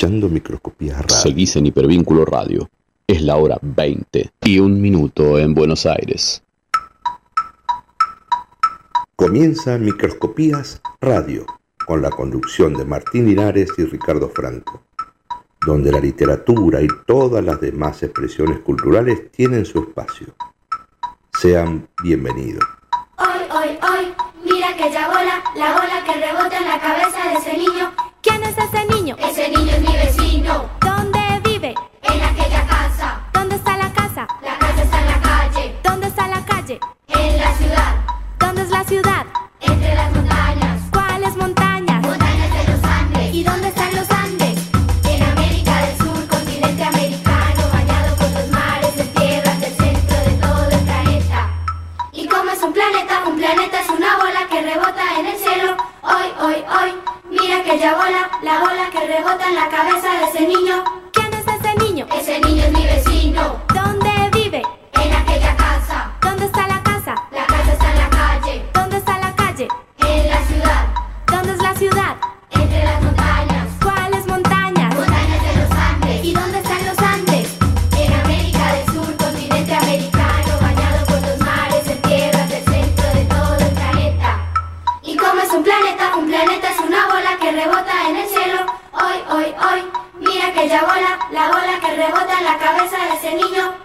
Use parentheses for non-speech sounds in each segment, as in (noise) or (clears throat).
escuchando Microscopía Radio. Seguís en Hipervínculo Radio. Es la hora 20 y un minuto en Buenos Aires. Comienza Microscopías Radio, con la conducción de Martín Linares y Ricardo Franco, donde la literatura y todas las demás expresiones culturales tienen su espacio. Sean bienvenidos. Hoy, hoy, hoy, mira aquella bola, la bola que rebota en la cabeza de ese niño. ¿Quién es ese niño? Ese niño es mi vecino. ¿Dónde vive? En aquella casa. ¿Dónde está la casa? La casa está en la calle. ¿Dónde está la calle? En la ciudad. ¿Dónde es la ciudad? Entre las montañas. Aquella bola, la bola que rebota en la cabeza de ese niño. ¿Quién es ese niño? Ese niño es mi vecino. ¿Dónde vive? En aquella casa. ¿Dónde está la aquella bola, la bola que rebota en la cabeza de ese niño.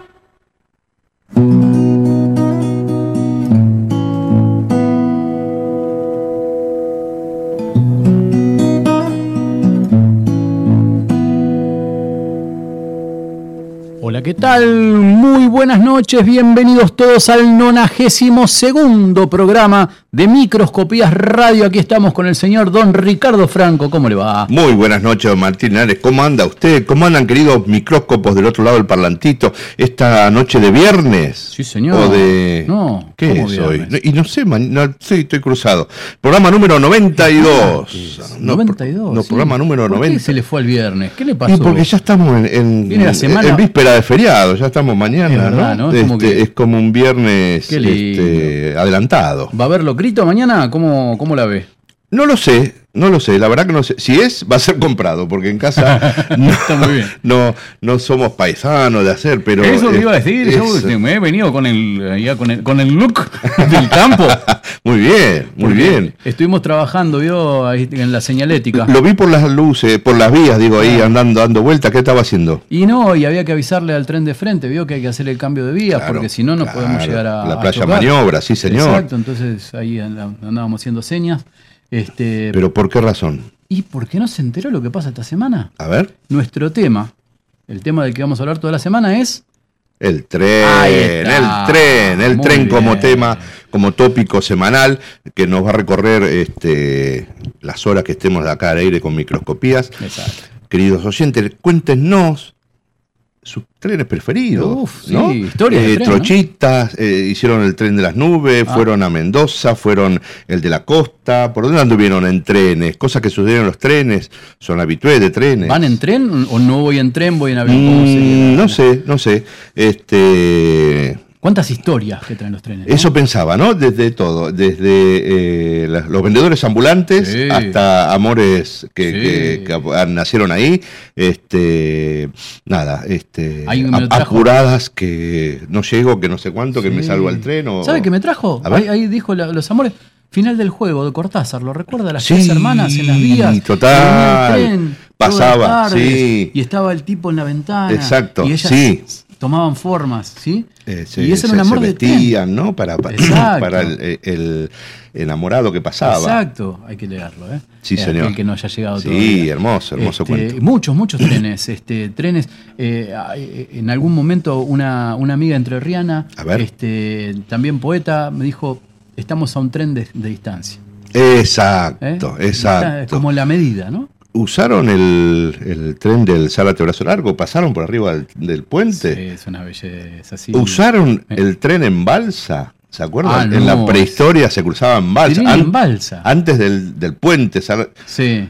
Hola, ¿qué tal? Muy buenas noches, bienvenidos todos al nonagésimo segundo programa de Microscopías Radio. Aquí estamos con el señor Don Ricardo Franco. ¿Cómo le va? Muy buenas noches, don Martín Linares. ¿Cómo anda usted? ¿Cómo andan, queridos micróscopos del otro lado del parlantito? Esta noche de viernes. Sí, señor. O de... No, ¿Qué ¿cómo es hoy? Y no sé, man- no, sí, estoy cruzado. Programa número 92. No, 92. No, sí. programa número ¿Por 90. qué se le fue al viernes? ¿Qué le pasó? Y porque ya estamos en, en, Viene la semana- en víspera de feriado, ya estamos mañana, Es verdad, ¿no? Es como Este, que- es como un viernes este, adelantado. ¿Va a haber locrito mañana? ¿Cómo, cómo la ve? No lo sé, no lo sé, la verdad que no sé. Si es, va a ser comprado, porque en casa (laughs) no, Está muy bien. no, no somos paisanos de hacer, pero... Eso es- iba a decir, yo es- este, me he venido con el, ya con el, con el look (laughs) del campo. (laughs) Muy bien, muy Porque bien. Estuvimos trabajando, ahí en la señalética. Lo vi por las luces, por las vías, digo, ahí Ah. andando, dando vueltas, ¿qué estaba haciendo? Y no, y había que avisarle al tren de frente, vio que hay que hacer el cambio de vías, Claro, porque si no, no claro, podemos llegar a. la a playa chocar. maniobra, sí, señor. Exacto, entonces ahí and- andábamos haciendo señas. Este, Pero ¿por qué razón? ¿Y por qué no se enteró lo que pasa esta semana? A ver, Nuestro tema, el tema del que vamos a hablar toda la semana es. el tren, el tren, el Muy tren como tema, como tópico semanal, que nos va a recorrer este, las horas que estemos acá al aire con microscopías. Exacto. queridos oyentes, cuéntenos sus trenes preferidos. Uf, sí, de Eh. Trochitas, eh, hicieron el tren de las nubes, Ah. fueron a Mendoza, fueron el de la costa. ¿Por dónde anduvieron en trenes? Cosas que sucedieron en los trenes, son habituales de trenes. ¿Van en tren o no voy en tren, voy en avión? ¿Cómo Mm, no sé, no sé. Este, ¿Cuántas historias que traen los trenes? no? eso pensaba, ¿no? Desde todo, desde eh, los vendedores ambulantes Sí. hasta amores que, Sí. que- que ap- nacieron ahí, este, nada, este, apuradas que no llego, que no sé cuánto, que me salgo al tren. O, ¿Sabe qué me trajo? Ahí, ahí dijo la- los amores. Final del juego de Cortázar, ¿lo recuerda? Las Sí, tres hermanas en las vías. total. El tren Pasaba, tardes, sí. Y estaba el tipo en la ventana. Exacto, Y ellas sí. Tomaban formas, ¿sí? Eh, se, y eso era un amor se de vestían, ¿no? Para, para, para el, el enamorado que pasaba. Exacto, hay que leerlo, ¿eh? Sí, Eh, señor. aquel que no haya llegado Sí, todavía. hermoso, hermoso Este, cuento. Muchos, muchos trenes. Este, trenes. eh, eh, en algún momento una, una amiga entrerriana, este, también poeta, me dijo, estamos a un tren de, de distancia. Exacto, ¿eh? Es exacto. como la medida, ¿no? ¿Usaron el, el tren del Zárate Brazo Largo? ¿Pasaron por arriba del, del puente? Sí, es una belleza. sí. ¿Usaron el tren en balsa? ¿Se acuerdan? Ah, En la prehistoria se cruzaba en balsa. En balsa. Antes del, del puente. Sí.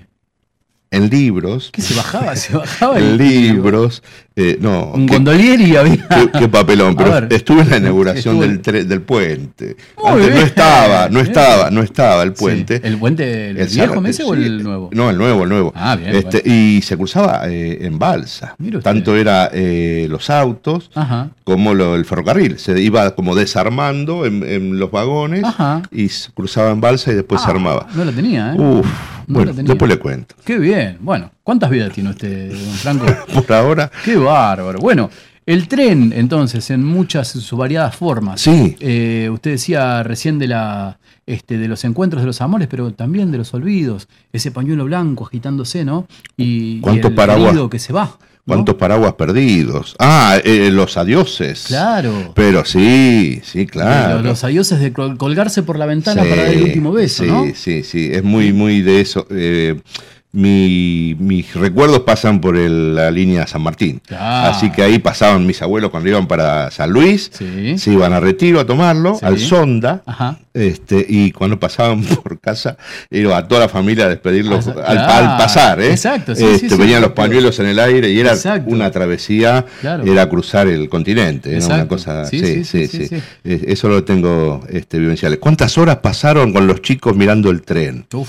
En libros. ¿Qué se bajaba? Se bajaba En libros. eh, no, Un gondolieri había. Qué, qué papelón, (laughs) pero estuve en la (laughs) inauguración del, del puente. Antes no estaba, no estaba, no estaba el puente. Sí. ¿El puente el El viejo ese o el nuevo? No, el nuevo, el nuevo. Ah, bien, Este, Y se cruzaba eh, en balsa. Tanto era eh, los autos Ajá. como lo- el ferrocarril. Se iba como desarmando en, en los vagones Ajá. y se cruzaba en balsa y después se Ah, armaba. No la tenía, ¿eh? Uf, No bueno, después le cuento. Qué bien. Bueno, ¿cuántas vidas tiene usted, don Franco? (laughs) Por ahora, Qué bárbaro. Bueno, el tren, entonces, en muchas sus variadas formas. sí, Eh, usted decía recién de la este, de los encuentros de los amores, pero también de los olvidos. Ese pañuelo blanco agitándose, ¿no? Y, y ¿Cuántos el paraguas? que se va. ¿No? cuántos paraguas perdidos. Ah, eh, los adioses. Claro. Pero sí, sí, claro. Los, los adioses de col- colgarse por la ventana Sí, para dar el último beso, sí, ¿no? Sí, sí, es muy, muy de eso. Eh, mi- mis recuerdos pasan por el- la línea San Martín. Claro. Así que ahí pasaban mis abuelos cuando iban para San Luis, Sí. se iban a Retiro a tomarlo, Sí. al Sonda, Ajá. este, y cuando pasaban (laughs) por casa, iba a toda la familia a despedirlos Ah, al, pasar, ¿eh? Exacto, sí, Este, venían los pañuelos en el aire y era Exacto. una travesía, Claro. era cruzar el continente, era una cosa, Sí, sí, sí, Eso lo tengo este, vivenciales. ¿Cuántas horas pasaron con los chicos mirando el tren? Uf,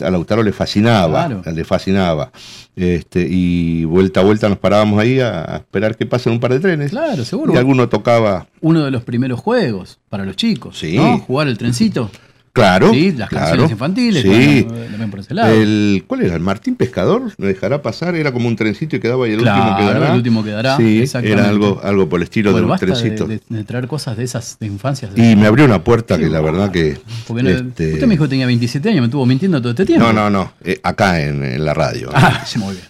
a Lautaro le fascinaba, Claro. le fascinaba. Este, y vuelta a vuelta nos parábamos ahí a, esperar que pasen un par de trenes. claro, seguro. Y alguno tocaba, Uno de los primeros juegos para los chicos. Sí. ¿no? Jugar el trencito. Claro. Sí, las claro, canciones infantiles. Sí. también por ese lado. El, ¿Cuál era? ¿El Martín Pescador? ¿Me dejará pasar? Era como un trencito y quedaba y el Claro, último quedará. el último quedará, Sí, era algo, algo por el estilo Bueno, de un basta de, trencito. de- de traer cosas de esas de infancias. Y me abrió una puerta Qué que la verdad que. Porque este, usted me dijo que tenía 27 años, me estuvo mintiendo todo este tiempo. no, no, no. eh, acá en, en la radio. Ah, (laughs) muy bien.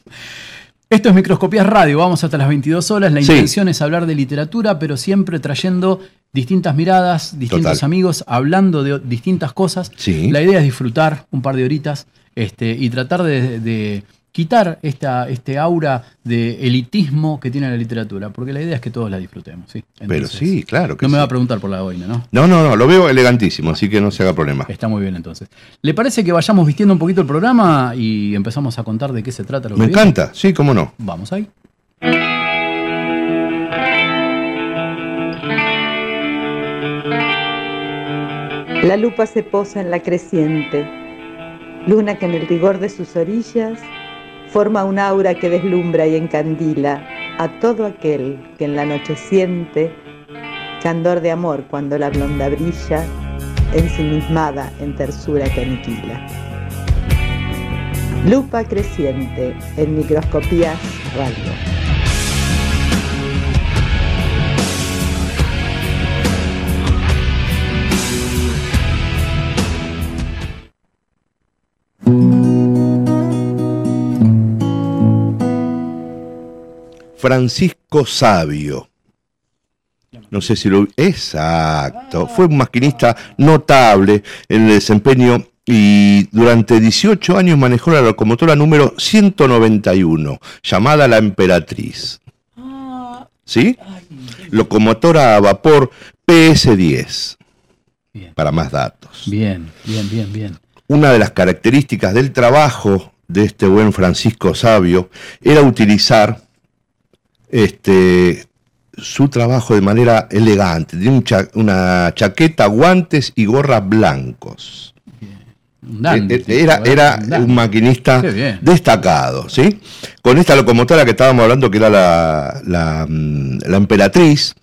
Esto es Microscopías Radio, vamos hasta las 22 horas. La Sí. intención es hablar de literatura, pero siempre trayendo distintas miradas, distintos Total. amigos, hablando de distintas cosas. Sí. La idea es disfrutar un par de horitas este, y tratar de, de quitar esta, este aura de elitismo que tiene la literatura, porque la idea es que todos la disfrutemos. ¿sí? Pero sí, claro que No me va a preguntar por la boina, ¿no? No, no, no, lo veo elegantísimo, así que no se haga problema. Está muy bien entonces. ¿Le parece que vayamos vistiendo un poquito el programa y empezamos a contar de qué se trata lo que Me viene? encanta, sí, cómo no. Vamos ahí. La lupa se posa en la creciente, luna que en el rigor de sus orillas forma un aura que deslumbra y encandila a todo aquel que en la noche siente candor de amor cuando la blonda brilla, ensimismada en tersura que aniquila. Lupa creciente en microscopías radio. Francisco Sabio. No sé si lo. Exacto. Fue un maquinista notable en el desempeño y durante 18 años manejó la locomotora número 191, llamada La Emperatriz. ¿Sí? Locomotora a vapor PS10. Bien. Para más datos. Bien, bien, bien, bien. Una de las características del trabajo de este buen Francisco Sabio era utilizar este, su trabajo de manera elegante. Un cha- una chaqueta, guantes y gorra blancos. Eh, eh, Era, ¿verdad? era Un maquinista destacado, ¿sí? Con esta locomotora que estábamos hablando, que era la, la, mm, la Emperatriz,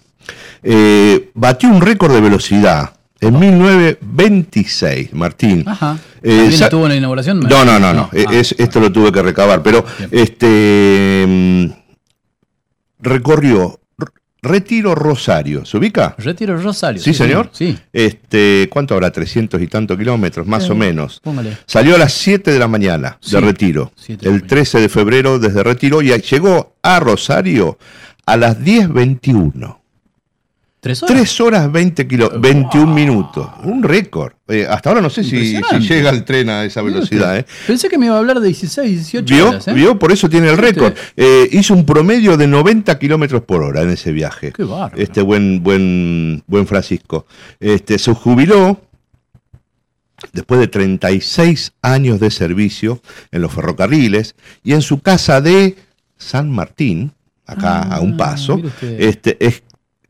eh, batió un récord de velocidad en 1926, Martín. Ajá. Eh, ¿También sa- estuvo en la inauguración? No, no, no, no. eh, Ah, es- esto lo tuve que recabar, pero Bien. este mm, recorrió Retiro Rosario. ¿Se ubica? Retiro Rosario. Sí, señor. Sí. Este, ¿cuánto habrá? 300 y tantos kilómetros, más o menos. Póngale. Salió a las 7 de la mañana Sí, de Retiro, 7 de la el mañana. 13 de febrero desde Retiro y llegó a Rosario a las 10.21. ¿Tres horas? 3 horas 20 kilo, 21 minutos. Un récord. Eh, hasta ahora no sé si, llega el tren a esa velocidad. ¿eh? Pensé que me iba a hablar de 16, 18 ¿Vio? horas. ¿eh? ¿Vio? Por eso tiene el récord. hizo un promedio de 90 kilómetros por hora en ese viaje. Qué bárbaro. Este buen, buen, buen Francisco. Este, se jubiló después de 36 años de servicio en los ferrocarriles y en su casa de San Martín, acá Ah, a un paso, mire usted. este, es,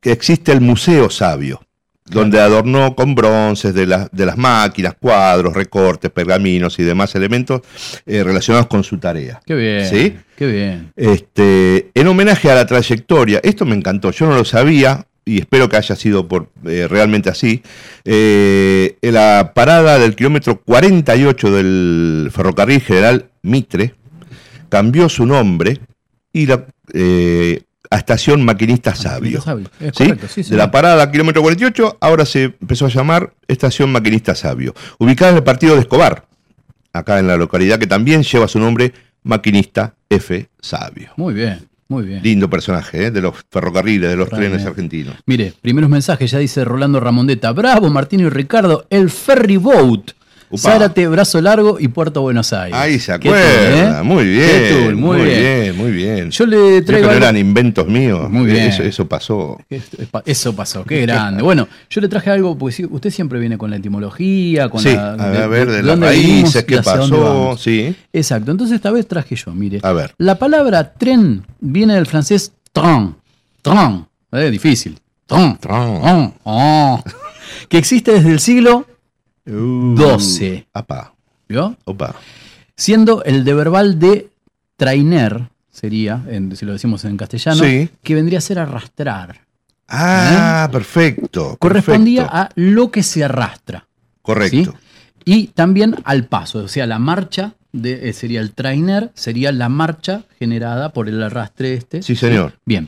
que existe el Museo Sabio, donde adornó con bronces de, la- de las máquinas, cuadros, recortes, pergaminos y demás elementos eh, relacionados con su tarea. Qué bien. ¿Sí? Qué bien. Este, en homenaje a la trayectoria, esto me encantó, yo no lo sabía y espero que haya sido por, eh, realmente así. eh, en la parada del kilómetro 48 del ferrocarril general Mitre cambió su nombre y la, eh, a estación Maquinista Sabio. Sabio. Es ¿sí? correcto, sí, de la parada kilómetro 48, ahora se empezó a llamar Estación Maquinista Sabio, ubicada en el partido de Escobar, acá en la localidad que también lleva su nombre Maquinista F. Sabio. Muy bien, muy bien. Lindo personaje ¿eh? de los ferrocarriles, de los Realmente. trenes argentinos. Mire, primeros mensajes, ya dice Rolando Ramondeta. Bravo, Martín y Ricardo, el ferry boat. Upa. Zárate, Brazo Largo y Puerto Buenos Aires. Ahí se acuerda, ¿eh? muy bien, muy, bien. muy bien. Yo le traigo no algo- eran inventos míos, Muy bien. Eso, eso pasó. Eso pasó, qué grande. Bueno, yo le traje algo, porque usted siempre viene con la etimología, con Sí, la. a ver, de las dónde venimos raíces, qué pasó, sí. Exacto, entonces esta vez traje yo, mire. A ver. La palabra tren viene del francés train. Train. Es difícil. Train. Train. Train. Oh. Que existe desde el siglo Uh, 12. Apá, ¿vio? opa. Siendo el de verbal de trainer, sería, en- si lo decimos en castellano, Sí. que vendría a ser arrastrar. Ah, perfecto. Correspondía perfecto, a lo que se arrastra. Correcto. ¿sí? Y también al paso, o sea, la marcha de, eh, sería el trainer, sería la marcha generada por el arrastre este. Sí, señor. Bien.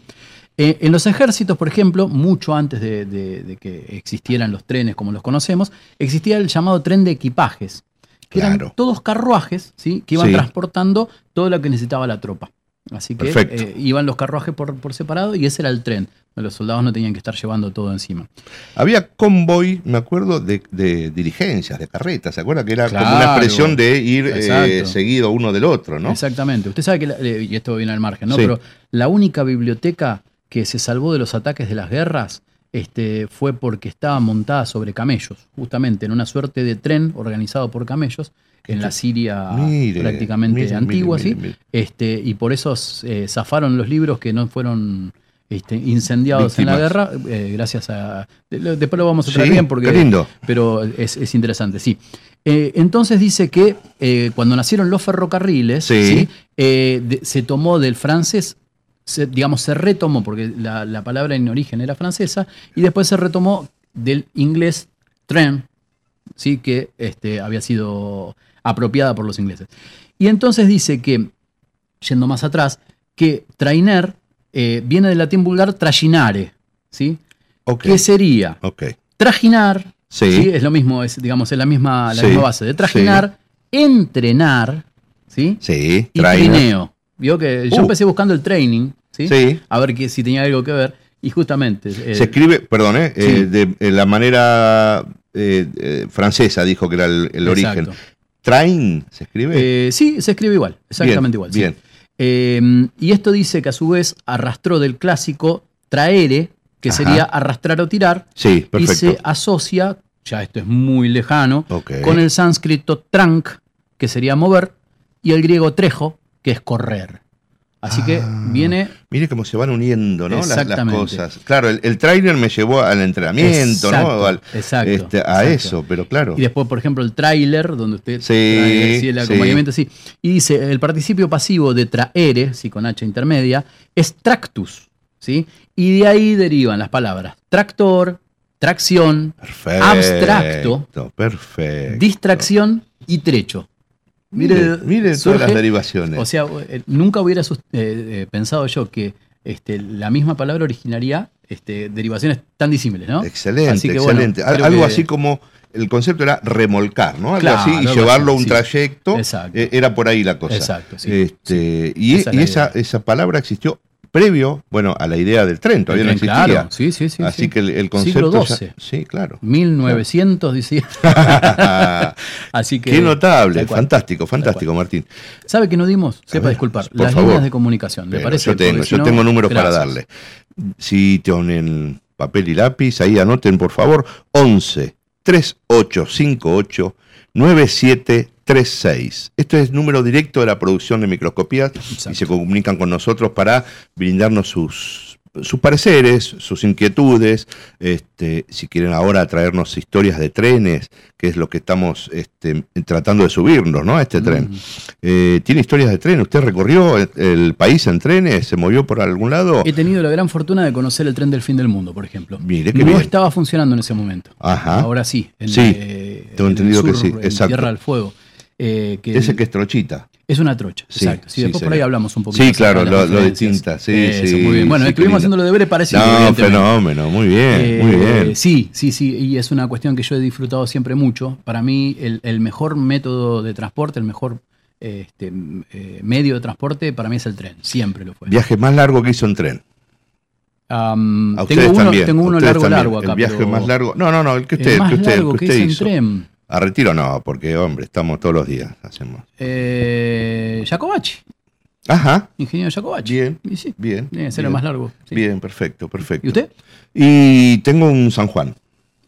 Eh, en los ejércitos, por ejemplo, mucho antes de, de- de que existieran los trenes como los conocemos, existía el llamado tren de equipajes, que Claro. eran todos carruajes ¿sí? que iban Sí. transportando todo lo que necesitaba la tropa. Así que eh, iban los carruajes por, por separado y ese era el tren. Los soldados no tenían que estar llevando todo encima. Había convoy, me acuerdo, de, de diligencias, de carretas. ¿Se acuerda? Que era como una expresión de ir eh, seguido uno del otro, ¿no? Exactamente. Usted sabe que, la- y esto viene al margen, ¿no? Sí. Pero la única biblioteca que se salvó de los ataques de las guerras este, fue porque estaba montada sobre camellos, justamente en una suerte de tren organizado por camellos en la Siria Mire, prácticamente mire, antigua, mire, ¿sí? Este, y por eso eh, zafaron los libros que no fueron este, incendiados en la guerra, eh, gracias a... Después lo vamos a traer Sí, bien porque lindo. pero es, es interesante, sí. Eh, entonces dice que eh, cuando nacieron los ferrocarriles, Sí. ¿sí? De- se tomó del francés, se- digamos, se retomó, porque la, la palabra en origen era francesa, y después se retomó del inglés train, ¿sí? que este, había sido apropiada por los ingleses. Y entonces dice que, yendo más atrás, que trainer eh, viene del latín vulgar trajinare, ¿sí? Ok. que sería ok. trajinar, Sí. ¿sí? es lo mismo, es, digamos, es la misma, la Sí, misma base de trajinar, entrenar, ¿sí? Sí, y trineo. Vio que yo Uh. empecé buscando el training, ¿sí? Sí. A ver que, si tenía algo que ver, y justamente... eh, Se escribe, perdón, eh, sí. eh, de, la manera francesa, dijo que era el, el origen. Train, ¿se escribe? Sí, se escribe igual, exactamente Bien, igual. Bien. Eh, y esto dice que a su vez arrastró del clásico traere, que Ajá. sería arrastrar o tirar, Sí, y se perfecto. asocia, ya esto es muy lejano, con el sánscrito trank, que sería mover, y el griego trejo, que es correr. Así que Ah, viene Mire cómo se van uniendo, ¿no? Las, cosas. Claro, el, el trainer me llevó al entrenamiento, ¿no? Exacto, Al- exacto, este, a exacto. eso, pero claro. Y después, por ejemplo, el tráiler, donde usted Sí, trae, sí, el sí. acompañamiento, sí. Y dice, el participio pasivo de traere, sí, con H intermedia, es tractus, ¿sí? Y de ahí derivan las palabras tractor, tracción, Perfecto. abstracto, Perfecto. distracción y trecho. Mire, mire todas las derivaciones. O sea, eh, nunca hubiera eh, eh, pensado yo que este, la misma palabra originaría este, derivaciones tan disímiles, ¿no? excelente, Así que, bueno, excelente. Algo que- así como el concepto era remolcar, ¿no? Algo Claro, así y llevarlo a un sí. trayecto. Exacto. eh, era por ahí la cosa. Exacto, sí, Este, Y, Esa es y esa, esa palabra existió previo, bueno, a la idea del tren, todavía no tren, existía. claro, sí, sí, sí. Así sí. que el, el Siglo concepto. ya- XII. sí, claro. 1900, decía. (laughs) (laughs) Así que. Qué notable, fantástico, fantástico, Martín. ¿Sabe que no dimos? Sepa ver, disculpar. Las favor. líneas de comunicación. ¿Le Bueno, parece? yo tengo, yo no- tengo números para darle. Si tienen papel y lápiz, ahí anoten por favor 11 3858 9736. Este es el número directo de la producción de microscopías y se comunican con nosotros para brindarnos sus, sus pareceres, sus inquietudes. Este, si quieren ahora traernos historias de trenes, que es lo que estamos este, tratando de subirnos ¿no? a este tren. Eh, ¿Tiene historias de tren? ¿Usted recorrió el, el país en trenes? ¿Se movió por algún lado? He tenido la gran fortuna de conocer el tren del fin del mundo, por ejemplo. Mire, qué no bien. estaba funcionando en ese momento. Ajá. Ahora sí. En, Sí, eh, tengo en el entendido que sí, en exacto. Tierra del Fuego. Eh, que Ese que es trochita. es una trocha, Sí, exacto. Sí, sí, después por ahí hablamos un poquito. Sí, claro, de lo- lo distinta, sí, Eso, sí, muy bien. Bueno, sí, estuvimos haciendo los deberes parecidos. No, fenómeno, muy bien, muy Eh, bien. Sí, sí, sí, y es una cuestión que yo he disfrutado siempre mucho. Para mí, el, el mejor método de transporte, el mejor este, eh, medio de transporte, para mí es el tren. Siempre lo fue. Viaje más largo que hizo en tren. A tengo uno, también. tengo uno largo, también. largo acá. El viaje pero más largo. No, no, no, el que el usted, más que usted, largo que que usted en hizo. tren. A retiro no, porque hombre, estamos todos los días, hacemos. Eh, Jacobacci, Ajá, ingeniero Jacobacci. Bien, sí, bien. que ser bien. más largo. sí. Bien, perfecto, perfecto. ¿Y usted? Y tengo un San Juan.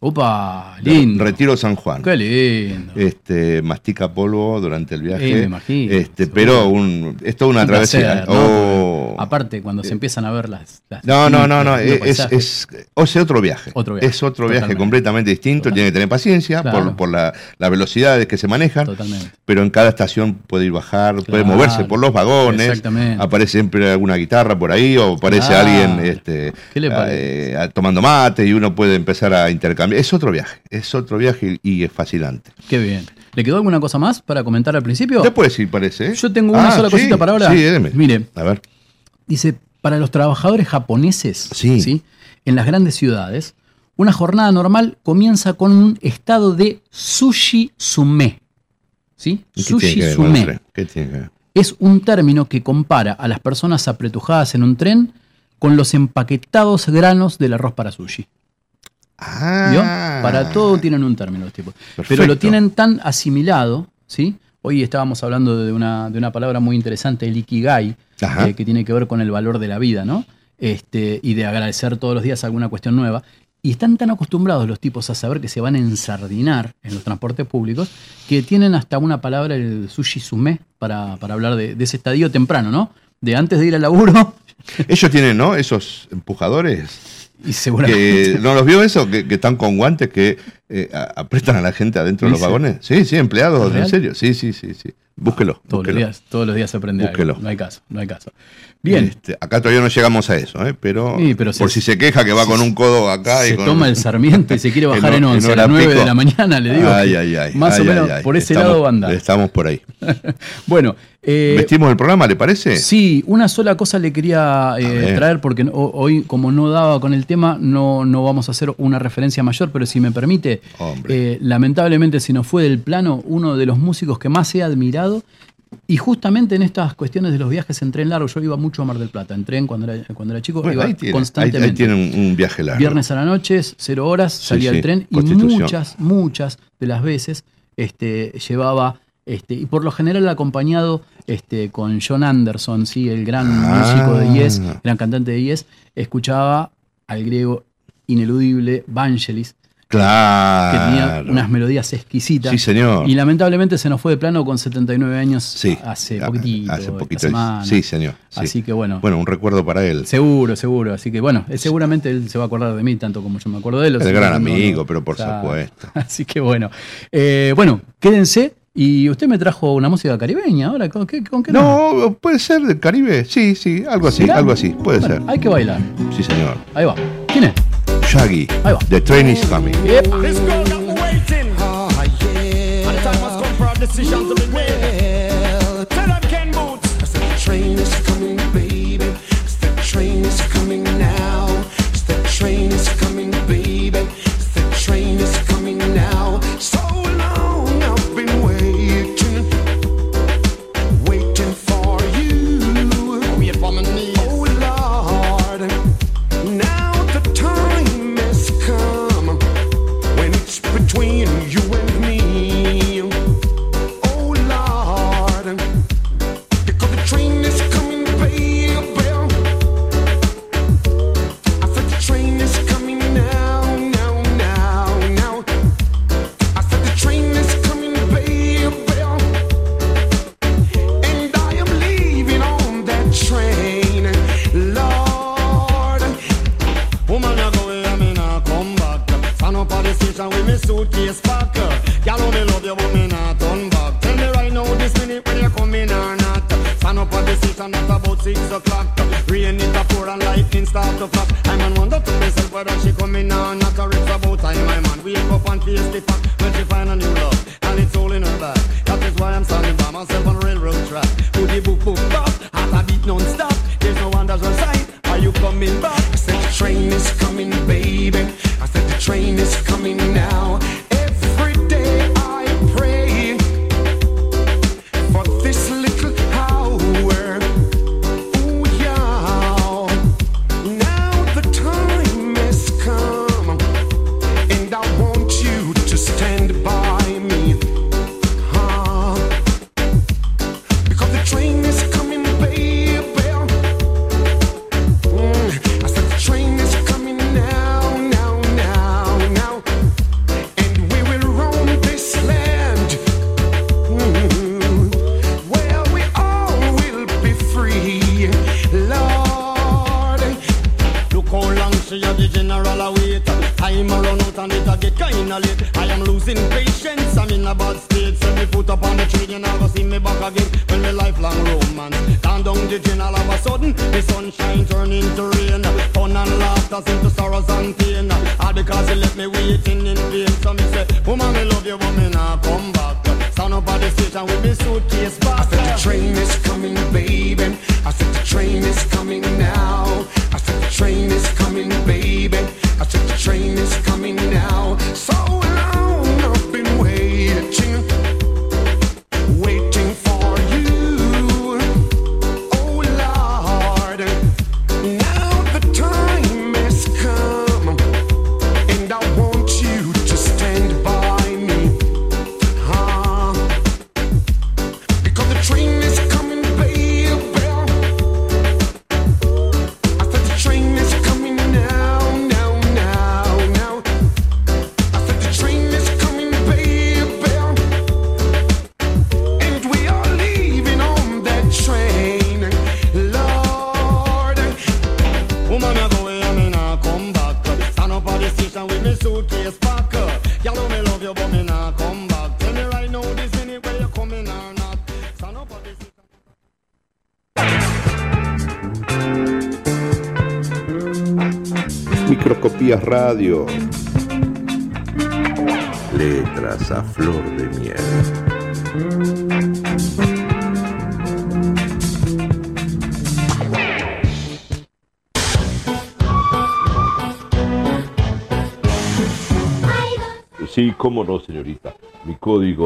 Opa, lindo. Retiro San Juan. Qué lindo. Este, mastica polvo durante el viaje. Sí, me imagino, Este, pero un, es toda una Un placer, travesía. ¿no? Oh. Aparte, cuando se empiezan a ver las. las No, no, no, no, es, es, o sea, otro viaje. Otro viaje, Es otro viaje completamente distinto, Totalmente. tiene que tener paciencia Claro. por, por la, las velocidades que se manejan, Totalmente. pero en cada estación puede ir bajar, puede moverse por los vagones, Exactamente. aparece siempre alguna guitarra por ahí o aparece Claro. alguien este, ¿Qué le parece? eh, tomando mate y uno puede empezar a intercambiar. Es otro viaje, es otro viaje y, y es fascinante. Qué bien. ¿Le quedó alguna cosa más para comentar al principio? Después sí parece. ¿eh? Yo tengo una Ah, sola sí, cosita para ahora. Sí, deme. Mire, A ver. dice, para los trabajadores japoneses, Sí. en las grandes ciudades, una jornada normal comienza con un estado de sushi sume. ¿Sí? ¿Y qué tiene Sushi que sume. ¿Qué tiene que ver? Es un término que compara a las personas apretujadas en un tren con los empaquetados granos del arroz para sushi. Ah, ¿Vio? Para todo tienen un término los tipos. Pero lo tienen tan asimilado, ¿sí? Hoy estábamos hablando de una, de una palabra muy interesante, el ikigai, eh, que tiene que ver con el valor de la vida, ¿no? Este, y de agradecer todos los días alguna cuestión nueva. Y están tan acostumbrados los tipos a saber que se van a ensardinar en los transportes públicos que tienen hasta una palabra, el sushi sume, para, para hablar de, de ese estadio temprano, ¿no? De antes de ir al laburo Ellos tienen, ¿no? Esos empujadores. Y seguramente. Que, ¿No los vio eso? Que, que están con guantes que eh, a- apretan a la gente adentro de los vagones. Sí, sí, empleados, en serio. Sí, sí, sí, sí. Búsquelo. Todos los, búsquelo. días, todos los días se aprende algo. Búsquelo. No hay caso, no hay caso. Bien, Este, acá todavía no llegamos a eso, ¿eh? pero, Sí, pero por se- si se queja que va con un codo acá y se con- toma el Sarmiento y se quiere (laughs) bajar en en 11 a las 9 pico. de la mañana, le digo. Ay, ay, ay. Más o menos por ese Estamos- lado anda. Estamos por ahí. (laughs) Bueno, eh, ¿Vestimos el programa, le parece? sí, una sola cosa le quería eh, traer porque hoy, como no daba con el tema, no, no vamos a hacer una referencia mayor, pero si me permite, eh, lamentablemente se nos fue del plano uno de los músicos que más he admirado. Y justamente en estas cuestiones de los viajes en tren largo, yo iba mucho a Mar del Plata, en tren cuando era, cuando era chico, Bueno, iba ahí tiene, ahí- constantemente. ahí tiene un, un viaje largo. Viernes a la noche, cero horas, salía sí, el tren y muchas, muchas de las veces este, llevaba, este, y por lo general acompañado este, con John Anderson, ¿sí? el gran Ah. músico de Yes, gran cantante de Yes, escuchaba al griego ineludible Vangelis, Claro. que tenía unas melodías exquisitas. Sí, señor. Y lamentablemente se nos fue de plano con 79 años Sí. hace Ah, poquito. Hace poquito. semana. Sí, señor. sí. Así que bueno. Bueno, un recuerdo para él. Seguro, seguro. Así que bueno, eh, seguramente él se va a acordar de mí tanto como yo me acuerdo de él. El gran no, amigo, pero por supuesto. (laughs) Así que bueno. Eh, bueno, quédense. Y usted me trajo una música caribeña ahora. ¿Con qué, con qué No, puede ser del Caribe. Sí, sí, algo así, ¿Será? algo así. Puede Bueno, ser. Hay que bailar. Sí, señor. Ahí va. ¿Quién es? Shaggy. Ahí. The train is coming. Epa. This girl that we're waiting. Oh, yeah. And the time has come for a decision to be made. Tell them Ken Boots. The train is coming, baby. The train is coming now. The train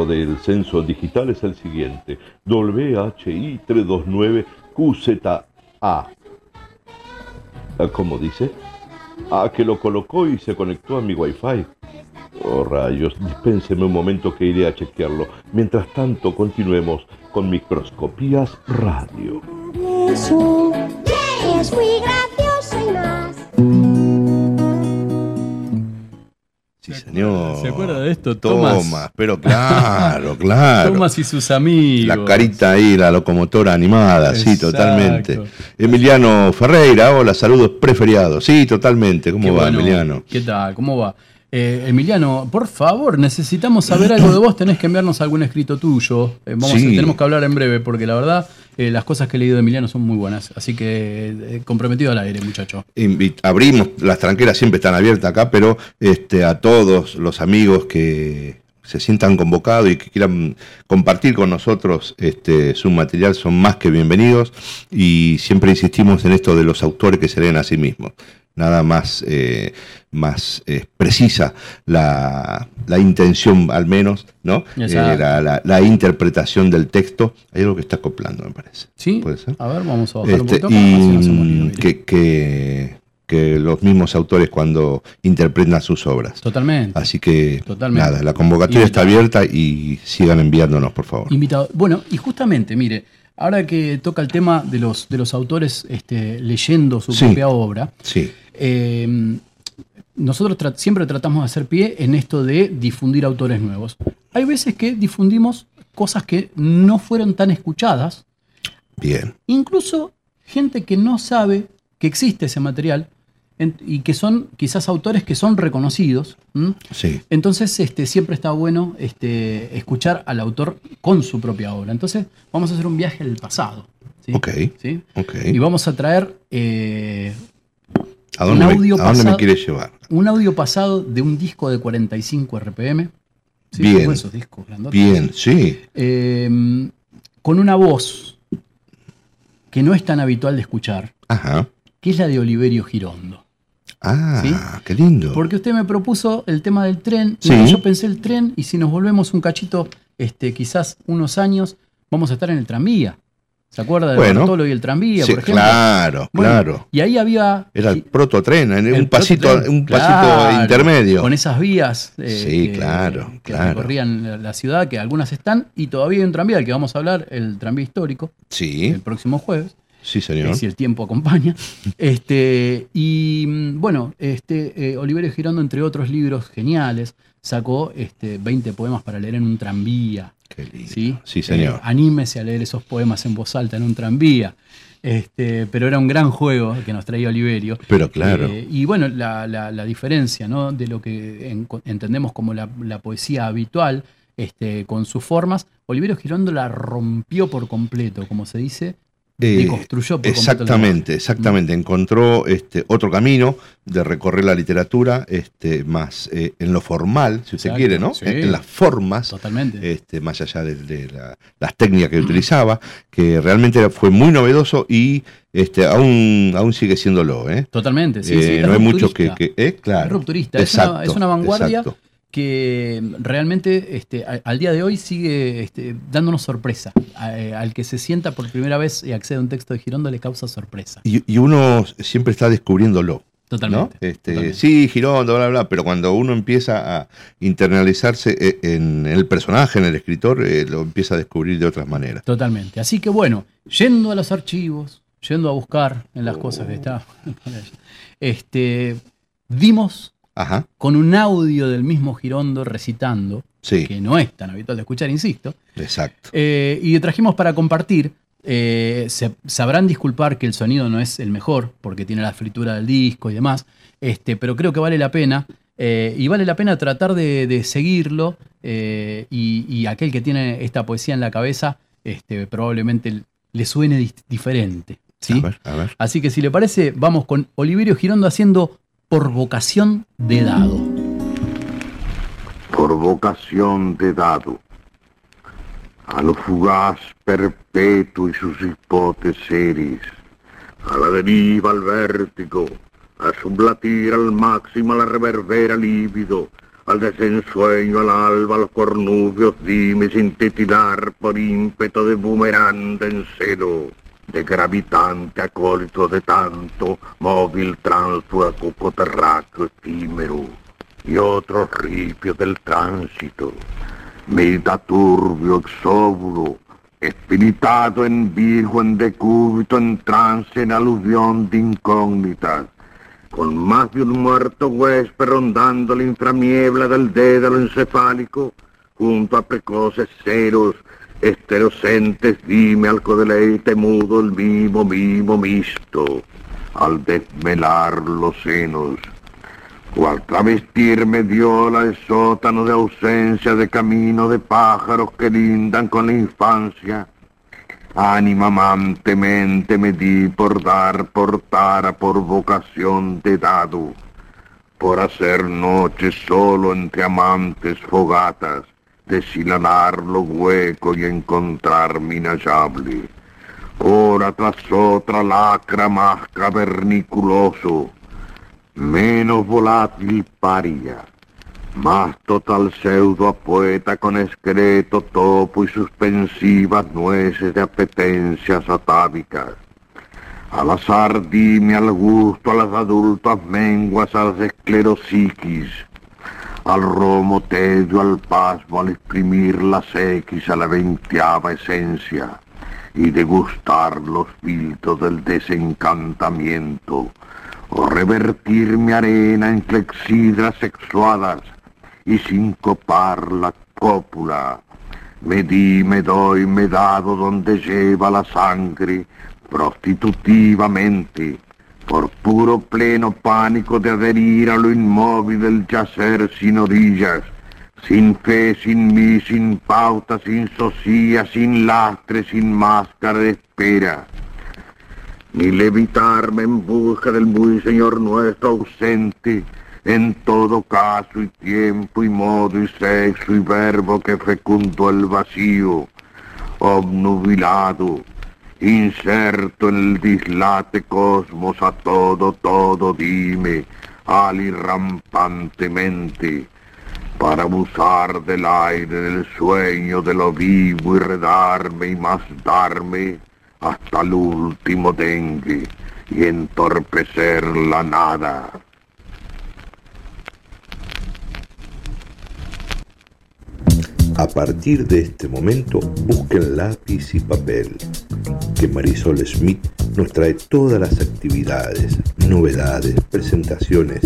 del censo digital es el siguiente: WHI 329QZA. Ah, ¿Cómo dice? Ah, que lo colocó y se conectó a mi wifi. Oh, rayos, dispénseme un momento que iré a chequearlo. Mientras tanto, continuemos con Microscopías Radio. Eso es ¿Se acuerda de esto? Toma, Thomas. pero claro, (laughs) claro. Thomas y sus amigos. La carita ahí, la locomotora animada, sí, totalmente. Emiliano Ferreira, hola, saludos preferiados. Sí, totalmente. ¿Cómo Qué va, bueno. Emiliano? ¿Qué tal? ¿Cómo va? Eh, Emiliano, por favor, necesitamos saber algo de vos. Tenés que enviarnos algún escrito tuyo. Eh, vamos, Sí. Tenemos que hablar en breve porque la verdad eh, las cosas que he leído de Emiliano son muy buenas. Así que eh, comprometido al aire, muchacho. Abrimos, las tranqueras siempre están abiertas acá, pero este, a todos los amigos que se sientan convocados y que quieran compartir con nosotros este, su material son más que bienvenidos y siempre insistimos en esto de los autores que se leen a sí mismos. Nada más, eh, más eh, precisa la, la intención, al menos, ¿no? Eh, la, la- la interpretación del texto. Hay algo que está acoplando, me parece. ¿Sí? ¿Puede ser? A ver, vamos a bajar un Este, poquito. no y mire. que, que, que los mismos autores cuando interpretan sus obras. Totalmente. Así que Totalmente. nada, la convocatoria está abierta y sigan enviándonos, por favor. Invitado. Bueno, y justamente, mire, ahora que toca el tema de los, de los autores este, leyendo su Sí. propia obra, Sí, eh, nosotros tra- siempre tratamos de hacer pie en esto de difundir autores nuevos. Hay veces que difundimos cosas que no fueron tan escuchadas, bien. incluso gente que no sabe que existe ese material en- y que son quizás autores que son reconocidos. ¿m? Sí, Entonces, este, siempre está bueno este, escuchar al autor con su propia obra. Entonces, vamos a hacer un viaje al pasado. ¿sí? Ok. ¿Sí? Ok. Y vamos a traer eh, ¿A dónde, un me, audio a dónde me pasado- quiere llevar? un audio pasado de un disco de 45 RPM. ¿Sí? Bien. ¿Cómo esos discos grandotes? Bien, sí. Eh, con una voz que no es tan habitual de escuchar, Ajá. que es la de Oliverio Girondo. Ah, ¿Sí? qué lindo. Porque usted me propuso el tema del tren, y yo pensé el tren, y si nos volvemos un cachito, este, quizás unos años, vamos a estar en el tranvía. ¿Se acuerda de Bueno. Bartolo y el tranvía, Sí, por ejemplo? claro, Bueno, claro. Y ahí había... Era el prototren, un el pasito, prototren, un pasito intermedio. Con esas vías eh, Sí, que, claro, que claro. recorrían la- ciudad, que algunas están, y todavía hay un tranvía del que vamos a hablar, el tranvía histórico, Sí, el próximo jueves. sí, señor. eh, si el tiempo acompaña. (laughs) Este, y mm, bueno, este, eh, Oliverio Girondo, entre otros libros geniales, sacó este, 20 poemas para leer en un tranvía. Qué lindo. ¿sí? Sí, señor. Eh, anímese a leer esos poemas en voz alta en un tranvía. Este, pero era un gran juego que nos traía Oliverio. Pero claro. Eh, y bueno, la, la- la diferencia ¿no? de lo que en- entendemos como la, la poesía habitual, este, con sus formas, Oliverio Girondo la rompió por completo, como se dice, Eh, deconstruyó por completo el Exactamente, exactamente. Encontró este, otro camino de recorrer la literatura, este, más eh, en lo formal, si usted Exacto, quiere, ¿no? sí. En, en las formas, Totalmente. este, más allá de, de la- las técnicas que utilizaba, que realmente fue muy novedoso y este, aún, aún sigue siéndolo, ¿eh? Totalmente, sí, Eh, sí. es no hay muchos que, eh, claro. Es rupturista, es una- Exacto, es una vanguardia exacto. Que realmente este, al día de hoy sigue este, dándonos sorpresa. Eh, al que se sienta por primera vez y accede a un texto de Girondo le causa sorpresa. Y, y uno siempre está descubriéndolo. Totalmente. ¿no? Este, totalmente. Sí, Girondo, bla, bla, pero cuando uno empieza a internalizarse eh, en el personaje, en el escritor, eh, lo empieza a descubrir de otras maneras. Totalmente. Así que bueno, yendo a los archivos, yendo a buscar en las cosas que está, (laughs) este, dimos Ajá, con un audio del mismo Girondo recitando, sí, que no es tan habitual de escuchar, insisto, exacto. Eh, y trajimos para compartir. eh, se, sabrán disculpar que el sonido no es el mejor, porque tiene la fritura del disco y demás, este, pero creo que vale la pena. eh, y vale la pena tratar de, de seguirlo. eh, y, y aquel que tiene esta poesía en la cabeza, este, probablemente le suene diferente. ¿sí? A ver, a ver. Así que si le parece, vamos con Oliverio Girondo haciendo por vocación de dado. por vocación de dado, a lo fugaz perpetuo y sus hipótesis, a la deriva al vértigo, a sublatir al máximo a la reverbera lívido, al desensueño al alba, a los cornubios dime sin titilar por ímpeto de boomerang en cero, de gravitante acólito de tanto, móvil tránsfuga terráqueo efímero y otros ripios del tránsito, mitad turbio, exóbulo, espiritado en virgo, en decúbito, en trance, en aluvión de incógnitas, con más de un muerto huésped rondando la inframiebla del dédalo encefálico, junto a precoces ceros, esterocentes, dime al codeleite mudo el mimo, mimo misto, al desvelar los senos, o al travestirme viola el sótano de ausencia de camino de pájaros que lindan con la infancia. Ánima amantemente me di por dar, por tara, por vocación de dado, por hacer noches solo entre amantes fogatas, deshilanar lo hueco y encontrar mi inhallable. Hora tras otra lacra más caverniculoso, menos volátil paria, más total pseudo a poeta con excreto topo y suspensivas nueces de apetencias atávicas. Al azar dime al gusto a las adultas menguas, a las esclerosiquis, al romo tedio, al pasmo, al exprimir las X a la veinteava esencia y degustar los filtros del desencantamiento, o revertir mi arena en clexidras sexuadas y sincopar la cópula. Me di, me doy, me dado donde lleva la sangre prostitutivamente, por puro pleno pánico de adherir a lo inmóvil del yacer sin orillas, sin fe, sin mí, sin pauta, sin socia, sin lastre, sin máscara de espera. Ni levitarme en busca del muy Señor nuestro ausente, en todo caso y tiempo y modo y sexo y verbo que fecundó el vacío, obnubilado, inserto en el dislate cosmos a todo, todo dime, al y rampantemente, para abusar del aire, del sueño, de lo vivo y redarme y más darme hasta el último dengue y entorpecer la nada. A partir de este momento, busquen lápiz y papel, que Marisol Smith nos trae todas las actividades, novedades, presentaciones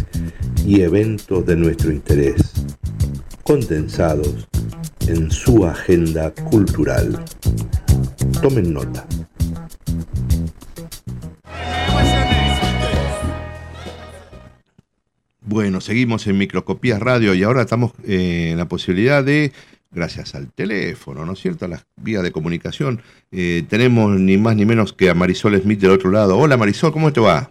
y eventos de nuestro interés, condensados en su agenda cultural. Tomen nota. Bueno, seguimos en Microscopías Radio y ahora estamos eh, en la posibilidad de, gracias al teléfono, ¿no es cierto?, a las vías de comunicación, eh, tenemos ni más ni menos que a Marisol Smith del otro lado. Hola Marisol, ¿cómo te va?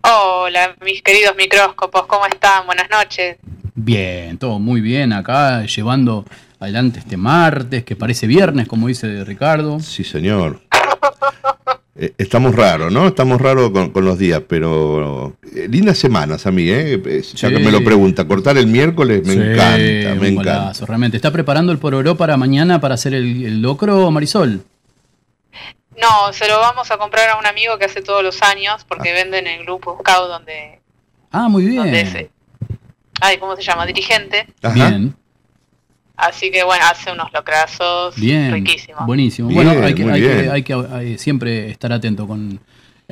Hola, mis queridos micróscopos, ¿cómo están? Buenas noches. Bien, todo muy bien acá, llevando adelante este martes, que parece viernes, como dice Ricardo. Sí, señor. (laughs) Eh, estamos raros, ¿no? Estamos raros con, con los días, pero eh, lindas semanas a mí, ¿eh? Ya que me lo pregunta, cortar el miércoles me Sí, encanta, me un encanta. golazo, realmente. ¿Está preparando el pororó para mañana para hacer el, el locro, Marisol? No, se lo vamos a comprar a un amigo que hace todos los años, porque venden en el grupo Scout donde, Ah, muy donde es, bien. ay, ¿cómo se llama? Dirigente. Bien, Así que bueno, hace unos locrazos bien. riquísimos. Buenísimo. Bien, bueno, hay que, hay que- hay que, eh, siempre estar atento con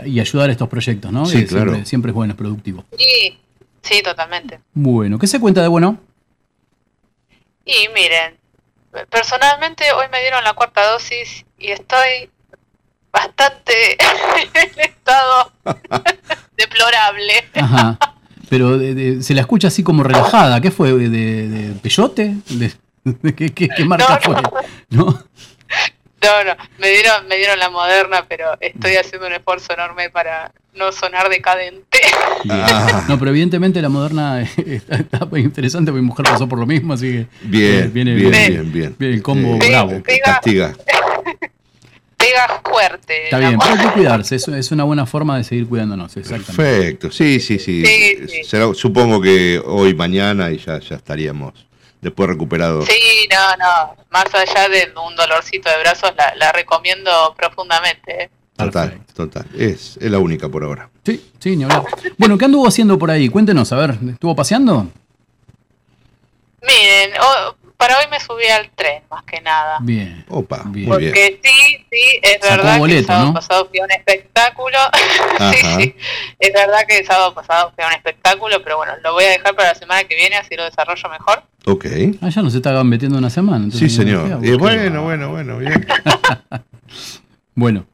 y ayudar a estos proyectos, ¿no? Sí, Eh, claro. Siempre, siempre es bueno, es productivo. Sí, sí, totalmente. Bueno, ¿qué se cuenta de bueno? Y miren, personalmente hoy me dieron la cuarta dosis y estoy bastante (laughs) en estado (laughs) deplorable. Ajá. Pero de- de- se la escucha así como relajada. ¿Qué fue? ¿De, de peyote? ¿De, de (laughs) qué, qué- qué marca No, fue? no. (laughs) ¿No? No, no, me dieron, me dieron la moderna, pero estoy haciendo un esfuerzo enorme para no sonar decadente. Ah. No, pero evidentemente la moderna (laughs) está, está muy interesante. Mi mujer pasó por lo mismo, así que. Bien, viene, bien, viene- bien, bien. el combo Eh, bravo. Pega- Castiga. Pega fuerte. Está bien, pero hay que cuidarse. Es, es una buena forma de seguir cuidándonos, exactamente. Perfecto, sí, sí, sí. Sí, sí. Será- supongo que hoy, mañana y ya, ya estaríamos después recuperados. Sí, no, no. Más allá de un dolorcito de brazos, la, la recomiendo profundamente. ¿eh? Total, total. Es, es la única por ahora. Sí, sí, ni hablar. Bueno, ¿qué anduvo haciendo por ahí? Cuéntenos, a ver, ¿estuvo paseando? Miren, oh, para hoy me subí al tren, más que nada. Bien. Opa, Bien. muy bien. Porque sí, sí, es Sacó verdad que el sábado ¿no? pasado fui a un espectáculo. (laughs) sí, sí, es verdad que el sábado pasado fui a un espectáculo, pero bueno, lo voy a dejar para la semana que viene, así lo desarrollo mejor. Ok. Ah, ya nos estaban metiendo una semana. Sí, entonces, señor. Y bueno, bueno, bueno, bien. (laughs) Bueno,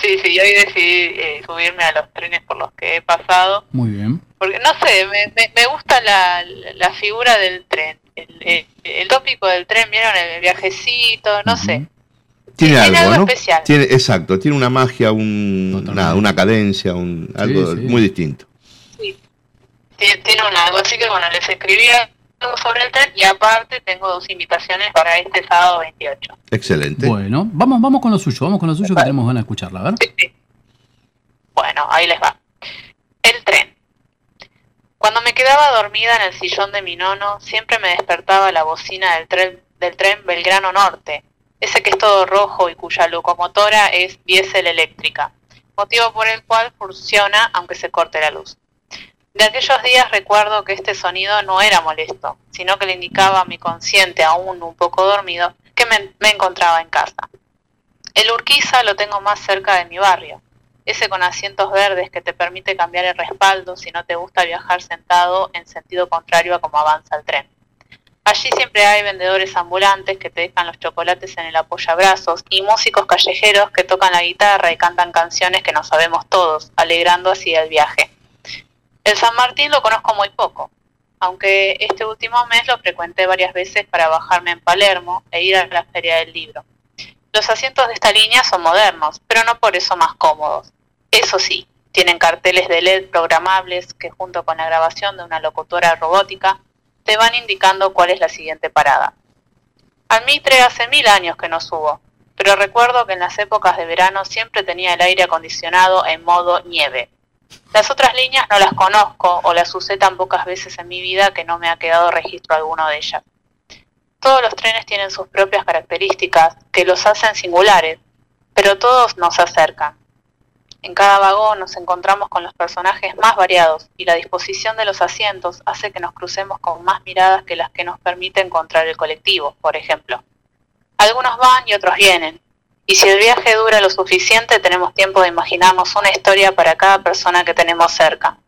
Sí, sí, hoy decidí eh, subirme a los trenes por los que he pasado. muy bien. Porque, no sé, me, me, me gusta la, la figura del tren. El, el, el tópico del tren, vieron el viajecito, no sé. Tiene tiene algo, algo ¿no? especial. Tiene, exacto, tiene una magia, un, nada, una cadencia, un, algo sí. muy distinto. Sí. Tiene, tiene un algo, así que bueno, les escribí algo sobre el tren y aparte tengo dos invitaciones para este sábado 28. Excelente. Bueno, vamos, vamos con lo suyo, vamos con lo suyo que tenemos ganas de escucharla, a ver. Sí, sí. Bueno, ahí les va. El tren. Cuando me quedaba dormida en el sillón de mi nono, siempre me despertaba la bocina del tren, del tren Belgrano Norte, ese que es todo rojo y cuya locomotora es diésel eléctrica, motivo por el cual funciona aunque se corte la luz. De aquellos días recuerdo que este sonido no era molesto, sino que le indicaba a mi consciente, aún un poco dormido, que me, me encontraba en casa. El Urquiza lo tengo más cerca de mi barrio, ese con asientos verdes que te permite cambiar el respaldo si no te gusta viajar sentado en sentido contrario a cómo avanza el tren. Allí siempre hay vendedores ambulantes que te dejan los chocolates en el apoyabrazos y músicos callejeros que tocan la guitarra y cantan canciones que no sabemos todos, alegrando así el viaje. El San Martín lo conozco muy poco, aunque este último mes lo frecuenté varias veces para bajarme en Palermo e ir a la Feria del Libro. Los asientos de esta línea son modernos, pero no por eso más cómodos. Eso sí, tienen carteles de LED programables que junto con la grabación de una locutora robótica te van indicando cuál es la siguiente parada. Al Mitre hace mil años que no subo, pero recuerdo que en las épocas de verano siempre tenía el aire acondicionado en modo nieve. Las otras líneas no las conozco o las usé tan pocas veces en mi vida que no me ha quedado registro alguno de ellas. Todos los trenes tienen sus propias características que los hacen singulares, pero todos nos acercan. En cada vagón nos encontramos con los personajes más variados y la disposición de los asientos hace que nos crucemos con más miradas que las que nos permite encontrar el colectivo, por ejemplo. Algunos van y otros vienen, y si el viaje dura lo suficiente tenemos tiempo de imaginarnos una historia para cada persona que tenemos cerca.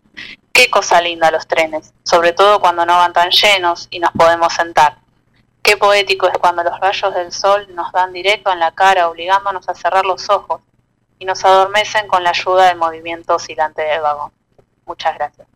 Qué cosa linda los trenes, sobre todo cuando no van tan llenos y nos podemos sentar. Qué poético es cuando los rayos del sol nos dan directo en la cara obligándonos a cerrar los ojos y nos adormecen con la ayuda del movimiento oscilante del vagón. Muchas gracias.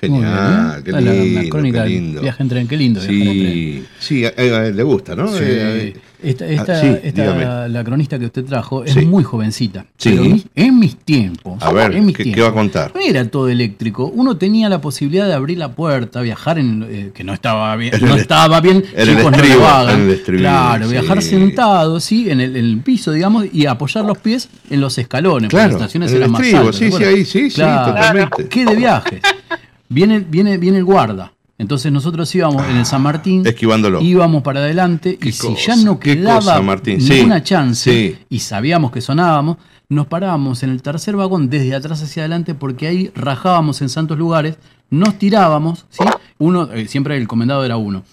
Genial, qué La- la- la lindo, crónica qué lindo. viaje en tren, qué lindo viaje en tren. Sí, sí, a, a él le gusta, ¿no? Sí. Eh, Esta, ah, esta- sí, esta- la cronista que usted trajo es Sí. muy jovencita. Sí. Pero en mis tiempos. A ver, en mis ¿qué, qué tiempos, va a contar? No era todo eléctrico. Uno tenía la posibilidad de abrir la puerta, viajar en eh, que no estaba bien, En no el- estaba bien. en el chicos, no lo hagan. el claro, viajar sentado, sí, en el, en el piso, digamos, y apoyar los pies en los escalones. Claro, las estaciones el eran más altas, sí, ¿te sí, ahí, sí, sí, totalmente. ¿Qué de viajes? Viene, viene, viene el guarda. Entonces nosotros íbamos en el San Martín, Esquivándolo. íbamos para adelante y si ya no quedaba cosa, Martín. Sí, ninguna chance sí. y sabíamos que sonábamos, nos parábamos en el tercer vagón desde atrás hacia adelante porque ahí rajábamos en santos lugares, nos tirábamos, ¿sí? Uno, eh, siempre el comendado era uno.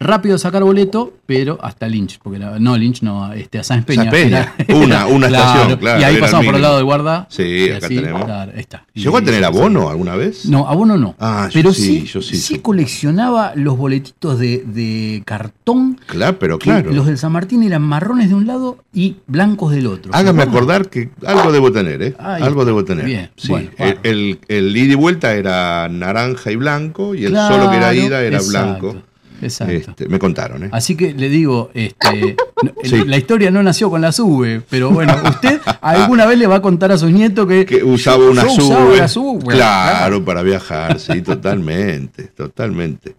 Rápido sacar boleto, pero hasta Lynch, porque la- no, Lynch no, este, a Sáenz Peña. Sáenz Peña, Era- (laughs) una- una (laughs) estación, claro, Y ahí pasamos por el lado del guarda. Sí, acá así, tenemos. claro, está. ¿Llegó a tener abono alguna vez? no, abono no. Ah, yo pero sí, sí, yo sí, sí yo- coleccionaba los boletitos de, de cartón. Claro, pero claro. Los del San Martín eran marrones de un lado y blancos del otro. Hágame acordar que algo debo tener, ¿eh? Ahí algo debo tener. Bien, Sí. bueno, el, el, el ida y vuelta era naranja y blanco y el Claro, solo que era ida era exacto, blanco. Exacto. Este, me contaron, ¿eh? Así que le digo, este, (laughs) Sí. la historia no nació con la sube, pero bueno, usted alguna vez le va a contar a sus nietos que, que usaba una yo usaba sube. la sube. Claro, para viajar, sí, totalmente, totalmente.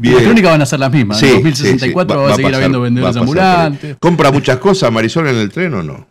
Las crónicas van a ser las mismas. en 2064 va, a seguir pasar, habiendo vendedores va a pasar ambulantes. ¿Compra muchas cosas Marisol en el tren o no?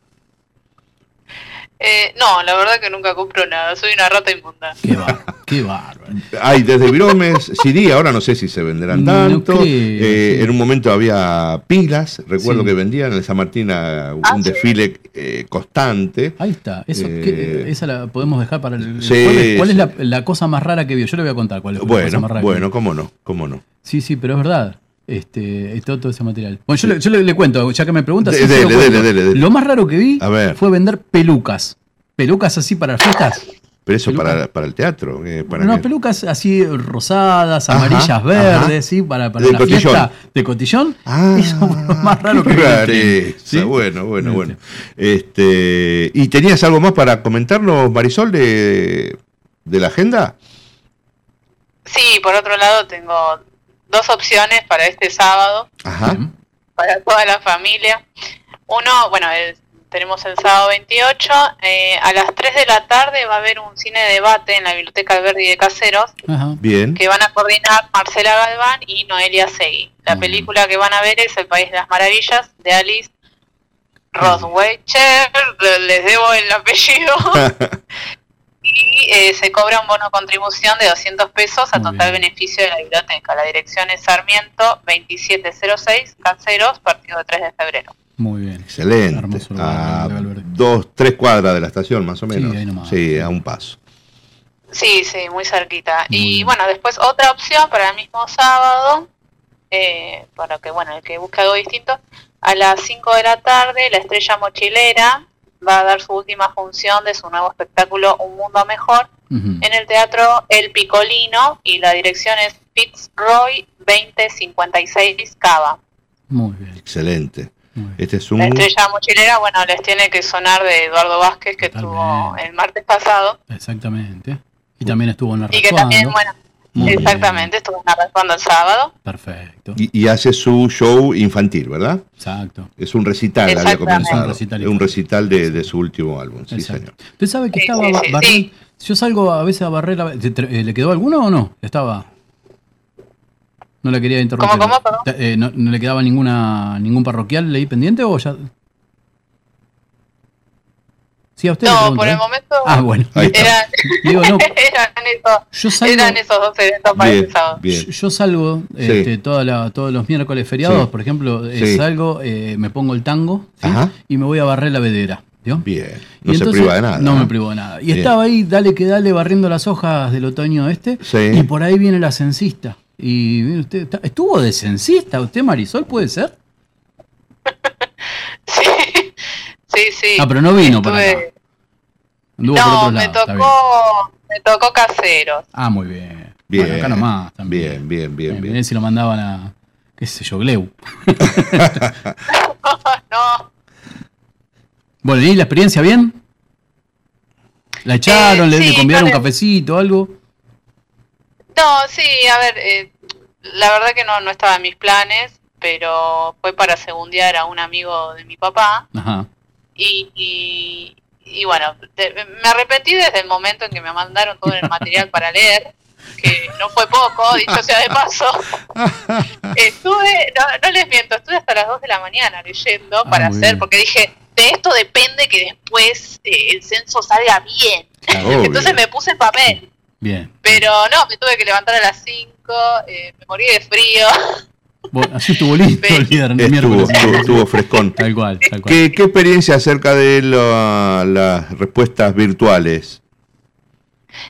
Eh, no, la verdad que nunca compro nada, soy una rata inmunda. Qué bárbaro, qué bárbaro. Hay desde bromes, CD, ahora no sé si se venderán No tanto. creo, Eh, sí. En un momento había pilas, recuerdo Sí. que vendían en San Martín a un Ah, sí. desfile eh, constante. Ahí está. Eso, Eh, ¿qué- esa la podemos dejar para el. Sí, ¿Cuál es, cuál es sí. la, la cosa más rara que vio? Yo le voy a contar cuál es la cosa Bueno, más rara. bueno, cómo no, cómo no. Sí, sí, pero es verdad. Este, todo, todo ese material. Bueno, yo, le, yo le- le cuento, ya que me pregunta. De- sí, se lo dele, dele, dele, dele. Lo más raro que vi A ver. fue vender pelucas. Pelucas así para fiestas. Pero eso para, para el teatro. eh, para no, que- pelucas así rosadas, Ajá, amarillas, ajá. verdes, sí, para, para De la cotillón. fiesta de cotillón. Ah, Eso fue lo más raro que vi. rareza, ¿Sí? Bueno, bueno, bueno. Este, ¿Y tenías algo más para comentarnos, Marisol, de, de la agenda? Sí, por otro lado tengo dos opciones para este sábado, Ajá. para toda la familia. Uno, bueno, el- tenemos el sábado 28, eh, a las 3 de la tarde va a haber un cine debate en la Biblioteca Alberdi de Caseros, Ajá. Bien. que van a coordinar Marcela Galván y Noelia Segui. La Muy película que van a ver es El País de las Maravillas de Alice Rothweicher, les debo el apellido, (laughs) y eh, se cobra un bono contribución de 200 pesos a Muy total bien. beneficio de la biblioteca. La dirección es Sarmiento 2706, Caseros, partido de 3 de febrero. Muy bien. Excelente. Hermoso A dos, tres cuadras de la estación, más o Sí, menos. ahí nomás. Sí, a un paso. Sí, sí, muy cerquita. Muy y bien. bueno, después otra opción para el mismo sábado, eh, para que bueno, el que busque algo distinto, a las 5 de la tarde la estrella mochilera va a dar su última función de su nuevo espectáculo Un Mundo Mejor en el teatro El Picolino y la dirección es Fitzroy 2056 Cava. Muy bien. Excelente. Muy bien. Este es un. La estrella mochilera, bueno, les tiene que sonar de Eduardo Vázquez que Totalmente. estuvo el martes pasado Exactamente. Y también estuvo en la y que también, bueno, Muy bien. Exactamente, estuve narrando el sábado. Perfecto. Y, y hace su show infantil, ¿verdad? Exacto. Es un recital, había comenzado. Un recital Es un recital de, de su último álbum, sí, Exacto. señor. Usted sabe que Sí, estaba sí, sí, barriendo- Yo salgo a veces a barrer. la- ¿te- te- eh, ¿Le quedó alguno o no? Estaba. No le quería interrumpir. ¿Cómo, cómo, perdón? Eh, no, no le quedaba ninguna ningún parroquial leí pendiente o ya? Sí, a usted No, pregunto, por ¿eh? el momento Ah, bueno. Eran, (laughs) Digo, no, (laughs) eran, esos, yo salgo, eran esos dos eventos para Bien, el sábado. bien. yo- salgo Sí. este, toda la- todos los miércoles feriados, Sí. por ejemplo, eh, Sí. salgo, eh, me pongo el tango y me voy a barrer la vedera. Bien. Y No se entonces- priva de nada. No me privo de nada. Y Bien. estaba ahí, dale que dale, barriendo las hojas del otoño este. Sí. Y por ahí viene la censista. Y usted, ¿estuvo de censista usted, Marisol? ¿Puede ser? Sí, sí, sí. Ah, pero no vino para Estuve- acá. Anduvo por No, me lado. tocó, me tocó caseros. Ah, muy bien. Bien. Bueno, acá nomás también. Bien, bien, bien, bien. Si lo mandaban a, qué sé yo, Gleu. (laughs) no, Bueno, ¿y la experiencia bien? ¿La echaron? Eh, ¿Le, le sí, convidaron un cafecito algo? no, sí, a ver, eh, la verdad que no, no estaba en mis planes, pero fue para segundear a un amigo de mi papá. Ajá. Y, y, y bueno, de- me arrepentí desde el momento en que me mandaron todo el material para leer, que no fue poco, (laughs) dicho sea de paso. Estuve, no, no les miento, estuve hasta las 2 de la mañana leyendo Ah, para hacer, bien. porque dije, de esto depende que después eh, el censo salga bien. (laughs) Obvio. Entonces me puse en papel, Bien. pero no, me tuve que levantar a las 5, eh, me morí de frío. Así estuvo lindo el viernes, Estuvo, miércoles. estuvo, estuvo frescón. Tal cual, tal cual. ¿Qué, qué experiencia acerca de la- las respuestas virtuales?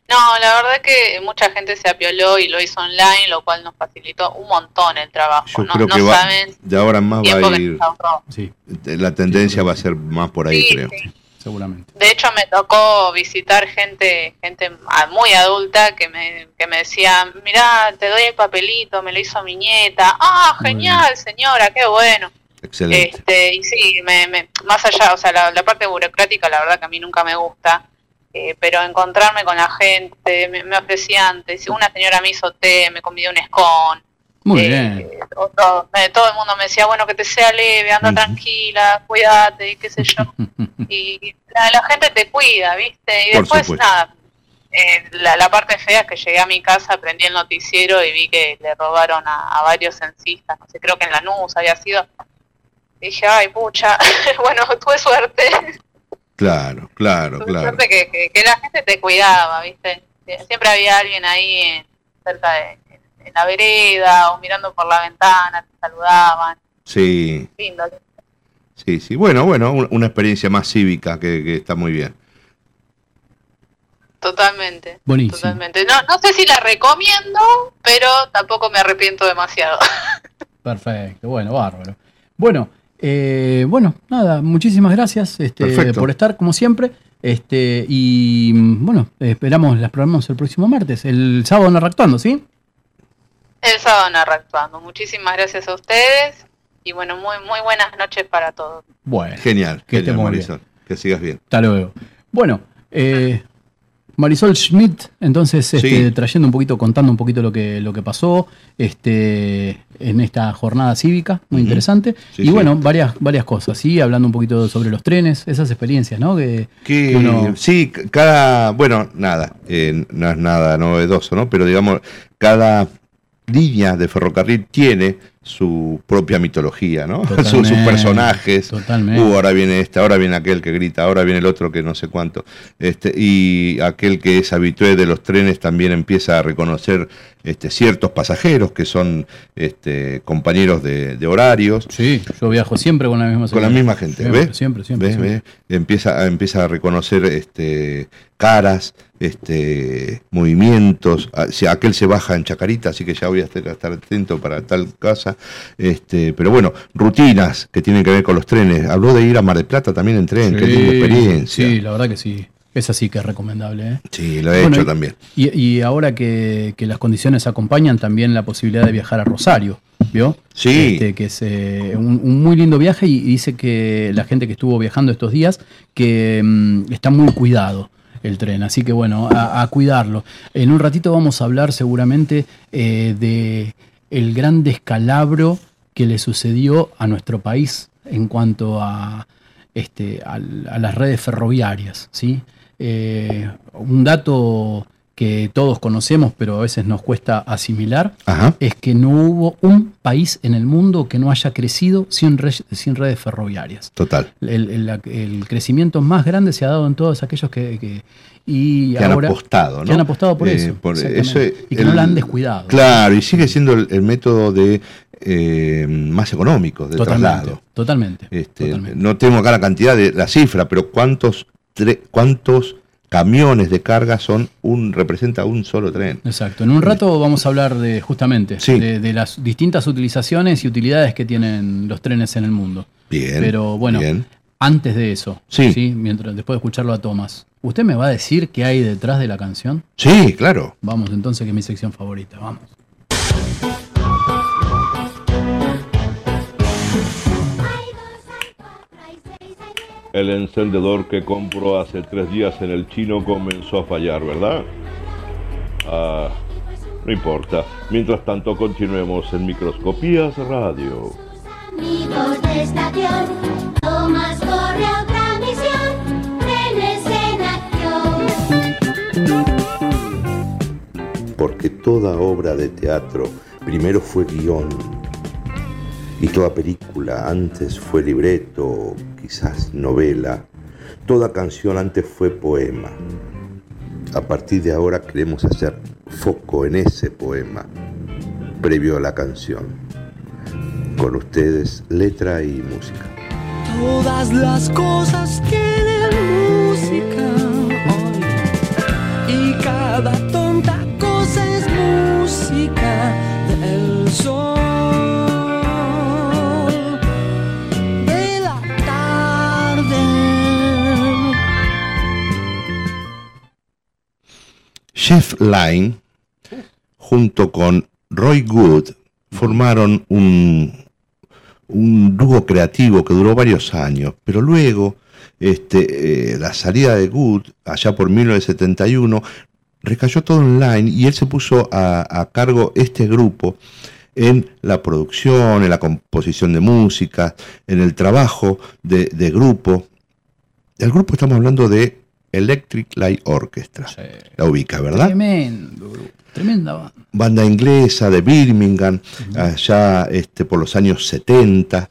No, la verdad que mucha gente se apioló y lo hizo online, lo cual nos facilitó un montón el trabajo. Yo no creo no que va, saben de ahora en más va a ir. Sí, La tendencia va a ser más por ahí, Sí, creo. Seguramente. De hecho, me tocó visitar gente gente muy adulta que me, que me decía, mirá, te doy el papelito, me lo hizo mi nieta. Ah, genial, señora, qué bueno. Excelente. Este, y sí, me, me- más allá, o sea, la, la parte burocrática, la verdad que a mí nunca me gusta, eh, pero encontrarme con la gente, me, me ofrecían, una señora me hizo té, me convidó un escón, Muy eh, bien. eh, todo el mundo me decía, bueno, que te sea leve, anda Ujú. tranquila, cuídate, y qué sé yo. (laughs) y la, la gente te cuida, ¿viste? Y Por después, supuesto. nada, eh, la, la parte fea es que llegué a mi casa, prendí el noticiero y vi que le robaron a, a varios censistas, no sé, creo que en Lanús había sido. Dije, ay, pucha, (laughs) bueno, tuve suerte, Claro, claro, tuve claro. suerte que, que, que la gente te cuidaba, ¿viste? Sie- Siempre había alguien ahí en- cerca de en la vereda o mirando por la ventana, te saludaban, Sí, lindo. sí, sí. Bueno, bueno, un- una experiencia más cívica que, que está muy bien. Totalmente. Buenísimo. Totalmente. No, no sé si la recomiendo, pero tampoco me arrepiento demasiado. (laughs) Perfecto, bueno, bárbaro. Bueno, eh, bueno, nada, muchísimas gracias este, Perfecto. por estar, como siempre. Este, y mm, bueno, esperamos, las programamos el próximo martes, el sábado narractuando, ¿sí? El sábado narrando. Muchísimas gracias a ustedes y bueno, muy muy buenas noches para todos. Bueno, Genial, Que genial, Marisol. Que sigas bien. hasta luego. Bueno, eh, Marisol Schmidt, entonces, este, Sí. trayendo un poquito, contando un poquito lo que, lo que pasó este, en esta jornada cívica, muy interesante. Sí, y sí. bueno, varias, varias cosas, ¿sí? Hablando un poquito sobre los trenes, esas experiencias, ¿no? Que, Que, que uno- Sí, cada, bueno, nada, eh, no es nada novedoso, ¿no? Pero digamos, cada línea de ferrocarril tiene su propia mitología, ¿no? (laughs) Sus- personajes. Totalmente. Uh, ahora viene este, ahora viene aquel que grita, ahora viene el otro que no sé cuánto. Este, y aquel que es habitué de los trenes también empieza a reconocer este, ciertos pasajeros que son este, compañeros de, de horarios. Sí, yo viajo siempre con la misma Con la misma gente, Siempre, ¿ves? Siempre, siempre. ¿Ves? siempre. ¿Ves? Empieza, empieza a reconocer este, caras, este, movimientos. Si aquel se baja en Chacarita, así que ya voy a estar, atento para tal casa. Este, pero bueno, rutinas que tienen que ver con los trenes. Habló de ir a Mar del Plata también en tren, qué linda Sí, experiencia. Sí, la verdad que sí. Esa sí que es recomendable. ¿eh? Sí, lo he Bueno, hecho y- también. Y, y ahora que, que las condiciones acompañan, también la posibilidad de viajar a Rosario, ¿vio? Sí. Este, que es eh, un, un muy lindo viaje y dice que la gente que estuvo viajando estos días que mm, está muy cuidado. El tren. Así que bueno, a, cuidarlo. En un ratito vamos a hablar seguramente eh, de el gran descalabro que le sucedió a nuestro país en cuanto a, este, a las redes ferroviarias. ¿sí? Eh, un dato que todos conocemos, pero a veces nos cuesta asimilar, Ajá. es que no hubo un país en el mundo que no haya crecido sin, re- sin redes ferroviarias. Total. El, el- la- el crecimiento más grande se ha dado en todos aquellos que, que- y Que han ahora- apostado, ¿no? que han apostado por Eh, eso, por eso, y que el- no la han descuidado. Claro, y sigue siendo el, método de eh, más económico de Totalmente, traslado. totalmente. Este, No tengo acá la cantidad de la cifra, pero cuántos tre- cuántos camiones de carga son un representa un solo tren. Exacto. En un rato vamos a hablar de justamente de, de las distintas utilizaciones y utilidades que tienen los trenes en el mundo. Bien. Pero bueno, bien. antes de eso, Sí. mientras después de escucharlo a Tomás, ¿usted me va a decir qué hay detrás de la canción? Sí, claro. Vamos entonces, que es mi sección favorita. Vamos. El encendedor que compró hace tres días en el chino comenzó a fallar, ¿verdad? Ah, no importa. Mientras tanto, continuemos en Microscopías Radio. Amigos de estación, Tomás corre a otra misión, trenes en acción. porque toda obra de teatro primero fue guion y toda película antes fue libreto, novela, toda canción antes fue poema. A partir de ahora queremos hacer foco en ese poema, previo a la canción. Con ustedes, letra y música. Todas las cosas tienen música hoy y cada tonta cosa es música del sol Jeff Lynne, junto con Roy Good, formaron un, dúo creativo que duró varios años, pero luego este, eh, la salida de Good, allá por 1971, recayó todo online y él se puso a, cargo este grupo en la producción, en la composición de música, en el trabajo de, de grupo. El grupo estamos hablando de Electric Light Orchestra. La ubica, ¿verdad? Tremendo, grupo, tremenda banda. banda inglesa de Birmingham, allá este, por los años 70.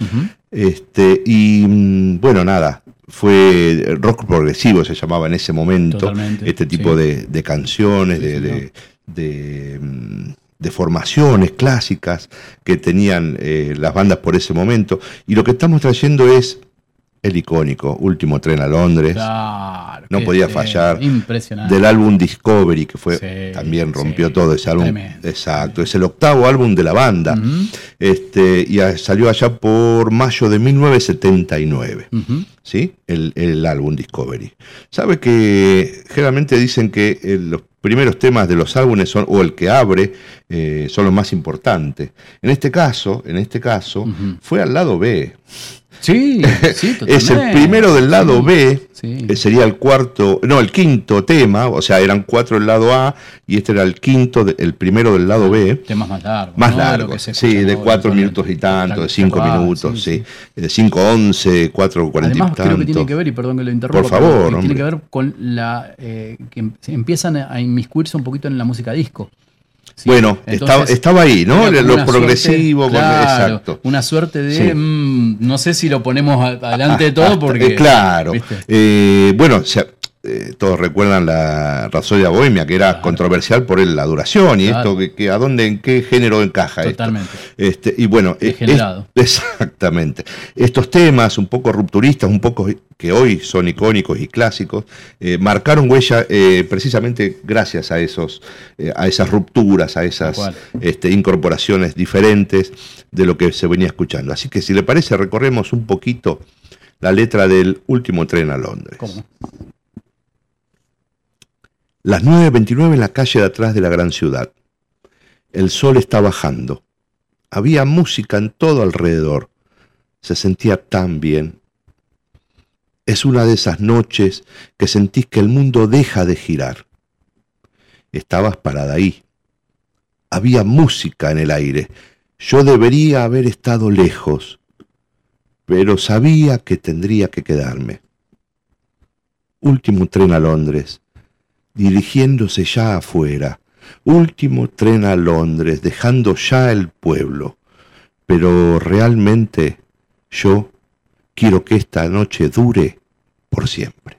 este, y mm, bueno, nada, fue rock progresivo, se llamaba en ese momento, Totalmente, este tipo sí. de, de canciones, de, de- de, mm, de formaciones clásicas que tenían eh, las bandas por ese momento. Y lo que estamos trayendo es el icónico Último Tren a Londres. Claro, no podía fallar. impresionante. Del álbum Discovery, que fue Sí, también rompió todo ese álbum. tremendo. Exacto, es el octavo álbum de la banda. este, y a- salió allá por mayo de 1979. ¿sí? El, el álbum Discovery. Sabe que generalmente dicen que eh, los primeros temas de los álbumes son, o el que abre, eh, son los más importantes. En este caso, en este caso, fue al lado B. Sí, sí, (laughs) es el totalmente. primero del lado Sí, B, sí. eh, sería el cuarto, no, el quinto tema, o sea, eran cuatro del lado A y este era el quinto, de- el primero del lado B. Temas más largos. Más ¿no? Lo largo, que se sí, de cuatro minutos y tanto, de cinco Ah, minutos, sí, sí, de cinco once, cuatro cuarenta y Además, creo que tanto. tiene que ver, y perdón que lo interrumpa, Por favor, pero tiene que ver con la eh, que em- empiezan a inmiscuirse un poquito en la música disco. ¿Sí? Bueno, Entonces, estaba, estaba ahí, ¿no? Lo progresivo, suerte- con- claro, exacto. Una suerte de, Sí. mm, no sé si lo ponemos adelante de Ah, todo hasta- porque... eh, claro. Eh, bueno, se- eh, todos recuerdan la Rapsodia Bohemia, que era controversial por la duración y Claro. esto, que, que a dónde, en qué género encaja esto. Totalmente. Este, y bueno, es- (laughs) exactamente. Estos temas un poco rupturistas, un poco que hoy son icónicos y clásicos, eh, marcaron huella eh, precisamente gracias a esos, eh, a esas rupturas, a esas este, incorporaciones diferentes de lo que se venía escuchando. Así que si le parece, recorremos un poquito la letra del último tren a Londres. ¿Cómo? Las 9.29 en la calle de atrás de la gran ciudad. El sol está bajando. Había música en todo alrededor. Se sentía tan bien. Es una de esas noches que sentís que el mundo deja de girar. Estabas parada ahí. Había música en el aire. Yo debería haber estado lejos, pero sabía que tendría que quedarme. Último tren a Londres dirigiéndose ya afuera. Último tren a Londres, dejando ya el pueblo. Pero realmente yo quiero que esta noche dure por siempre.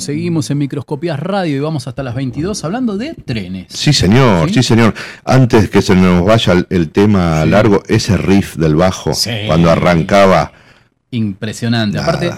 Seguimos, seguimos en Microscopías Radio y vamos hasta las 22 hablando de trenes. Sí, señor, ¿Sí? sí, señor. Antes que se nos vaya el, el tema largo, ese riff del bajo, Sí. cuando arrancaba, Impresionante. Aparte,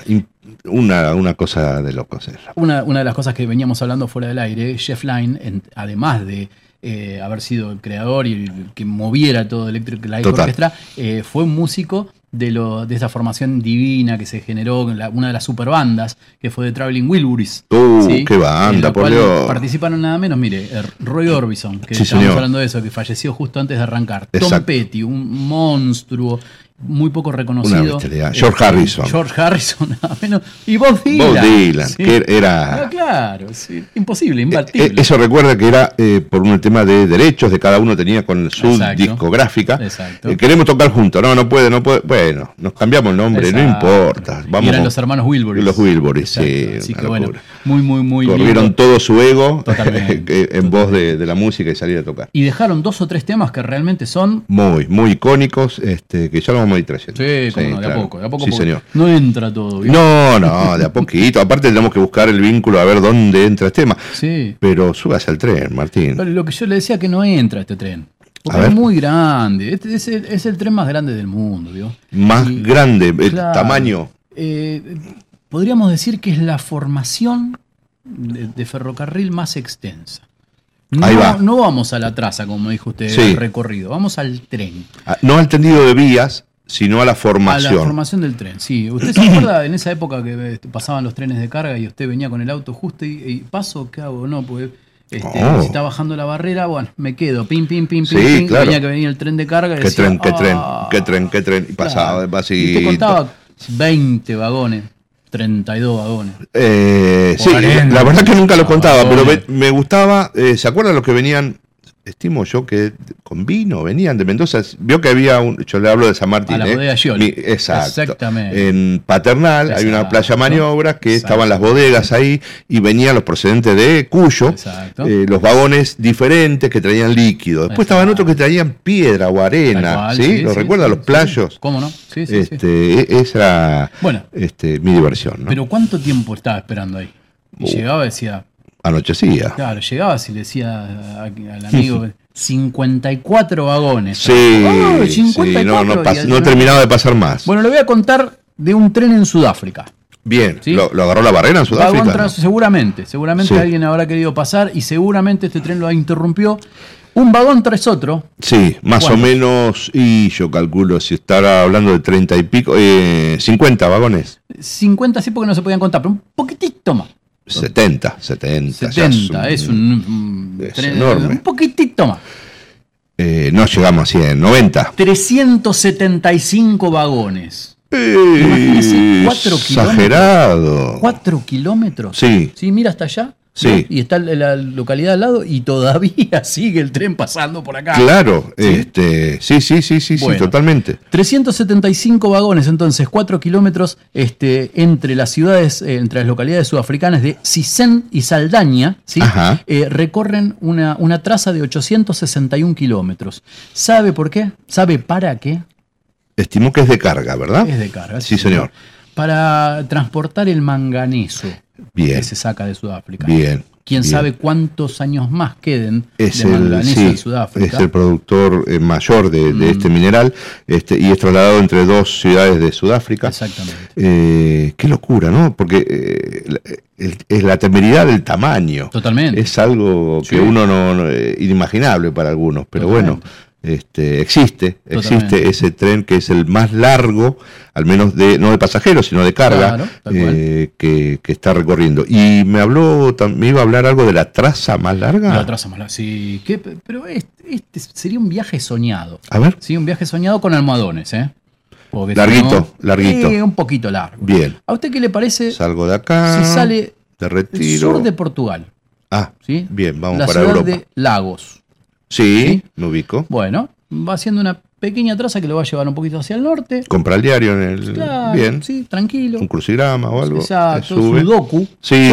una, una cosa de locos. era. Una, una de las cosas que veníamos hablando fuera del aire, Jeff en- además de eh, haber sido el creador y el que moviera todo Electric Light Total. Orchestra, eh, fue un músico de, lo, de esa formación divina que se generó, en la- una de las superbandas, que fue de Traveling Wilburys. Uh, ¿sí? qué banda, por Dios. Participaron nada menos, mire, eh, Roy Orbison, que Sí, estábamos señor. hablando de eso, que falleció justo antes de arrancar. Tom. Petty, un monstruo, muy poco reconocido. Una. George Este, Harrison. George Harrison, (laughs) nada menos. Y Bob Dylan. Bob Dylan, Sí. que era... Ah, claro, sí, imposible, Eh, imbatible. Eso recuerda que era eh, por un tema de derechos de cada uno tenía con su Exacto. discográfica. Exacto. Eh, queremos tocar juntos. No, no puede, no puede. Bueno, nos cambiamos el nombre, no importa. Y Vamos eran con- los hermanos Wilburys. Los Wilburys, sí. Así que bueno, muy, muy, muy Corrieron lindo. todo su ego Totalmente, (laughs) en voz de, de la música y salir a tocar. Y dejaron dos o tres temas que realmente son. Muy, muy icónicos, este, que ya lo a trayendo. Sí, cómo no, de a poco, de a poco. Sí, señor. No entra todo. ¿viste? No, no, de a poquito. Aparte tenemos que buscar el vínculo a ver dónde entra este tema. Sí. Pero súbase al tren, Martín. Pero lo que yo le decía que no entra este tren. Porque es muy grande. Este es el, es el tren más grande del mundo, ¿vio? Más Y- grande, el Claro. tamaño. Eh, podríamos decir que es la formación de, de ferrocarril más extensa. No, Ahí va. no vamos a la traza, como dijo usted, Sí. el recorrido, vamos al tren. Ah, No al tendido de vías, sino a la A formación. la formación del tren, sí. ¿Usted se acuerda en esa época que este, pasaban los trenes de carga y usted venía con el auto justo y, y paso, ¿qué hago? No, pues este, Oh. si está bajando la barrera, bueno, me quedo, pim, pim, pim, pim, Sí, pim. claro. Venía que venía el tren de carga y Qué decía, tren, qué tren, "Ah". qué tren, qué tren. Y pasaba Claro. Y te contaba 20 vagones, 32 vagones. Eh, sí, 40 la verdad que nunca lo contaba, pero me gustaba. eh, ¿Se acuerdan los que venían? Estimo yo que con vino venían de Mendoza. Vio que había un. Yo le hablo de San Martín. A la ¿eh? bodega Scioli. Mi- exacto. Exactamente. En Paternal hay una playa maniobra que Exacto. estaban las bodegas ahí y venían los procedentes de Cuyo. Exacto. eh, los vagones diferentes que traían líquido. Después estaban otros que traían piedra o arena. cual, ¿Sí? sí, ¿Lo sí, recuerda? sí, los playos. ¿Cómo no? Sí, sí, este, e- Esa era Bueno. este, mi diversión. ¿no? Pero ¿cuánto tiempo estaba esperando ahí? Y Uh. llegaba y decía, Anochecía. claro, llegaba y le decía al amigo, 54 vagones. Sí, Oh, sí, 54, no, no, pas- no terminaba de pasar más. Bueno, le voy a contar de un tren en Sudáfrica. Bien, ¿sí? ¿lo, lo agarró la barrera en Sudáfrica? Vagón trans- seguramente, seguramente Sí. alguien habrá querido pasar y seguramente este tren lo interrumpió. Un vagón tras otro. Sí, más o menos, y yo calculo, si estará hablando de 30 y pico, eh, 50 vagones. 50 sí porque no se podían contar, pero un poquitito más. 70, 70. ya 70, es un, un es tren- enorme. un poquitito más. eh, no llegamos a 100, 90. 375 vagones. Eh, Imagínese, cuatro Exagerado. 4 kilómetros. Sí. Sí, mira hasta allá. Sí. ¿no? Y está la localidad al lado y todavía (laughs) sigue el tren pasando por acá. Claro, ¿Sí? este, sí, sí, sí, sí, sí, totalmente. 375 vagones, entonces 4 kilómetros este, entre las ciudades, eh, entre las localidades sudafricanas de Sisen y Saldaña. Eh, recorren una, una traza de 861 kilómetros. ¿Sabe por qué? ¿Sabe para qué? Estimo que es de carga, ¿verdad? Es de carga. Sí, señor. Para transportar el manganeso Bien. que se saca de Sudáfrica. Bien. Quién bien. sabe cuántos años más queden es de el, sí, en Sudáfrica. es el productor eh, mayor de, de Mm. este mineral este, y es trasladado entre dos ciudades de Sudáfrica. Exactamente. Eh, qué locura, ¿no? Porque eh, la- el- es la temeridad del tamaño. Totalmente. Es algo que Sí. uno no, no- eh, inimaginable para algunos, pero Totalmente. bueno, este, existe, existe Totalmente. ese tren que es el más largo, al menos de no de pasajeros, sino de carga, Claro, eh, que, que está recorriendo. Y me habló, me iba a hablar algo de la traza más larga. La traza más larga, sí. ¿Qué? Pero este, este sería un viaje soñado. A ver. Sí, un viaje soñado con almohadones, ¿eh? Porque Larguito, larguito. eh, un poquito largo. Bien. ¿A usted qué le parece Salgo de acá. si sale de sur de Portugal? Ah, ¿sí? bien, vamos la para ciudad Europa. de Lagos. Sí, me ubico. Bueno, va haciendo una pequeña traza que lo va a llevar un poquito hacia el norte. Compra el diario en el. Claro, bien. sí, tranquilo. Un crucigrama o algo. Exacto, eh, sube. sudoku. Sí.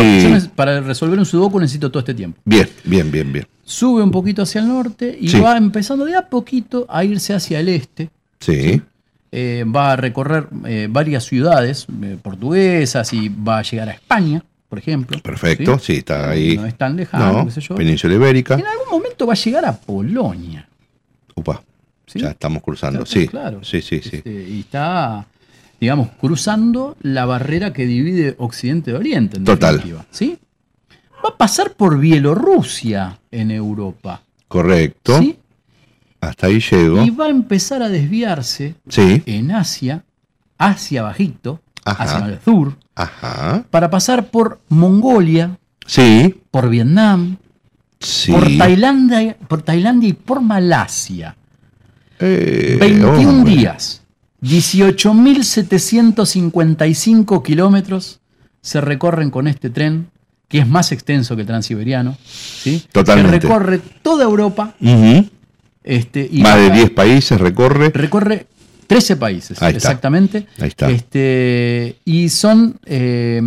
Para resolver un sudoku necesito todo este tiempo. Bien, bien, bien, bien. Sube un poquito hacia el norte y Sí. va empezando de a poquito a irse hacia el este. Sí. Eh, va a recorrer eh, varias ciudades eh, portuguesas y va a llegar a España, por ejemplo. Perfecto, sí, está ahí. No es tan lejano, No, qué sé yo. Península Ibérica. En algún momento va a llegar a Polonia. Upa, ¿sí? ya estamos cruzando. Sí, claro. sí, sí, sí. Este, y está, digamos, cruzando la barrera que divide Occidente de Oriente, en Total. definitiva. ¿Sí? Va a pasar por Bielorrusia en Europa. Correcto. ¿Sí? Hasta ahí llego. Y va a empezar a desviarse Sí. en Asia, hacia bajito, Ajá. hacia el sur, Ajá. para pasar por Mongolia, Sí. por Vietnam, Sí. por Tailandia, por Tailandia y por Malasia. Eh, 21 hombre. días, 18.755 kilómetros se recorren con este tren, que es más extenso que el transiberiano, ¿sí? Totalmente. que recorre toda Europa Ujú. este, y Más de baja- 10 países recorre. recorre 13 países, Ahí está. exactamente. Ahí está. Este, y son, eh,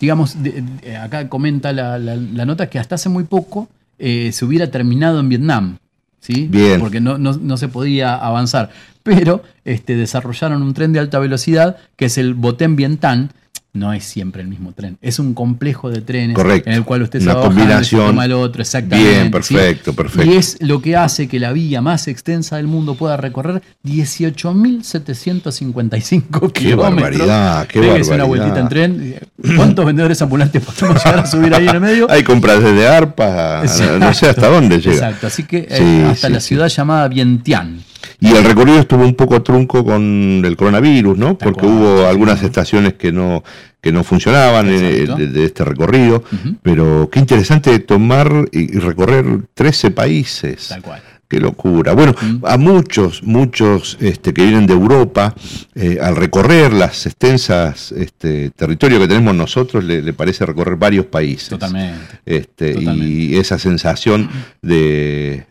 digamos, de- de- acá comenta la, la- la nota que hasta hace muy poco eh, se hubiera terminado en Vietnam. ¿sí? Bien. Porque no, no- no se podía avanzar. Pero este, desarrollaron un tren de alta velocidad que es el Boten Vientan. No es siempre el mismo tren, es un complejo de trenes Correcto. en el cual usted se va combinación. toma el otro, exactamente. Bien, ¿sí? perfecto, perfecto. Y es lo que hace que la vía más extensa del mundo pueda recorrer 18.755 Qué kilómetros. barbaridad, qué Pégese una barbaridad. vueltita en tren. ¿Cuántos vendedores ambulantes podemos llegar a subir ahí en el medio? Hay compras desde arpa, no, no sé hasta dónde llega. Exacto, así que eh, hasta sí, la ciudad llamada Vientiane. Y el recorrido estuvo un poco trunco con el coronavirus, ¿no? Porque cual, hubo sí, algunas estaciones que no, que no funcionaban eh, de, de este recorrido. Pero qué interesante tomar y y recorrer 13 países. Tal cual. Qué locura. Bueno, a muchos, muchos este, que vienen de Europa, eh, al recorrer las extensas este, territorios que tenemos nosotros, le, le parece recorrer varios países. Totalmente. Este, Totalmente. Y esa sensación de,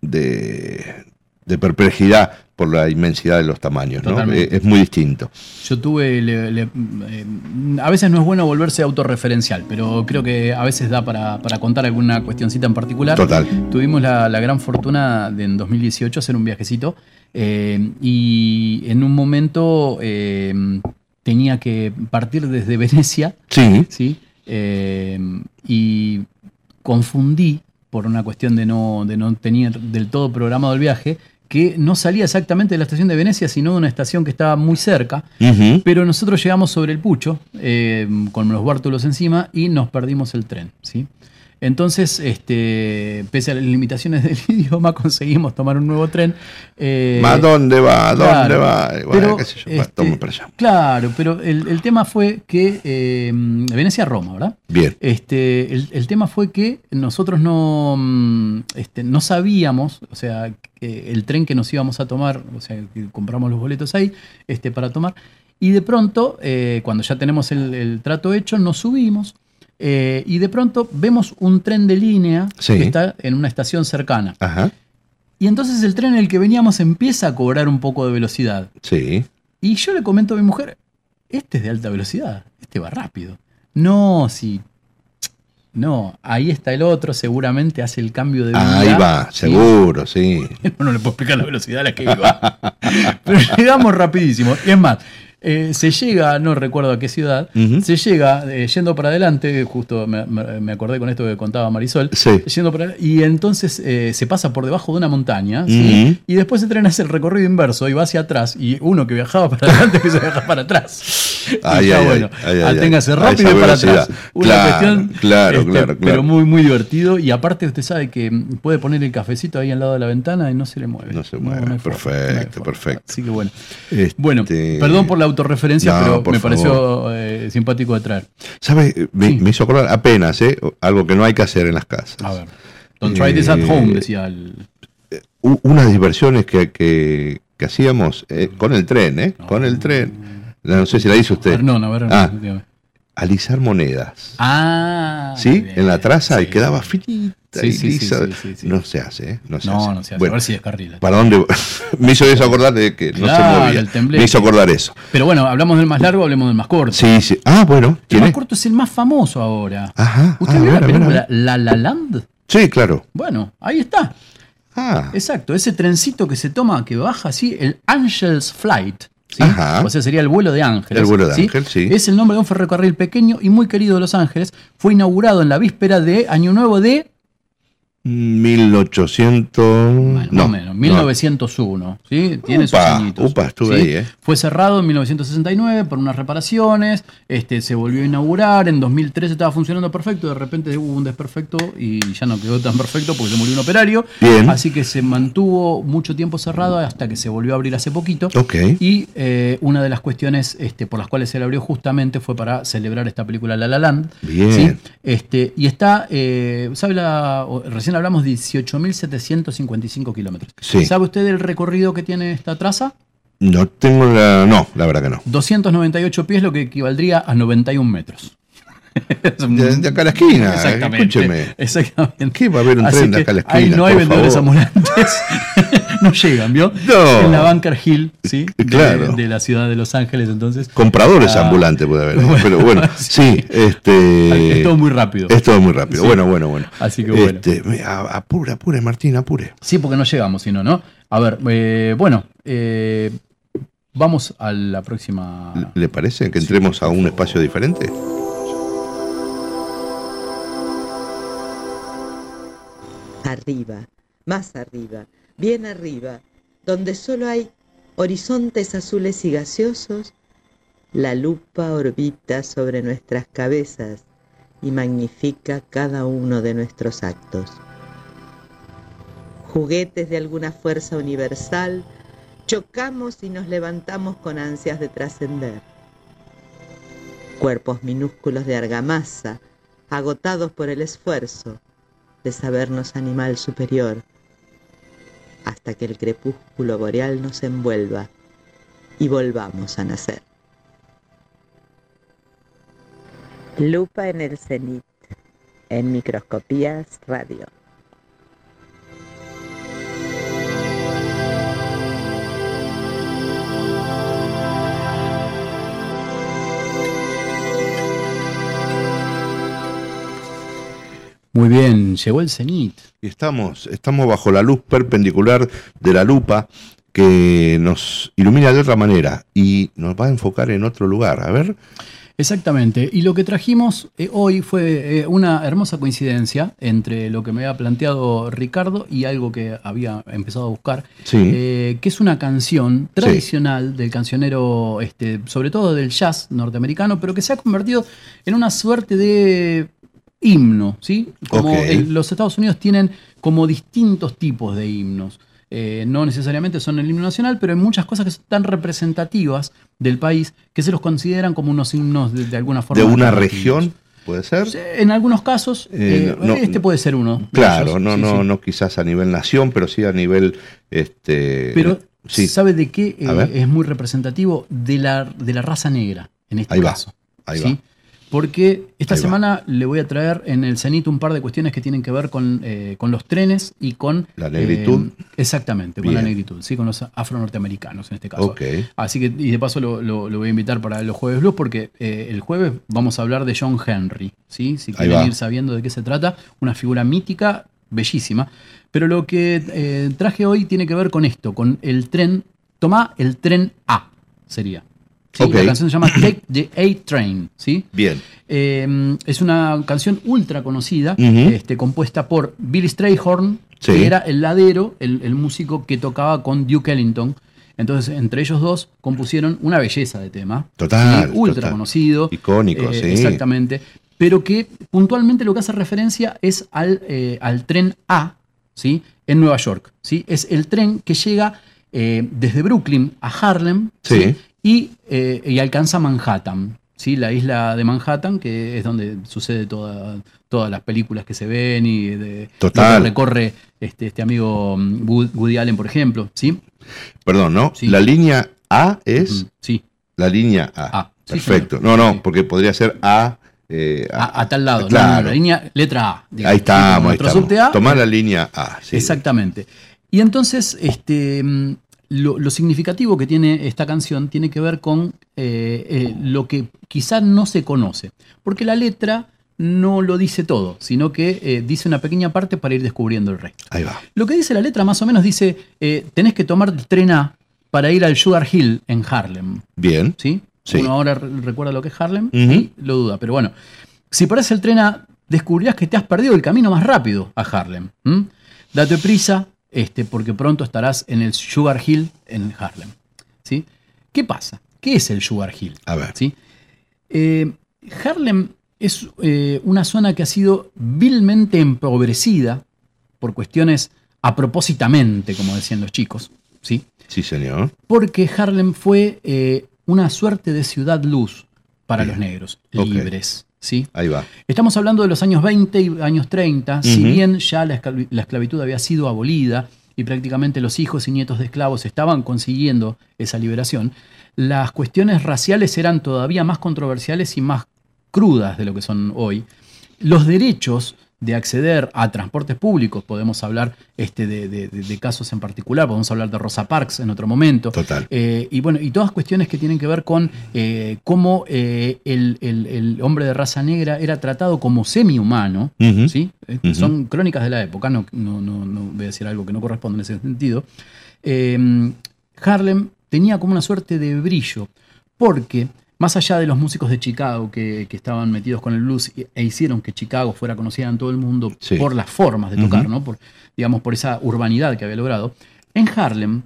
de, de perplejidad por la inmensidad de los tamaños, ¿no? Es muy distinto. Yo tuve, le- le- eh, a veces no es bueno volverse autorreferencial, pero creo que a veces da para, para contar alguna cuestioncita en particular. Total. Tuvimos la, la gran fortuna de en 2018 hacer un viajecito eh, y en un momento eh, tenía que partir desde Venecia Sí. ¿sí? Y confundí, por una cuestión de no, de no tener del todo programado el viaje, que no salía exactamente de la estación de Venecia, sino de una estación que estaba muy cerca. Pero nosotros llegamos sobre el Pucho, eh, con los bártulos encima, y nos perdimos el tren. ¿sí? Entonces, este, pese a las limitaciones (laughs) del idioma, conseguimos tomar un nuevo tren. eh, ¿Ma dónde va? ¿A ¿Dónde claro, va? Bueno, pero, qué sé yo, este, toma para allá. Claro, pero el, el tema fue que eh, Venecia a Roma, ¿verdad? Bien. Este, el, el tema fue que nosotros no, mm, este, no sabíamos, o sea, que el tren que nos íbamos a tomar, o sea, que compramos los boletos ahí este, para tomar, y de pronto, eh, cuando ya tenemos el, el trato hecho, nos subimos. Eh, y de pronto vemos un tren de línea Sí. que está en una estación cercana. Ajá. Y entonces el tren en el que veníamos empieza a cobrar un poco de velocidad. Sí. Y yo le comento a mi mujer, este es de alta velocidad, este va rápido. No, si... No, ahí está el otro, seguramente hace el cambio de Ahí velocidad. va, ¿sí? seguro, sí. (laughs) No, no le puedo explicar la velocidad a la que iba. (laughs) Pero llegamos rapidísimo. Y es más, eh, se llega, no recuerdo a qué ciudad, Ujú. se llega eh, yendo para adelante, justo me, me- acordé con esto que contaba Marisol, Sí. yendo para, y entonces eh, se pasa por debajo de una montaña, ¿sí? Ujú. y después el tren hace el recorrido inverso y va hacia atrás, y uno que viajaba para adelante empieza a viajar para atrás. (laughs) Y Ay, está ay, bueno, ay, ay, ay, aténgase ay. Rápido para atrás. Una Claro, cuestión, claro, este, claro, pero muy, muy divertido, y aparte usted sabe que puede poner el cafecito ahí al lado de la ventana y no se le mueve. No se mueve. perfecto, no hay forma. perfecto. Así que bueno. Este, Bueno, perdón por la autorreferencia, No, pero me favor. pareció eh, simpático de traer. ¿Sabes? Me, me hizo acordar apenas, ¿eh? Algo que no hay que hacer en las casas. A ver. Don't try this at Eh, home, decía el. u- unas diversiones que, que- que hacíamos eh, con el tren, ¿eh? Con el tren. No sé si la hizo usted. Perdón, a ver, Ah. Alisar monedas. Ah. ¿Sí? bien, En la traza y quedaba finita Sí, y lisa. sí, sí, sí. No se hace, ¿eh? No se No, hace. no se hace. Bueno, a ver si descarrila. ¿Para dónde? (laughs) me hizo eso acordar de que no Claro, se movía. Me hizo acordar eso. Pero bueno, hablamos del más largo, hablemos del más corto. Sí, sí. Ah, bueno. El ¿Quién más corto es el más famoso ahora. Ajá. ¿Usted ah, vio la película. La La Land? Sí, claro. Bueno, ahí está. Ah, Exacto, ese trencito que se toma, que baja así, el Angel's Flight. ¿Sí? Ajá. O sea, sería el vuelo de Ángeles. El vuelo de ¿sí? Ángel, sí. Es el nombre de un ferrocarril pequeño y muy querido de Los Ángeles. Fue inaugurado en la víspera de Año Nuevo de 1800. Más no, menos, 1901. ¿sí? Tiene sus Upa, añitos. upa, estuve ¿sí? ahí, ¿eh? Fue cerrado en 1969 por unas reparaciones. Este, se volvió a inaugurar. En 2013 estaba funcionando perfecto. De repente hubo un desperfecto y ya no quedó tan perfecto porque se murió un operario. Bien. Así que se mantuvo mucho tiempo cerrado hasta que se volvió a abrir hace poquito. Ok. Y eh, una de las cuestiones este, por las cuales se le abrió justamente fue para celebrar esta película La La Land. Bien. ¿sí? Este, y está, eh, ¿sabe la, o- recién hablamos de 18.755 kilómetros. Sí. ¿Sabe usted el recorrido que tiene esta traza? No tengo la. No, la verdad que no. 298 pies, lo que equivaldría a 91 metros. (laughs) De, de acá a la esquina, Exactamente. escúcheme. Exactamente. ¿Qué va a haber un Así tren de acá a la esquina? Ahí no hay vendedores favor? ambulantes. (laughs) (laughs) no llegan, ¿vio? No. En la Bunker Hill, ¿sí? De- Claro. De, la ciudad de Los Ángeles, entonces. Compradores Ah, ambulantes puede haber. ¿eh? bueno, pero bueno, (laughs) sí, este. Es todo muy rápido. Es todo muy rápido. Sí. Bueno, bueno, bueno. Así que bueno. Este, apure, apure, Martín, apure. Sí, porque no llegamos, si no, ¿no? A ver, eh, bueno, eh, vamos a la próxima. ¿Le parece que entremos a un espacio diferente? Arriba, más arriba, bien arriba, donde solo hay horizontes azules y gaseosos, la lupa orbita sobre nuestras cabezas y magnifica cada uno de nuestros actos. Juguetes de alguna fuerza universal, chocamos y nos levantamos con ansias de trascender. Cuerpos minúsculos de argamasa, agotados por el esfuerzo, de sabernos animal superior, hasta que el crepúsculo boreal nos envuelva y volvamos a nacer. Lupa en el cenit, en microscopías radio. Muy bien, llegó el cenit. Y estamos, estamos bajo la luz perpendicular de la lupa que nos ilumina de otra manera y nos va a enfocar en otro lugar. A ver, Exactamente. Y lo que trajimos eh, hoy fue eh, una hermosa coincidencia entre lo que me había planteado Ricardo y algo que había empezado a buscar, Sí. eh, que es una canción tradicional del cancionero, este, sobre todo del jazz norteamericano, pero que se ha convertido en una suerte de himno, ¿sí? Como el- los Estados Unidos tienen como distintos tipos de himnos. Eh, no necesariamente son el himno nacional, pero hay muchas cosas que son tan representativas del país que se los consideran como unos himnos de, de alguna forma. de una región, ¿puede ser? En algunos casos, Eh, eh, no- este puede ser uno. Claro, no, Sí, no, sí. no quizás a nivel nación, pero sí a nivel este. Pero, sí. ¿sabe de qué es muy representativo? De la, de la raza negra, en este Ahí va, caso. ahí ¿sí? va. Porque esta Ahí va. semana le voy a traer en el cenit un par de cuestiones que tienen que ver con, eh, con los trenes y con... La negritud. eh, exactamente, con la negritud, ¿sí? con los afro-norteamericanos en este caso. Ok. Así que, y de paso lo, lo- lo voy a invitar para los jueves blues porque eh, el jueves vamos a hablar de John Henry, ¿sí? Si quieren ir sabiendo de qué se trata, una figura mítica, bellísima. Pero lo que eh, traje hoy tiene que ver con esto, con el tren, toma el tren A, sería. ¿Sí? La canción se llama (clears throat) Take the A-Train, ¿sí? Bien. Eh, es una canción ultra conocida, este, compuesta por Billy Strayhorn, Sí. que era el ladero, el, el músico que tocaba con Duke Ellington. Entonces, entre ellos dos compusieron una belleza de tema. Total, ¿sí? Ultra total. conocido. Icónico, eh, sí. Exactamente. Pero que puntualmente lo que hace referencia es al, eh, al tren A, ¿sí? En Nueva York. ¿sí? Es el tren que llega eh, desde Brooklyn a Harlem Sí. Y, eh, y alcanza Manhattan. ¿sí? La isla de Manhattan, que es donde sucede toda- todas las películas que se ven y de, Total. recorre este, este amigo mm, Wood- Woody Allen, por ejemplo. ¿sí? Perdón, ¿no? Sí. La línea A es. Sí. La línea A. A, sí, Perfecto. No, no, porque podría ser A. eh, A, a tal lado. No, Claro. no, la línea letra A. digamos, ahí estamos, ahí estamos. A, Tomar la línea A. sí. Exactamente. Y entonces, este, mm, lo, lo significativo que tiene esta canción tiene que ver con eh, eh, lo que quizá no se conoce. Porque la letra no lo dice todo, sino que eh, dice una pequeña parte para ir descubriendo el resto. Ahí va. Lo que dice la letra más o menos dice, tenés que tomar el tren A para ir al Sugar Hill en Harlem. Bien. ¿Sí? Sí. Uno ahora re- recuerda lo que es Harlem y lo duda. Pero bueno, si paras el tren A, descubrirás que te has perdido el camino más rápido a Harlem. Date prisa, este, porque pronto estarás en el Sugar Hill en Harlem. ¿sí? ¿Qué pasa? ¿Qué es el Sugar Hill? A ver. ¿sí? Eh, Harlem es eh, una zona que ha sido vilmente empobrecida por cuestiones a propósitamente, como decían los chicos. ¿sí? Sí, señor. Porque Harlem fue eh, una suerte de ciudad luz para Bien. los negros, libres. ¿Sí? Ahí va. Estamos hablando de los años 20 y años 30, si bien ya la esclavitud había sido abolida y prácticamente los hijos y nietos de esclavos estaban consiguiendo esa liberación, las cuestiones raciales eran todavía más controversiales y más crudas de lo que son hoy. Los derechos de acceder a transportes públicos, podemos hablar este, de, de- de- de casos en particular, podemos hablar de Rosa Parks en otro momento, Total. eh, y bueno, y todas cuestiones que tienen que ver con eh, cómo eh, el, el- el hombre de raza negra era tratado como semi-humano. ¿sí? Son crónicas de la época, no, no, no, no voy a decir algo que no corresponde en ese sentido. Harlem tenía como una suerte de brillo, porque más allá de los músicos de Chicago que, que estaban metidos con el blues e- hicieron que Chicago fuera conocida en todo el mundo Sí. por las formas de tocar. ¿no? Por, digamos, por esa urbanidad que había logrado, en Harlem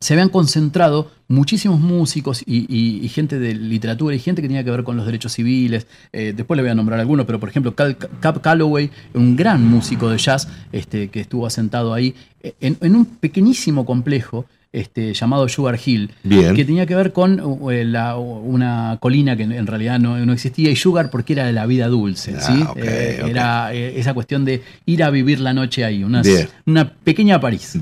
se habían concentrado muchísimos músicos y, y- y gente de literatura y gente que tenía que ver con los derechos civiles. Eh, después le voy a nombrar algunos, pero por ejemplo, Cal- Cap Calloway, un gran músico de jazz este, que estuvo asentado ahí en, en un pequeñísimo complejo este, llamado Sugar Hill, Bien. que tenía que ver con eh, la- una colina que en realidad no, no existía, y Sugar porque era de la vida dulce. Ah, ¿sí? Eh. Era eh, esa cuestión de ir a vivir la noche ahí, una, Bien. una pequeña París.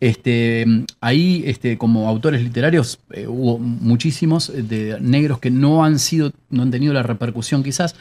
Este, ahí, este, como autores literarios, hubo muchísimos de negros que no han sido, no han tenido la repercusión quizás.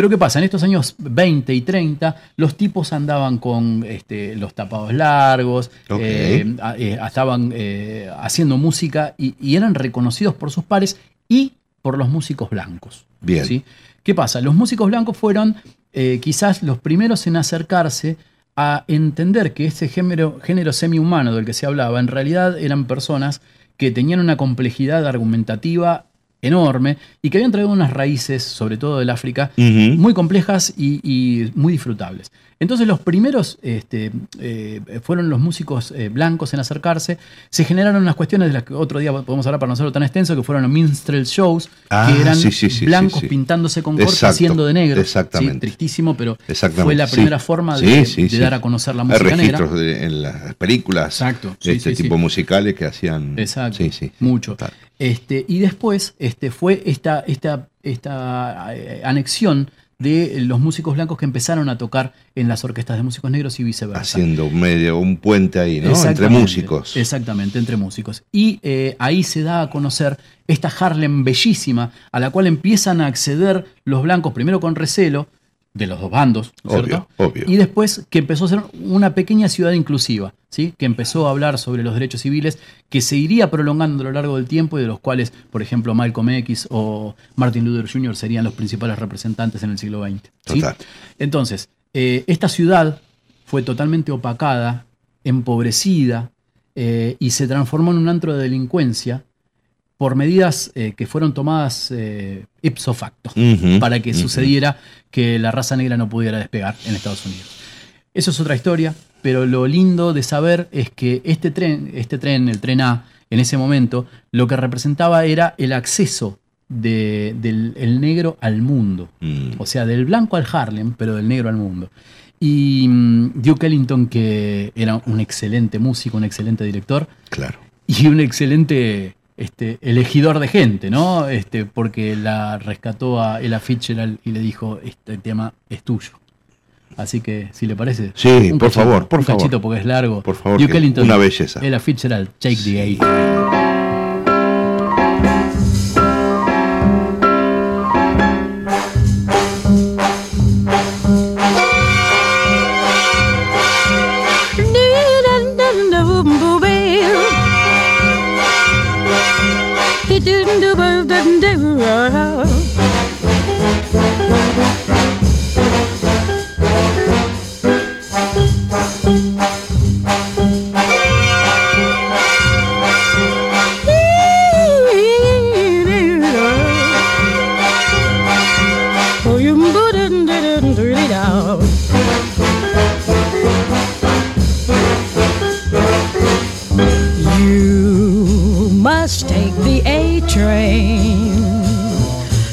Pero ¿qué pasa? En estos años 20 y 30, los tipos andaban con este, los tapados largos, eh, eh, estaban eh, haciendo música y, y eran reconocidos por sus pares y por los músicos blancos. Bien. ¿sí? ¿Qué pasa? Los músicos blancos fueron eh, quizás los primeros en acercarse a entender que ese género, género semi-humano del que se hablaba en realidad eran personas que tenían una complejidad argumentativa enorme y que habían traído unas raíces, sobre todo del África, muy complejas y, y muy disfrutables. Entonces los primeros este, eh, fueron los músicos eh, blancos en acercarse. Se generaron unas cuestiones de las que otro día podemos hablar para no hacerlo tan extenso, que fueron los minstrel shows, Ah, que eran sí, sí, sí, blancos pintándose con corte haciendo de negro. exactamente. Tristísimo, pero Exactamente, fue la primera forma de, dar a conocer la música negra. registros de- en las películas Exacto, de este tipo musicales que hacían. Exacto. Mucho. Este, y después este, fue esta, esta, esta eh, anexión de los músicos blancos que empezaron a tocar en las orquestas de músicos negros y viceversa. Haciendo medio un puente ahí, ¿no? Entre músicos. Exactamente, entre músicos. Y eh, ahí se da a conocer esta Harlem bellísima, a la cual empiezan a acceder los blancos, primero con recelo, de los dos bandos, ¿no es Obvio, ¿cierto? obvio. Y después que empezó a ser una pequeña ciudad inclusiva, ¿sí? que empezó a hablar sobre los derechos civiles, que se iría prolongando a lo largo del tiempo y de los cuales, por ejemplo, Malcolm X o Martin Luther Jr. serían los principales representantes en el siglo XX. ¿sí? Total. Entonces, eh, esta ciudad fue totalmente opacada, empobrecida eh, y se transformó en un antro de delincuencia por medidas eh, que fueron tomadas eh, ipso facto para que sucediera que la raza negra no pudiera despegar en Estados Unidos. Eso es otra historia, pero lo lindo de saber es que este tren, este tren, el tren A, en ese momento, lo que representaba era el acceso de- del el negro al mundo. Mm. O sea, del blanco al Harlem, pero del negro al mundo. Y mm, Duke Ellington, que era un excelente músico, un excelente director, Claro. y un excelente este, elegidor de gente, ¿no? Este, porque la rescató a Ella Fitzgerald y le dijo, este tema es tuyo. Así que, si le parece. Sí, un por cachito, favor, por un favor. cachito porque es largo. Por favor, Duke que- Ellington, una belleza. Ella Fitzgerald, Take the Eight.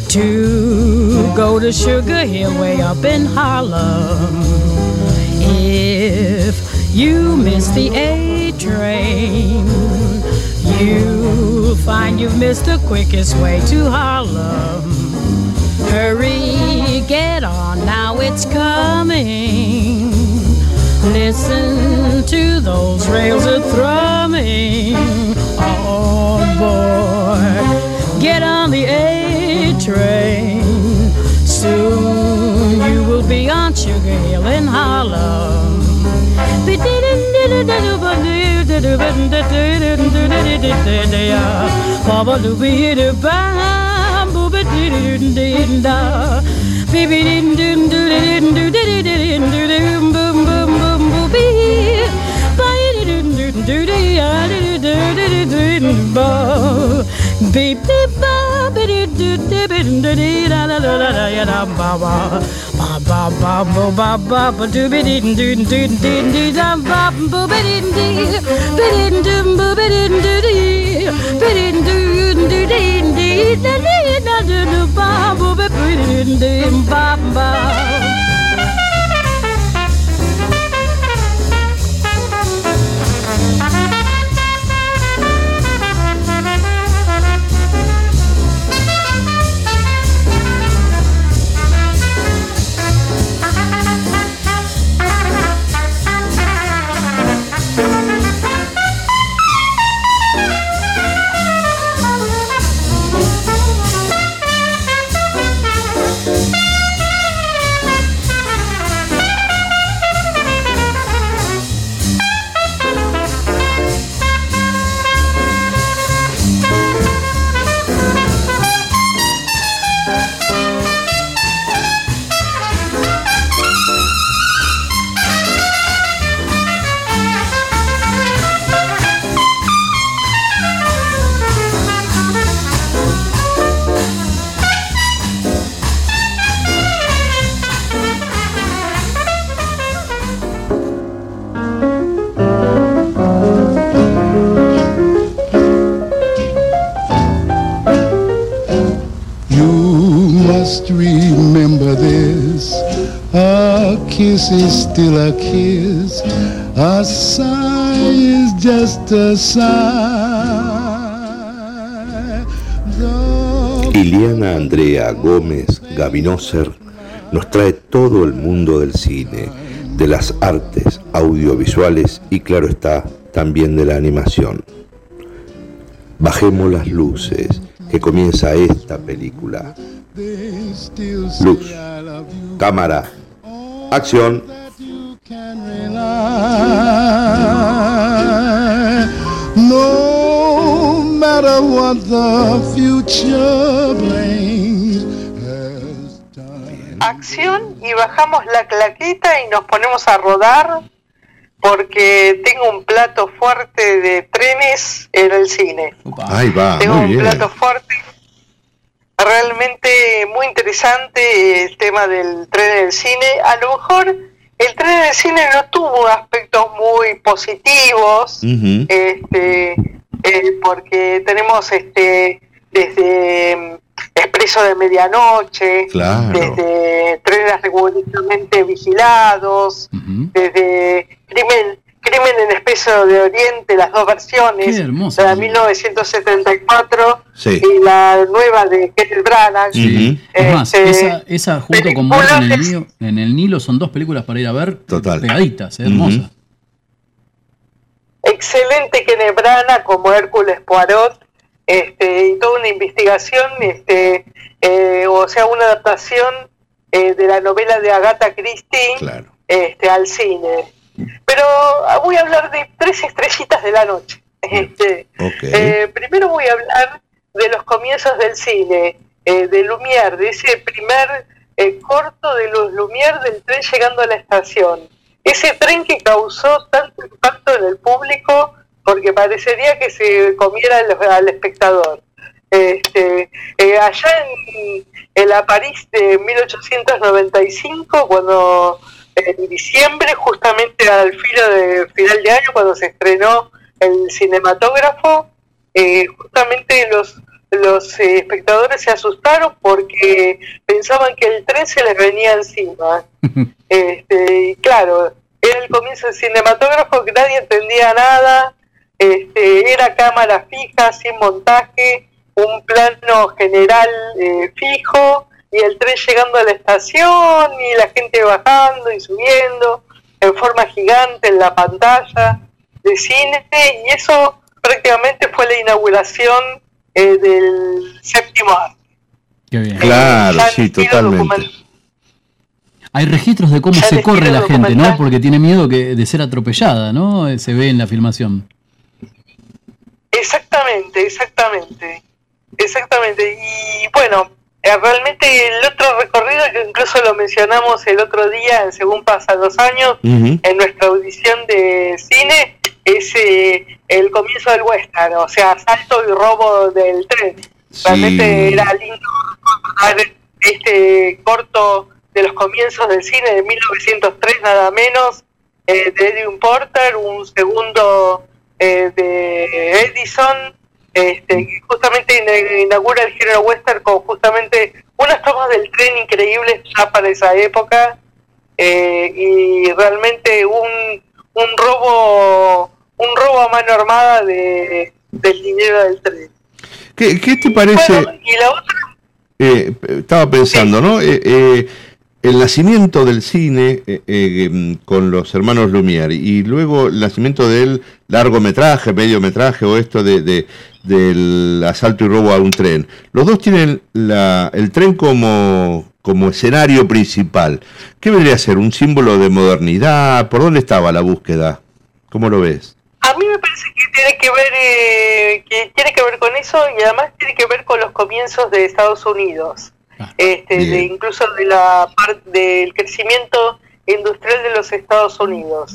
To go to Sugar Hill way up in Harlem. If you miss the A train, you'll find you've missed the quickest way to Harlem. Hurry, get on, now it's coming. Listen to those rails a thrumming. On board, get on the A train. Soon you will be on Sugar Hill in Harlem. (laughs) Beep beep ba ba ba ba ba ba ba still a kiss. A sigh is just a sigh. Iliana Andrea Gómez Gavinoser nos trae todo el mundo del cine, de las artes audiovisuales y claro está, también de la animación. Bajemos las luces, que comienza esta película. Luz, cámara, acción. What the future brings. acción y bajamos la claqueta y nos ponemos a rodar porque tengo un plato fuerte de trenes en el cine. Ahí va, tengo muy un bien. plato fuerte realmente muy interesante el tema del tren en el cine. A lo mejor el tren en el cine no tuvo aspectos muy positivos, este, eh, porque tenemos este desde mm, Expreso de Medianoche, Claro. desde trenes rigurosamente vigilados, desde Crimen, Crimen en Expreso de Oriente, las dos versiones, Qué hermoso. la de 1974 Sí. y la nueva de Kenneth Branagh. Es más, Este, esa, esa junto con Muerte en el, Nilo, en el Nilo son dos películas para ir a ver pegaditas, eh, hermosas. Excelente Kenneth Branagh como Hércules Poirot este, y toda una investigación, este, eh, o sea, una adaptación eh, de la novela de Agatha Christie este, al cine. Pero ah, voy a hablar de tres estrellitas de la noche. Este, eh, primero voy a hablar de los comienzos del cine, eh, de Lumière, de ese primer eh, corto de los Lumière del tren llegando a la estación. Ese tren que causó tanto impacto en el público porque parecería que se comiera al, espectador. Este, eh, allá en, la París de 1895, cuando en diciembre, justamente al filo de final de año, cuando se estrenó el cinematógrafo, eh, justamente los los eh, espectadores se asustaron porque pensaban que el tren se les venía encima. (laughs) este, y claro, era el comienzo del cinematógrafo que nadie entendía nada, este, era cámara fija, sin montaje, un plano general eh, fijo, y el tren llegando a la estación, y la gente bajando y subiendo en forma gigante en la pantalla de cine, y eso prácticamente fue la inauguración eh, del séptimo arte. Qué bien. Claro, sí, totalmente. Hay registros de cómo Ya se corre la gente, ¿no? Porque tiene miedo que, de ser atropellada, ¿no? Eh, Se ve en la filmación. Exactamente, exactamente. Exactamente. Y bueno, eh, realmente el otro recorrido, que incluso lo mencionamos el otro día, en según pasan los años, en nuestra audición de cine, es eh, el comienzo del western, o sea, asalto y robo del tren. Realmente era lindo recordar este corto de los comienzos del cine de 1903, nada menos, eh, de Edwin Porter, un segundo eh, de Edison, este, que justamente ina- inaugura el género western con justamente unas tomas del tren increíbles ya para esa época eh, y realmente un, un robo un robo a mano armada de, del dinero del tren. ¿Qué, qué te parece? Bueno, y la otra Eh, estaba pensando, ¿no? Eh, eh, el nacimiento del cine eh, eh, mm, con los hermanos Lumière y luego el nacimiento del largometraje, mediometraje o esto de, de- del asalto y robo a un tren. Los dos tienen la- el tren como, como escenario principal. ¿Qué vendría a ser? ¿Un símbolo de modernidad? ¿Por dónde estaba la búsqueda? ¿Cómo lo ves? A mí me parece que tiene que ver eh, que tiene que ver con eso y además tiene que ver con los comienzos de Estados Unidos, este, de incluso de la parte del crecimiento industrial de los Estados Unidos,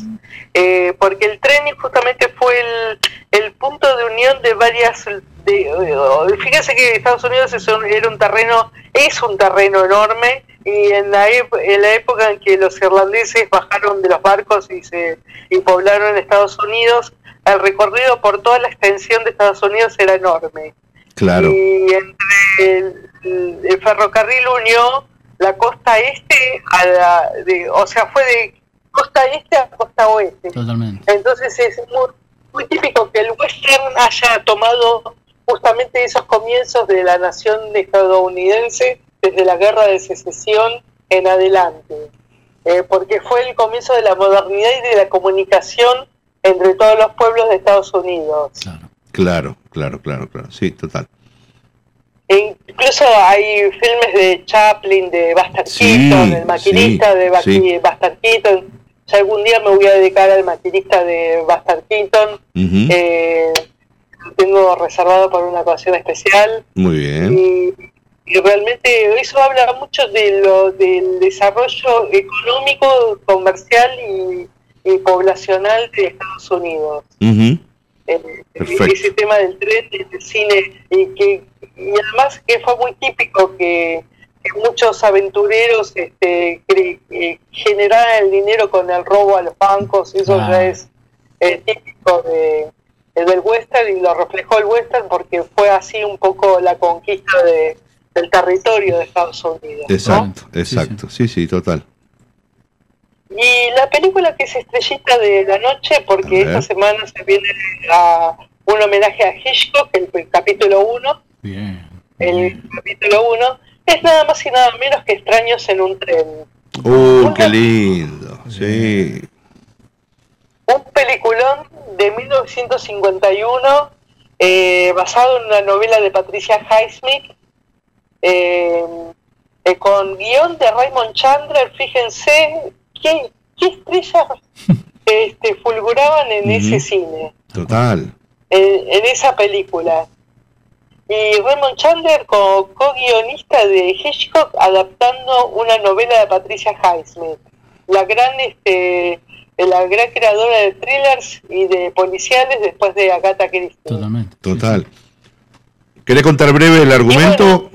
Eh, porque el tren justamente fue el, el punto de unión de varias. De, eh, fíjense que Estados Unidos es un- era un terreno, es un terreno enorme y en la, en la época en que los irlandeses bajaron de los barcos y se y poblaron Estados Unidos, el recorrido por toda la extensión de Estados Unidos era enorme. Claro. Y entre el, ferrocarril unió la costa este a la, de, o sea, fue de costa este a costa oeste. Totalmente. Entonces es muy, muy típico que el western haya tomado justamente esos comienzos de la nación estadounidense desde la guerra de secesión en adelante, Eh, porque fue el comienzo de la modernidad y de la comunicación entre todos los pueblos de Estados Unidos. Claro, claro, claro, claro. Sí, total. E incluso hay filmes de Chaplin, de Buster Sí, Keaton, el maquinista sí, de Ba- sí. Buster Keaton. Ya algún día me voy a dedicar al maquinista de Buster Keaton. Ujú. Eh, lo tengo reservado por una ocasión especial. Muy bien. Y, y realmente eso habla mucho de lo, del desarrollo económico, comercial y, y poblacional de Estados Unidos. Ujú. Eh, Perfecto. ese tema del tren, del cine, y que y además que fue muy típico que, que muchos aventureros este, eh, generaran el dinero con el robo a los bancos, eso Ah. ya es eh, típico de, eh, del western y lo reflejó el western porque fue así un poco la conquista de, del territorio de Estados Unidos. ¿no? Exacto, exacto. Sí, sí, total. Y la película que es Estrellita de la Noche, porque esta semana se viene a un homenaje a Hitchcock, el, el capítulo 1, Bien. el capítulo 1, es nada más y nada menos que Extraños en un tren. Uh, qué lindo. Sí. Un peliculón de 1951, eh, basado en una novela de Patricia Highsmith, eh, eh, con guion de Raymond Chandler, fíjense qué, qué estrellas (laughs) este, fulguraban en ese cine. Total. en, en esa película. Y Raymond Chandler como co-guionista de Hitchcock adaptando una novela de Patricia Highsmith, la gran este la gran creadora de thrillers y de policiales después de Agatha Christie. Totalmente. Total. ¿Querés contar breve el argumento?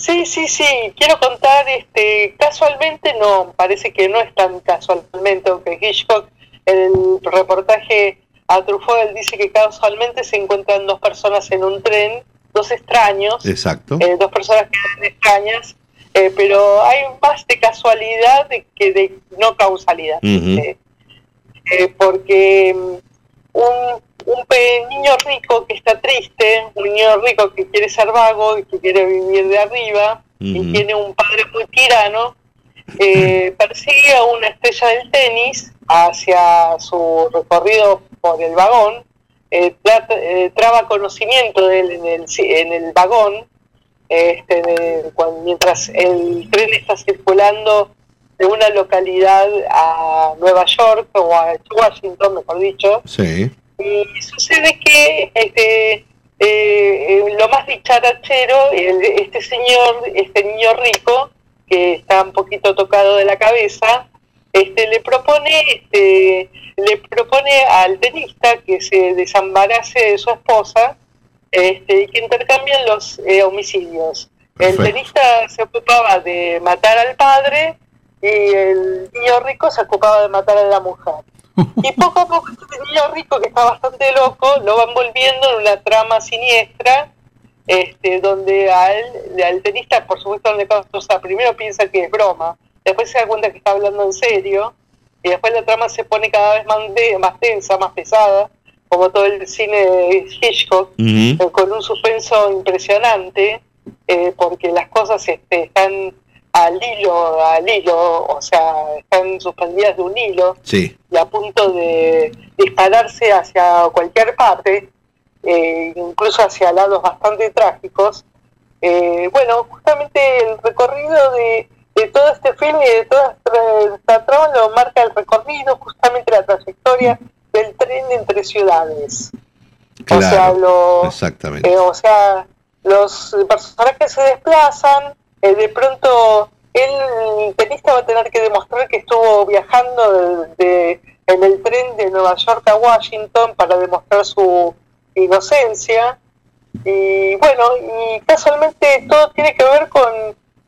Sí, sí, sí, quiero contar, este, casualmente no, parece que no es tan casualmente, aunque Hitchcock, el reportaje a Truffaut, él dice que casualmente se encuentran dos personas en un tren, dos extraños, Exacto. eh, dos personas que eran extrañas, eh, pero hay más de casualidad de que de no causalidad. Eh, eh, porque mm, un, un niño rico que está triste, un niño rico que quiere ser vago y que quiere vivir de arriba, y tiene un padre muy tirano, eh, (laughs) persigue a una estrella del tenis hacia su recorrido por el vagón, eh, eh, traba conocimiento de él en el, en el vagón, este, de- mientras el tren está circulando de una localidad a Nueva York o a Washington, mejor dicho, Sí. Y sucede que este, eh, eh, lo más dicharachero, el- este señor, este niño rico, que está un poquito tocado de la cabeza, este, le propone, este, le propone al tenista que se desembarace de su esposa este, y que intercambian los eh, homicidios. El tenista se ocupaba de matar al padre y el niño rico se ocupaba de matar a la mujer. (laughs) Y poco a poco este niño rico que está bastante loco lo va envolviendo en una trama siniestra este, donde a él, al tenista por supuesto no le causa, primero piensa que es broma, después se da cuenta que está hablando en serio y después la trama se pone cada vez más, de- más tensa, más pesada, como todo el cine de Hitchcock, eh, con un suspenso impresionante, eh, porque las cosas este, están al hilo, al hilo, o sea, están suspendidas de un hilo Sí. y a punto de dispararse hacia cualquier parte, eh, incluso hacia lados bastante trágicos. Eh, bueno, justamente el recorrido de, de todo este film y de toda esta, esta trama lo marca el recorrido, justamente la trayectoria del tren entre ciudades. Claro. O sea, lo, Exactamente. eh, o sea, los personajes se desplazan, eh, de pronto el tenista va a tener que demostrar que estuvo viajando de- de- en el tren de Nueva York a Washington para demostrar su inocencia. Y bueno, y casualmente todo tiene que ver con,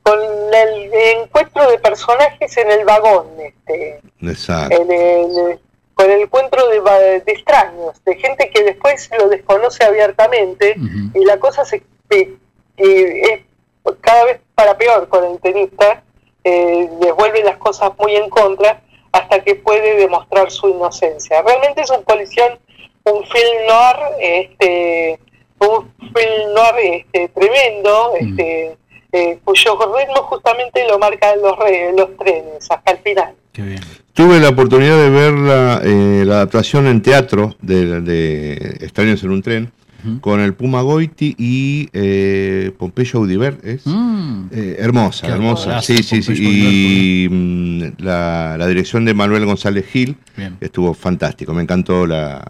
con el encuentro de personajes en el vagón. Este, Exacto. en el- con el encuentro de, de extraños, de gente que después lo desconoce abiertamente y la cosa se que es cada vez para peor con el tenista, eh, les vuelve las cosas muy en contra hasta que puede demostrar su inocencia. Realmente es un policía, un film noir, este, un film noir este, tremendo, este, eh, cuyo ritmo justamente lo marcan los, re- los trenes hasta el final. Tuve la oportunidad de ver la, eh, la adaptación en teatro de, de Extraños en un tren con el Puma Goiti y eh, Pompeyo Audiver. ¿es? Eh, hermosa, Qué hermosa. Sí, sí, sí. Y mm, la, la dirección de Manuel González Gil Bien. estuvo fantástico. Me encantó la,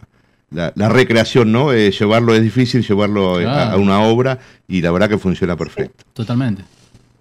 la, la recreación, ¿no? Eh, llevarlo es difícil, llevarlo eh, a- una obra y la verdad que funciona perfecto. Totalmente.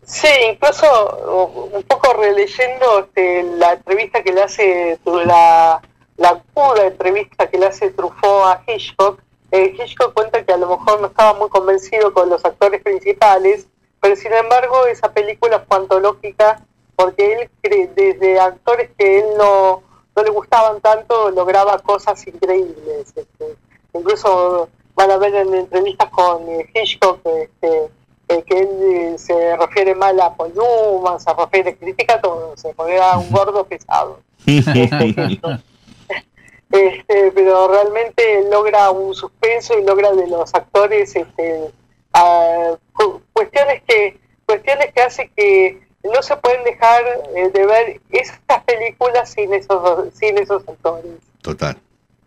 Sí, incluso un poco releyendo este, la entrevista que le hace, la, la entrevista que le hace Truffaut a Hitchcock, eh, Hitchcock cuenta que a lo mejor no estaba muy convencido con los actores principales, pero sin embargo esa película fue antológica porque él, desde actores que él no, no le gustaban tanto, lograba cosas increíbles. este. Incluso van a ver en entrevistas con eh, Hitchcock este, eh, que él eh, se refiere mal a Paul se refiere, critica todo, se porque era un gordo pesado. Este, (laughs) pero realmente logra un suspenso y logra de los actores este, a- cu- cuestiones que cuestiones que hace que no se pueden dejar eh, de ver estas películas sin esos sin esos actores. Total.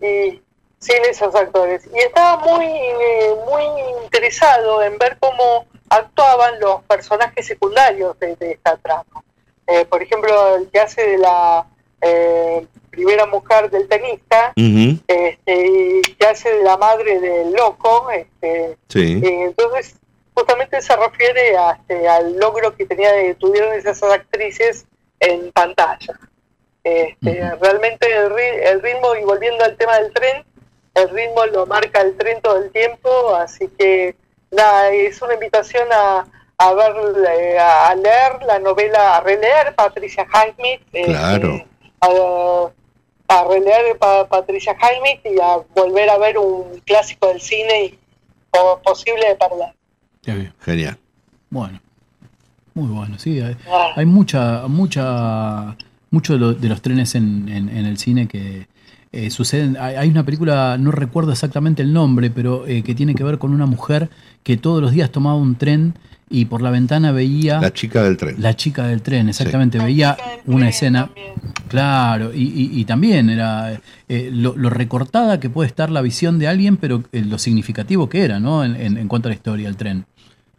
y sin esos actores. Y estaba muy eh, muy interesado en ver cómo actuaban los personajes secundarios de, de esta trama. Eh, por ejemplo el que hace de la eh, primera mujer del tenista Ujú, este, y que hace de la madre del loco este, Sí. eh, entonces, justamente se refiere a, este, al logro que tenía de, tuvieron esas actrices en pantalla. Este, Realmente el, el ritmo, y volviendo al tema del tren, el ritmo lo marca el tren todo el tiempo, así que nada, es una invitación a, a ver, eh, a, a leer la novela, a releer Patricia Highsmith, este, Claro. A- a releer pa- Patricia Highsmith y a volver a ver un clásico del cine y po- posible de perder. Genial. Bueno, muy bueno, sí. Hay, Ah. hay mucha, mucha, mucho de, lo- de los trenes en, en- en el cine que eh, suceden. Hay, hay una película, no recuerdo exactamente el nombre, pero eh, que tiene que ver con una mujer que todos los días tomaba un tren y por la ventana veía La chica del tren. la chica del tren, exactamente, veía una escena. Claro, y, y- y también era eh, lo, lo recortada que puede estar la visión de alguien, pero eh, lo significativo que era, ¿no? En, en- en cuanto a la historia, el tren.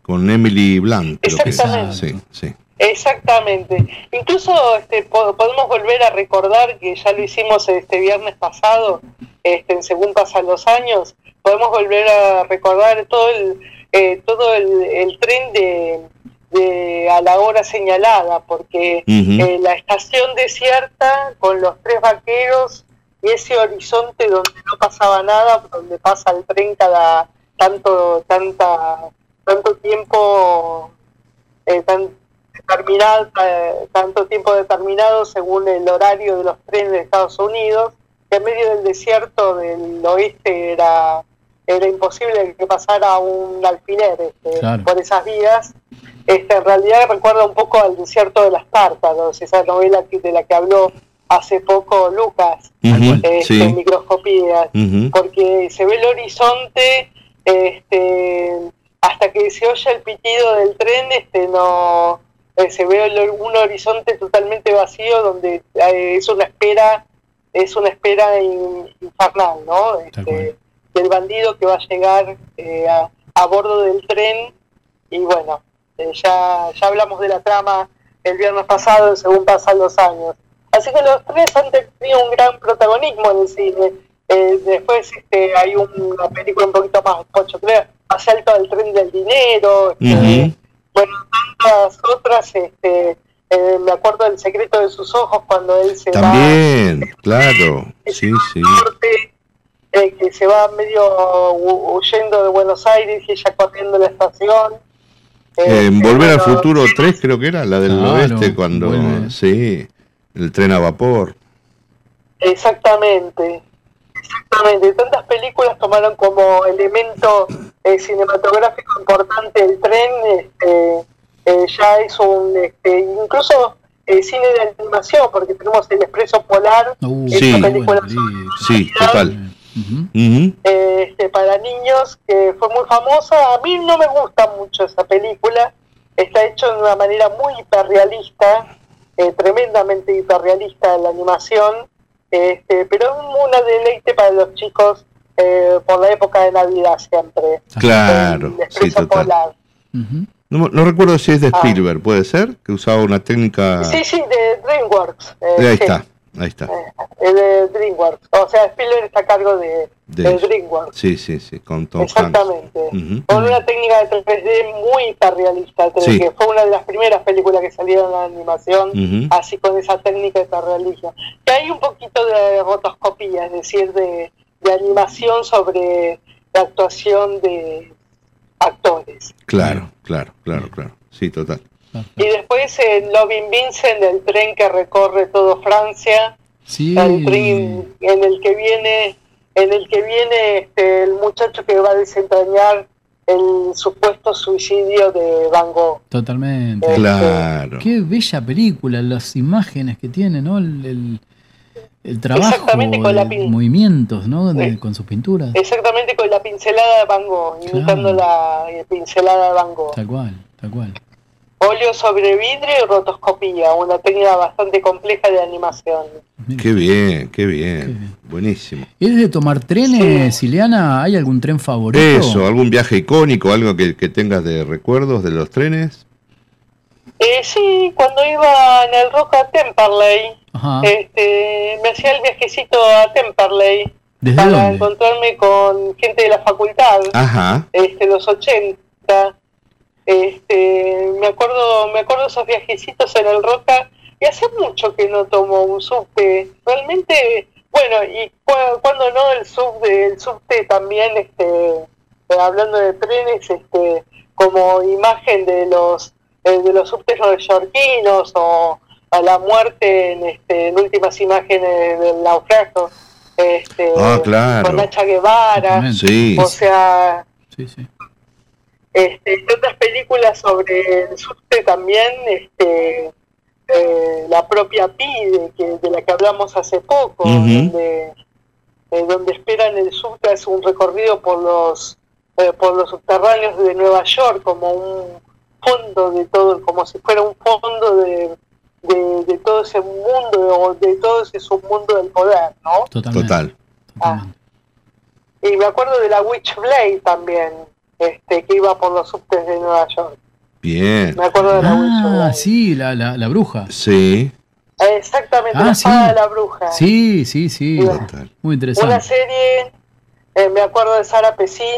Con Emily Blunt, creo que es. Sí, sí. Exactamente. Incluso este, po- podemos volver a recordar que ya lo hicimos este viernes pasado, este, en Según pasan los años, podemos volver a recordar todo el, eh, todo el, el tren de, de a la hora señalada, porque eh, la estación desierta con los tres vaqueros y ese horizonte donde no pasaba nada, donde pasa el tren cada tanto, tanta, tanto tiempo eh, tan determinado, eh, tanto tiempo determinado según el horario de los trenes de Estados Unidos, que en medio del desierto del oeste era, era imposible que pasara un alfiler este, Claro. por esas vías. Este, en realidad recuerda un poco al desierto de las Tártaros, esa novela que- de la que habló hace poco Lucas, Ujú, este, sí. en microscopías porque se ve el horizonte este, hasta que se oye el pitido del tren este no eh, se ve el- un horizonte totalmente vacío donde eh, es una espera es una espera in- infernal no este, del bandido que va a llegar eh, a, a bordo del tren y bueno eh, ya ya hablamos de la trama el viernes pasado según pasan los años Así que los tres han tenido un gran protagonismo en el cine. Eh, después este, hay una película un poquito más pochoclera, Asalto al tren del dinero, este, bueno, tantas otras, este, eh, me acuerdo del secreto de sus ojos cuando él se va También, claro. (laughs) Sí, sí. Eh, que se va medio hu- huyendo de Buenos Aires y ella corriendo la estación. Eh, Este, Volver al bueno, futuro 3 creo que era, la del Claro, oeste, cuando... Sí, el tren a vapor. Exactamente, exactamente. Tantas películas tomaron como elemento eh, cinematográfico importante el tren, este, eh, ya es un, este, incluso eh, cine de animación, porque tenemos el Expreso Polar, esta Sí, película sí, total. Este, para niños que fue muy famosa. A mí no me gusta mucho esa película, está hecho de una manera muy hiperrealista, eh, tremendamente hiperrealista la animación, este, pero es una deleite para los chicos eh, por la época de Navidad siempre. Claro, El sí, total. Polar. No, no recuerdo si es de Ah. Spielberg, ¿puede ser? Que usaba una técnica... Sí, sí, de DreamWorks. eh, Ahí sí, está, ahí está. eh, de DreamWorks. O sea, Spielberg está a cargo de, De. DreamWorks. Sí, sí, sí, con Tom. Exactamente. Ujú. Con una técnica de 3D muy hiperrealista, creo Sí. que fue una de las primeras películas que salieron en la animación, Ujú. así con esa técnica hiperrealista. Que hay un poquito de rotoscopía, es decir, de, de animación sobre la actuación de actores. Claro, claro, claro, claro. Sí, total. Y después en Loving Vincent, el tren que recorre todo Francia, Sí. el tren en el que viene, en el que viene este, el muchacho que va a desentrañar el supuesto suicidio de Van Gogh. Totalmente. Claro. Qué bella película, las imágenes que tiene, ¿no? El, el- el trabajo, Exactamente, con la el- pin- movimientos, ¿no? De- Sí. con sus pinturas. Exactamente con la pincelada de Van Gogh, imitando la eh, pincelada de Van Gogh. Tal cual, tal cual. Óleo sobre vidrio y rotoscopía, una técnica bastante compleja de animación. Qué bien, qué bien. Buenísimo. ¿Es de tomar trenes, Ileana? ¿Hay algún tren favorito? Eso, algún viaje icónico, algo que, que tengas de recuerdos de los trenes. Eh, sí, cuando iba en el rock a Temperley, Ajá. este, me hacía el viajecito a Temperley ¿Desde para dónde? encontrarme con gente de la facultad, Ajá. este, los 80. Este, me acuerdo, me acuerdo esos viajecitos en el Roca y hace mucho que no tomo un subte. Realmente, bueno, y cu- cuando no el subte, el subte también, este, eh, hablando de trenes, este, como imagen de los eh, de los subtes neoyorquinos o a la muerte en, este, en últimas imágenes del naufragio. Este, Ah, claro. Con Nacha Guevara. Sí. O sea, Sí, sí. Este, y otras películas sobre el subte también, este, eh, la propia PIDE, que, de la que hablamos hace poco, donde, eh, donde esperan el subte, es un recorrido por los, eh, por los subterráneos de Nueva York, como un fondo de todo, como si fuera un fondo de, de, de todo ese mundo, o de todo ese submundo del poder, ¿no? Totalmente. Total. Ah. Y me acuerdo de la Witchblade también, este, que iba por los subtes de Nueva York. Bien. Me acuerdo de la Ah, sí, la, la, la bruja. Sí. Exactamente, Ah, la sí. de la bruja. Sí, sí, sí. Muy Una interesante. serie, eh, me acuerdo de Sara Pesini,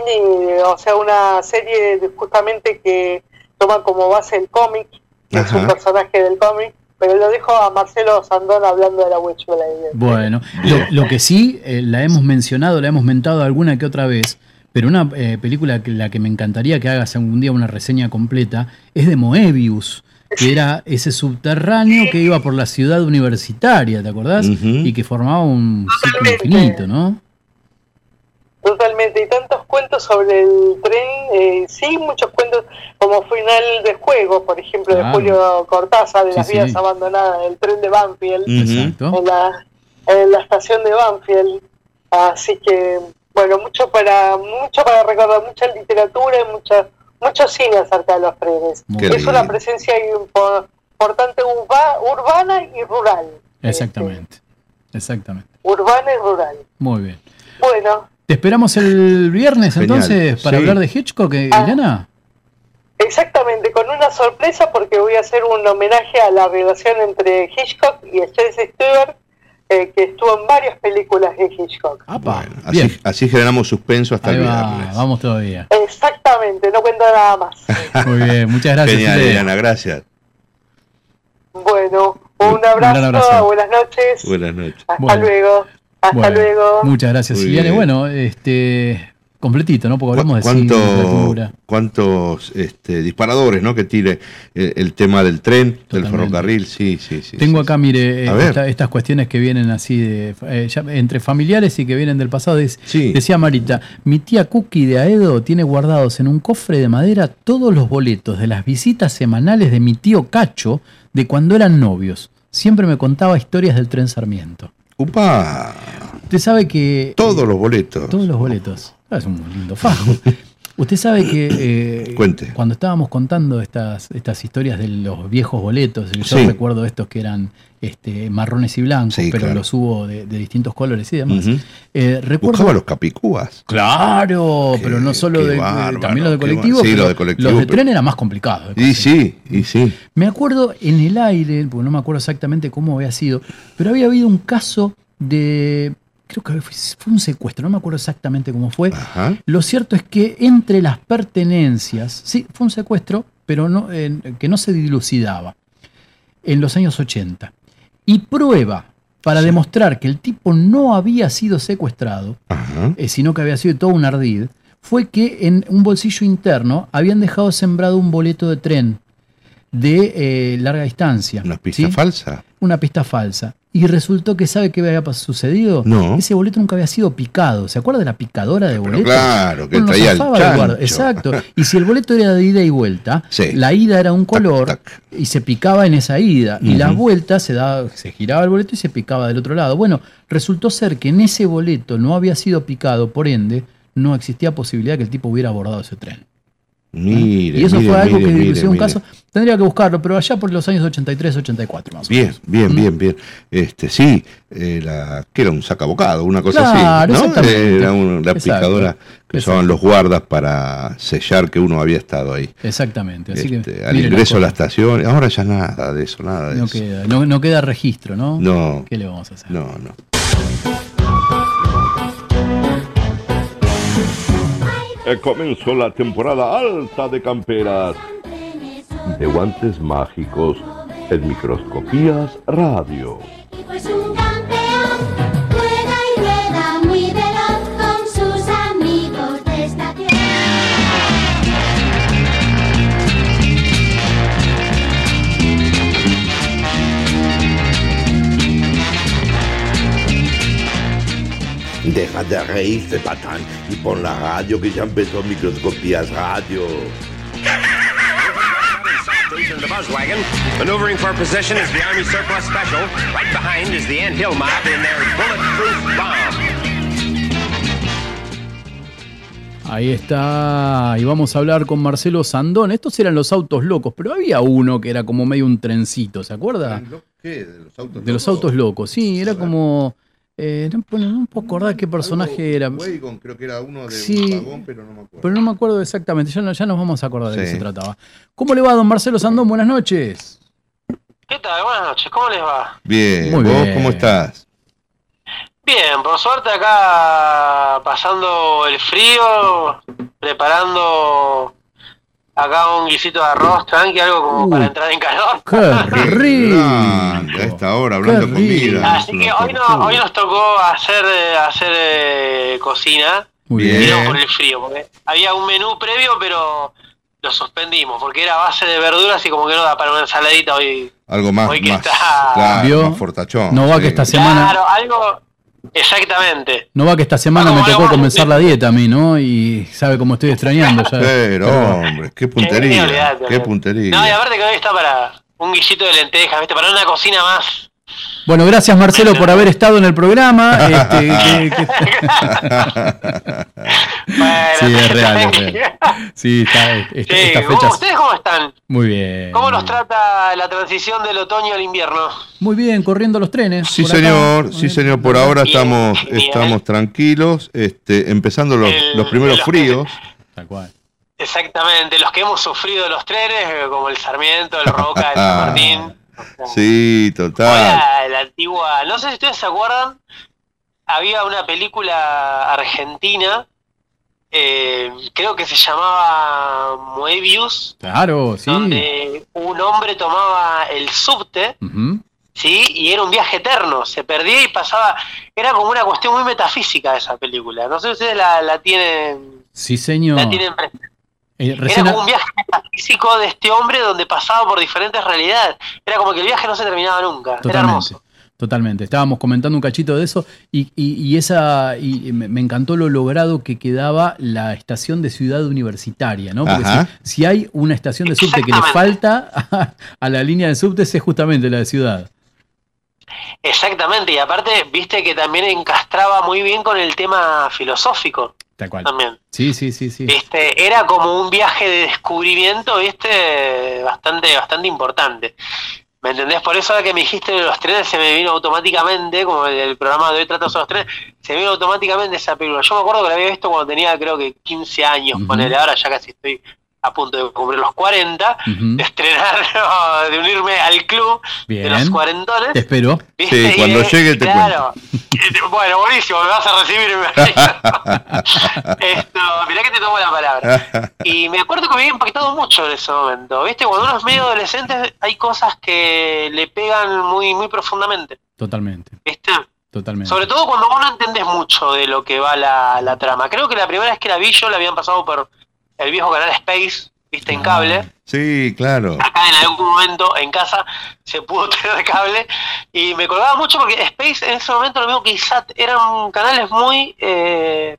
o sea, una serie justamente que toma como base el cómic, que es un personaje del cómic, pero lo dejo a Marcelo Sandón hablando de la Witchblade. Bueno, lo, lo que sí, eh, la hemos mencionado, la hemos mentado alguna que otra vez, pero una eh, película que la que me encantaría que hagas algún día una reseña completa es de Moebius, que era ese subterráneo que iba por la ciudad universitaria, ¿te acordás? Y que formaba un ciclo infinito, ¿no? Totalmente, y tantos cuentos sobre el tren, eh, sí, muchos cuentos como final de juego, por ejemplo, de. Julio Cortázar, de Sí, las sí. vías abandonadas, el tren de Banfield, Exacto. en, la, en la estación de Banfield. Así que, bueno, mucho para mucho para recordar, mucha literatura y mucha, mucho cine acerca de los trenes. Es bien. una presencia impo- importante urba- urbana y rural. Exactamente. Exactamente. Urbana y rural. Muy bien. Bueno, Te esperamos el viernes Genial, entonces para sí. hablar de Hitchcock, eh, Ah. Elena. Exactamente, con una sorpresa porque voy a hacer un homenaje a la relación entre Hitchcock y Steven Spielberg, eh, que estuvo en varias películas de Hitchcock. Apa, Así, generamos suspenso hasta Ahí el va, viernes. vamos todavía. Exactamente, no cuento nada más. (laughs) Muy bien, muchas gracias. Genial. Eliana, gracias. Bueno, un abrazo, gran abrazo. buenas noches, Buenas noches. hasta Bueno. luego, hasta Bueno, luego. Muchas gracias, Muy bien. Bueno, este completito, ¿no? Porque hablamos de cine, ¿Cuánto- literatura. ¿Cuántos este, disparadores ¿no? que tire el, el tema del tren, del ferrocarril? Sí, sí, sí. Tengo sí, acá, mire, eh, esta- estas cuestiones que vienen así de eh, ya entre familiares y que vienen del pasado. Es- Sí. Decía Marita, mi tía Cookie de Aedo tiene guardados en un cofre de madera todos los boletos de las visitas semanales de mi tío Cacho de cuando eran novios. Siempre me contaba historias del tren Sarmiento. ¡Upa! Usted sabe que... Todos los boletos. Todos los boletos. Ah, Es un lindo fajo. (laughs) Usted sabe que eh, Cuente. cuando estábamos contando estas, estas historias de los viejos boletos, yo Sí. recuerdo estos que eran este, marrones y blancos, Sí, pero claro. los hubo de, de distintos colores y demás. Eh, recuerdo, Buscaba los capicúas. Claro, Qué- pero no solo de, bárbaro, también los de colectivo. Sí, los de colectivo, los de tren era más complicado. de Y sí, y sí. me acuerdo en el aire, porque no me acuerdo exactamente cómo había sido, pero había habido un caso de. Creo que fue, un secuestro, no me acuerdo exactamente cómo fue. Ajá. Lo cierto es que entre las pertenencias, sí, fue un secuestro, pero no, eh, que no se dilucidaba en los años 80. Y prueba para demostrar que el tipo no había sido secuestrado, eh, sino que había sido todo un ardid, fue que en un bolsillo interno habían dejado sembrado un boleto de tren de eh, larga distancia. Una pista ¿sí? falsa. Una pista falsa. Y resultó que, ¿sabe qué había sucedido? No. Ese boleto nunca había sido picado. ¿Se acuerda de la picadora de boletos? claro, que traía el chancho. Exacto. Y si el boleto era de ida y vuelta, Sí. la ida era un color y se picaba en esa ida. Y la vuelta se, daba, se giraba el boleto y se picaba del otro lado. Bueno, resultó ser que en ese boleto no había sido picado, por ende, no existía posibilidad que el tipo hubiera abordado ese tren. Mire, y eso mire, fue algo mire, que dilució un caso. Tendría que buscarlo, pero allá por los años 83, 84 más o Bien, menos. bien, ¿Mm? bien, bien. Este, sí, eh, la, que era un sacabocado, una cosa Claro, así. Era un- la Exacto. picadora que Exacto. usaban los guardas para sellar que uno había estado ahí. Exactamente. Así Este, que al mire las ingreso a la estación, ahora ya nada de eso, nada de no eso. queda, no, no queda registro, ¿no? No. ¿Qué le vamos a hacer? No, no. Comenzó la temporada alta de camperas, de guantes mágicos, en microscopías radio. De reírse, patán, y pon la radio que ya empezó Microscopías Radio. in the buzz wagon. Maneuvering for position is the Army Surplus Special. Right behind is the Ant Hill Mob in their bulletproof bomb. Ahí está, y vamos a hablar con Marcelo Sandón. Estos eran los autos locos, pero había uno que era como medio un trencito, ¿se acuerda? ¿Qué? ¿De los autos De los autos locos, sí, era como... Eh, no, no puedo acordar qué personaje era. Wagon, creo que era uno de Sí. un vagón, pero no me acuerdo. Pero no me acuerdo exactamente, ya, no- ya nos vamos a acordar de qué se trataba. ¿Cómo le va, don Marcelo Sandón? Buenas noches. ¿Qué tal? Buenas noches, ¿cómo les va? Bien, Muy ¿vos bien. cómo estás? Bien, por suerte acá pasando el frío, preparando acá un guisito de arroz, tranqui, algo como Uh. para entrar en calor. (laughs) (laughs) ¡Qué rico! A esta hora, hablando de comida. Así que hoy, no, hoy nos tocó hacer, eh, hacer eh, cocina, Muy bien. por el frío, porque había un menú previo, pero lo suspendimos, porque era base de verduras y como que no da para una ensaladita hoy. Algo más, Hoy que más, está- claro, fortachón. No va sí. que esta semana, Claro, algo, exactamente. no va que esta semana me tocó comenzar la dieta a mí, ¿no? Y sabe cómo estoy extrañando ya. Pero, hombre, qué puntería, qué puntería. No, y aparte que hoy está para un guisito de lentejas, ¿viste? Para una cocina más. Bueno, gracias Marcelo por haber estado en el programa. Este, (laughs) que- que- Bueno, Sí, es (laughs) real, es real. Sí, está, esta, Sí, esta ¿cómo- fecha. ¿Ustedes cómo están? Muy bien. ¿Cómo nos trata la transición del otoño al invierno? Muy bien, corriendo los trenes. Sí, acá. señor, sí, señor. Por ahora Bien, estamos, bien. estamos tranquilos, este, empezando los, El- los primeros los- fríos. Tal cual. Exactamente, los que hemos sufrido los trenes, como el Sarmiento, el Roca, el San Martín. (laughs) Sí, total. La antigua. No sé si ustedes se acuerdan, había una película argentina, eh, creo que se llamaba Moebius, Claro, sí. donde un hombre tomaba el subte. ¿sí? Y era un viaje eterno, se perdía y pasaba. Era como una cuestión muy metafísica esa película. No sé si ustedes la, la tienen. Sí, señor. La tienen presente. Eh, Era como un viaje metafísico de este hombre donde pasaba por diferentes realidades. Era como que el viaje no se terminaba nunca. Era Totalmente. hermoso. Totalmente. Estábamos comentando un cachito de eso y, y- y esa y me, encantó lo logrado que quedaba la estación de ciudad universitaria, ¿no? Porque Ajá. si, si hay una estación de subte que le falta (laughs) a, a la línea de subte es justamente la de ciudad. Exactamente, y aparte, viste que también encastraba muy bien con el tema filosófico Tal cual. también. Sí, sí, sí, sí. Viste, era como un viaje de descubrimiento, viste, bastante, bastante importante. ¿Me entendés? Por eso ahora que me dijiste de los trenes se me vino automáticamente, como el, el programa de hoy trata sobre los trenes, se me vino automáticamente esa película. Yo me acuerdo que la había visto cuando tenía creo que 15 años, Ujú. ponele, ahora ya casi estoy a punto de cumplir los 40, Ujú. de estrenar, (laughs) no, de unirme al club de los cuarentones. Te espero. ¿Viste? Sí, cuando Y, eh, llegue te claro. Bueno, buenísimo, me vas a recibir. (laughs) Esto, mirá que te tomo la palabra. Y me acuerdo que me había impactado mucho en ese momento. ¿Viste? Cuando uno es medio adolescente hay cosas que le pegan muy, muy profundamente. Totalmente, ¿Viste? totalmente. Sobre todo cuando vos no entendés mucho de lo que va la, la trama. Creo que la primera vez que la vi yo la habían pasado por el viejo canal Space, ¿viste? En cable Sí, claro. acá en algún momento en casa se pudo (laughs) tener cable y me colgaba mucho porque Space en ese momento lo mismo que ISAT eran canales muy eh,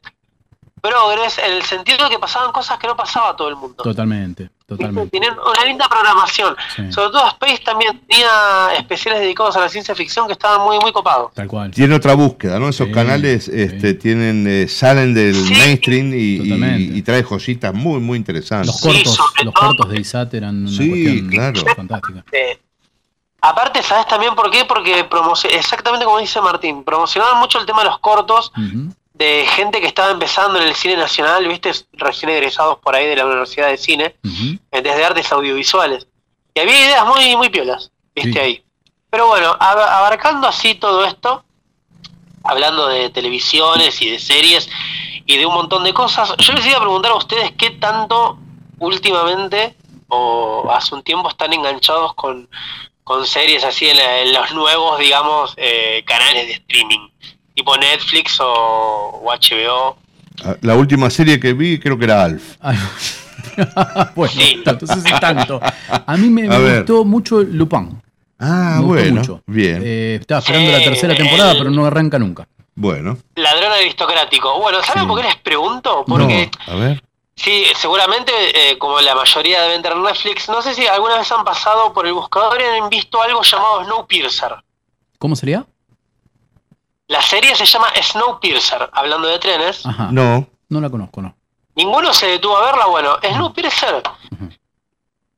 progres en el sentido de que pasaban cosas que no pasaba a todo el mundo. Totalmente, totalmente. Tenían una linda programación. Sí. Sobre todo Space también tenía especiales dedicados a la ciencia ficción que estaban muy muy copados. Tal cual. Tiene otra búsqueda, ¿no? Esos canales este, tienen, eh, salen del mainstream y, y, y trae joyitas muy, muy interesantes. Los cortos, los cortos de ISAT eran una Sí, cuestión claro. fantástica. Eh, aparte, ¿sabes también por qué? Porque exactamente como dice Martín, promocionaban mucho el tema de los cortos. De gente que estaba empezando en el cine nacional, viste, recién egresados por ahí de la Universidad de Cine, eh, desde artes audiovisuales. Y había ideas muy, muy piolas, viste Sí. ahí. Pero bueno, ab- abarcando así todo esto, hablando de televisiones y de series y de un montón de cosas, yo les iba a preguntar a ustedes qué tanto últimamente o hace un tiempo están enganchados con, con series así en, la- en los nuevos, digamos, eh, canales de streaming, tipo Netflix o, o HBO. Ah, La última serie que vi creo que era Alf. (laughs) (laughs) bueno, entonces es tanto. A mí me, (laughs) A me ver. gustó mucho Lupin. Ah, Me gustó bueno, mucho. bien. Eh, estaba esperando la tercera temporada, pero no arranca nunca. Bueno, Ladrón aristocrático. Bueno, ¿saben por qué les pregunto? Porque no, a ver. sí, seguramente, eh, como la mayoría deben tener Netflix, no sé si alguna vez han pasado por el buscador y han visto algo llamado Snowpiercer. ¿Cómo sería? La serie se llama Snowpiercer, hablando de trenes. Ajá. No. No la conozco, no. Ninguno se detuvo a verla. Bueno, Snowpiercer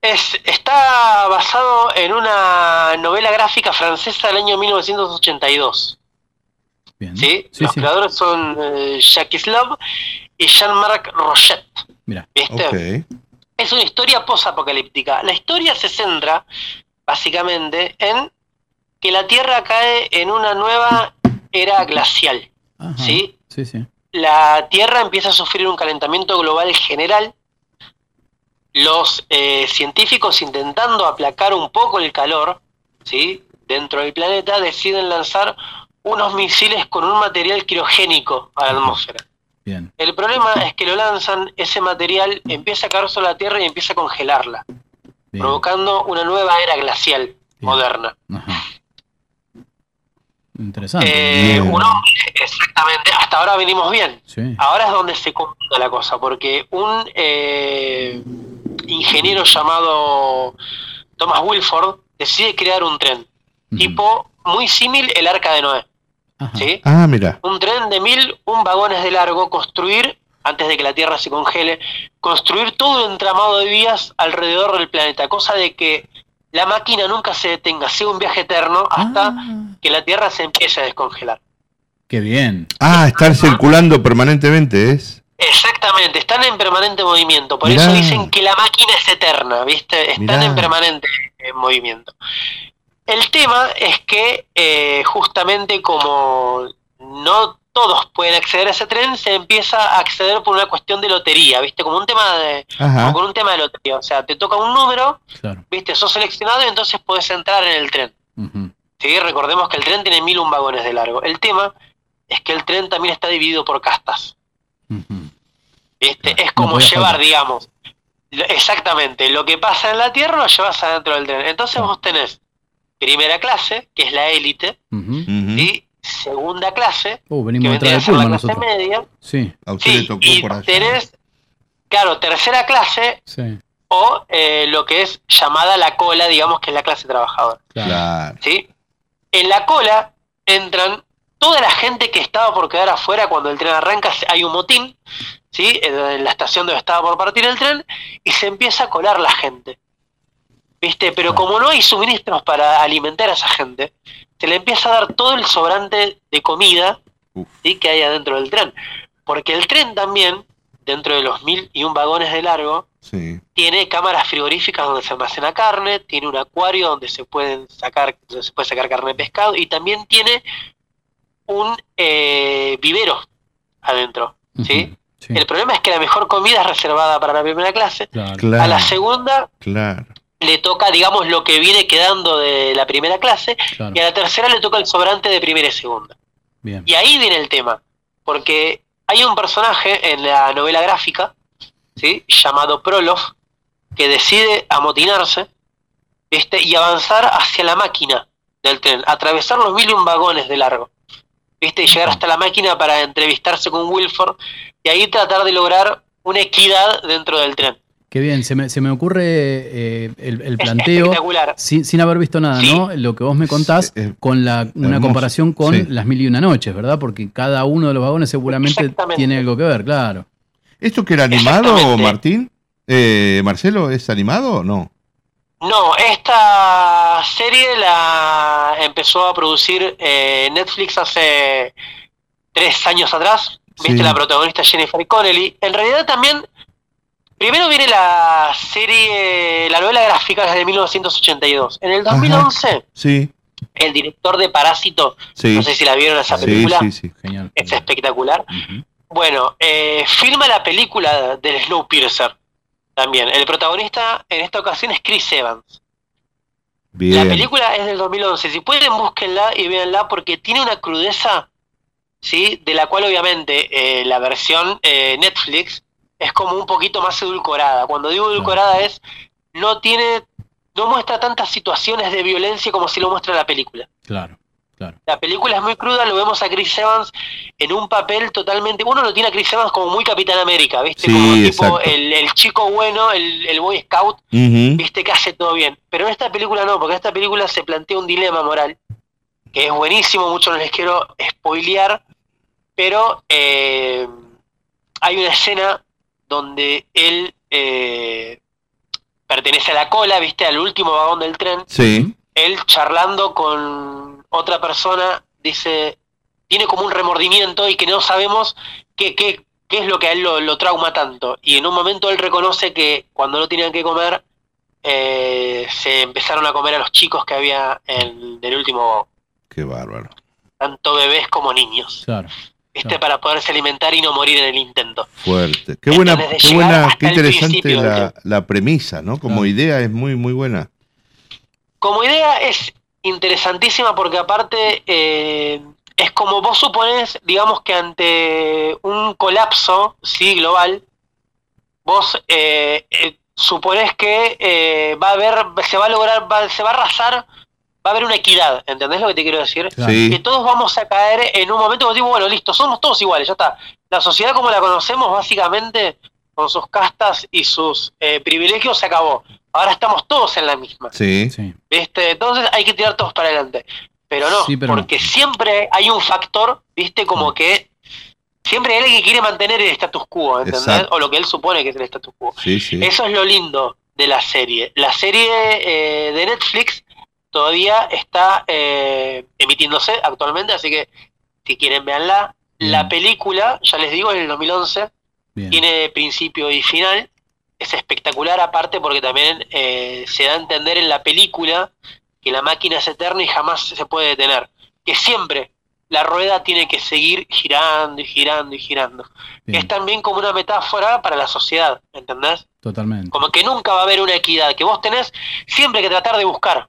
es, está basado en una novela gráfica francesa del año 1982. Bien. ¿sí? Sí, Los sí. creadores son eh, Jacques Love y Jean-Marc Rochet. Mira. ¿Viste? Ok. Es una historia posapocalíptica. La historia se centra básicamente en que la Tierra cae en una nueva era glacial. Ajá. ¿sí? Sí, sí. La Tierra empieza a sufrir un calentamiento global general. Los eh, científicos intentando aplacar un poco el calor, ¿sí? dentro del planeta, deciden lanzar unos misiles con un material criogénico a la atmósfera. Bien. El problema es que lo lanzan, ese material empieza a caer sobre la Tierra y empieza a congelarla, Bien. provocando una nueva era glacial moderna. Ajá. Interesante. Eh, un hombre, exactamente, hasta ahora venimos bien. Sí. Ahora es donde se complica la cosa, porque un eh, ingeniero llamado Thomas Wilford decide crear un tren, tipo muy símil el arca de Noé. ¿sí? Ah, mira. Un tren de mil, un vagones de largo, construir, antes de que la Tierra se congele, construir todo un entramado de vías alrededor del planeta, cosa de que la máquina nunca se detenga, sea un viaje eterno hasta que la Tierra se empiece a descongelar. Qué bien. Ah, estar circulando permanentemente es. Exactamente, están en permanente movimiento, por Mirá. eso dicen que la máquina es eterna, ¿viste? Están Mirá. en permanente eh, movimiento. El tema es que eh, justamente como no todos pueden acceder a ese tren, se empieza a acceder por una cuestión de lotería, ¿viste? Como un tema de como con un tema de lotería, o sea, te toca un número, Claro. ¿viste? Sos seleccionado y entonces puedes entrar en el tren. ¿Sí? Recordemos que el tren tiene mil un vagones de largo. El tema es que el tren también está dividido por castas. ¿viste? Es como llevar, digamos, lo- exactamente, lo que pasa en la Tierra lo llevas adentro del tren. Entonces vos tenés primera clase, que es la élite, Ujú. y segunda clase, Uh, que vendría a ser la clase nosotros. media, Sí. A usted le tocó y por allá. tenés, claro, tercera clase Sí. o eh, lo que es llamada la cola, digamos que es la clase trabajadora. Claro. ¿sí? En la cola entran toda la gente que estaba por quedar afuera cuando el tren arranca, hay un motín, ¿sí? En en la estación donde estaba por partir el tren, y se empieza a colar la gente. ¿Viste? Pero como no hay suministros para alimentar a esa gente, se le empieza a dar todo el sobrante de comida ¿sí? que hay adentro del tren. Porque el tren también, dentro de los mil y un vagones de largo, Sí. tiene cámaras frigoríficas donde se almacena carne, tiene un acuario donde se pueden sacar, donde se puede sacar carne de pescado y también tiene un eh, vivero adentro, ¿sí? El problema es que la mejor comida es reservada para la primera clase. Claro. A la segunda Claro. le toca, digamos, lo que viene quedando de la primera clase Claro. y a la tercera le toca el sobrante de primera y segunda. Bien. Y ahí viene el tema, porque hay un personaje en la novela gráfica, ¿sí? llamado Prolof, que decide amotinarse ¿viste? y avanzar hacia la máquina del tren, atravesar los mil y un vagones de largo, ¿viste? y llegar hasta la máquina para entrevistarse con Wilford y ahí tratar de lograr una equidad dentro del tren. Qué bien, se me, se me ocurre eh, el, el (laughs) planteo, espectacular. sin, sin haber visto nada, ¿no? Lo que vos me contás con la, una hermoso. comparación con Sí. las mil y una noches, ¿verdad? Porque cada uno de los vagones seguramente tiene algo que ver, claro. ¿Esto que era animado, Martín? Eh, Marcelo, ¿es animado o no? No, esta serie la empezó a producir eh, Netflix hace tres años atrás. Viste Sí. la protagonista Jennifer Connelly. En realidad también, primero viene la serie, la novela gráfica desde 1982. En el 2011, Sí. el director de Parásito, Sí. no sé si la vieron esa película, sí, sí. Genial. es espectacular. Bueno, eh, filma la película del Snowpiercer también. El protagonista en esta ocasión es Chris Evans. Bien. La película es del 2011. Si pueden, búsquenla y véanla porque tiene una crudeza, ¿sí? De la cual obviamente eh, la versión eh, Netflix es como un poquito más edulcorada. Cuando digo edulcorada es, no tiene, no muestra tantas situaciones de violencia como si lo muestra la película. Claro. La película es muy cruda, lo vemos a Chris Evans en un papel totalmente. Uno lo tiene a Chris Evans como muy Capitán América, ¿viste? Sí, como tipo el, el chico bueno, el, el Boy Scout. ¿viste? Que hace todo bien. Pero en esta película no, porque en esta película se plantea un dilema moral que es buenísimo, mucho no les quiero spoilear, pero eh, hay una escena donde él eh, pertenece a la cola, ¿viste? Al último vagón del tren Sí. él charlando con otra persona dice, tiene como un remordimiento y que no sabemos qué, qué, qué es lo que a él lo, lo trauma tanto. Y en un momento él reconoce que cuando no tenían que comer, eh, se empezaron a comer a los chicos que había en el último vagón, Qué bárbaro. tanto bebés como niños, Claro. ¿Viste? Para poderse alimentar y no morir en el intento. Fuerte. Qué buena, qué buena, qué interesante la, la premisa, ¿no? Como idea es muy, muy buena. como idea es interesantísima porque aparte eh, es como vos suponés, digamos que ante un colapso, sí, global, vos eh, eh, suponés que eh, va a haber, se va a lograr, va- se va a arrasar, va a haber una equidad, ¿entendés lo que te quiero decir? Sí. Que todos vamos a caer en un momento que decimos, bueno, listo, somos todos iguales, ya está. La sociedad como la conocemos, básicamente, con sus castas y sus eh, privilegios, se acabó. Ahora estamos todos en la misma. Sí. ¿Viste? Entonces hay que tirar todos para adelante. Pero no, Sí, pero no. porque siempre hay un factor, ¿viste? Como que siempre hay alguien que quiere mantener el status quo, ¿entendés? Exacto. O lo que él supone que es el status quo. Sí, sí. Eso es lo lindo de la serie. La serie eh, de Netflix todavía está eh, emitiéndose actualmente, así que si quieren véanla. La película, ya les digo, es del 2011, tiene principio y final. Es espectacular aparte porque también eh, se da a entender en la película que la máquina es eterna y jamás se puede detener. Que siempre la rueda tiene que seguir girando y girando y girando. Es también como una metáfora para la sociedad, ¿entendés? Totalmente. Como que nunca va a haber una equidad, que vos tenés siempre que tratar de buscar,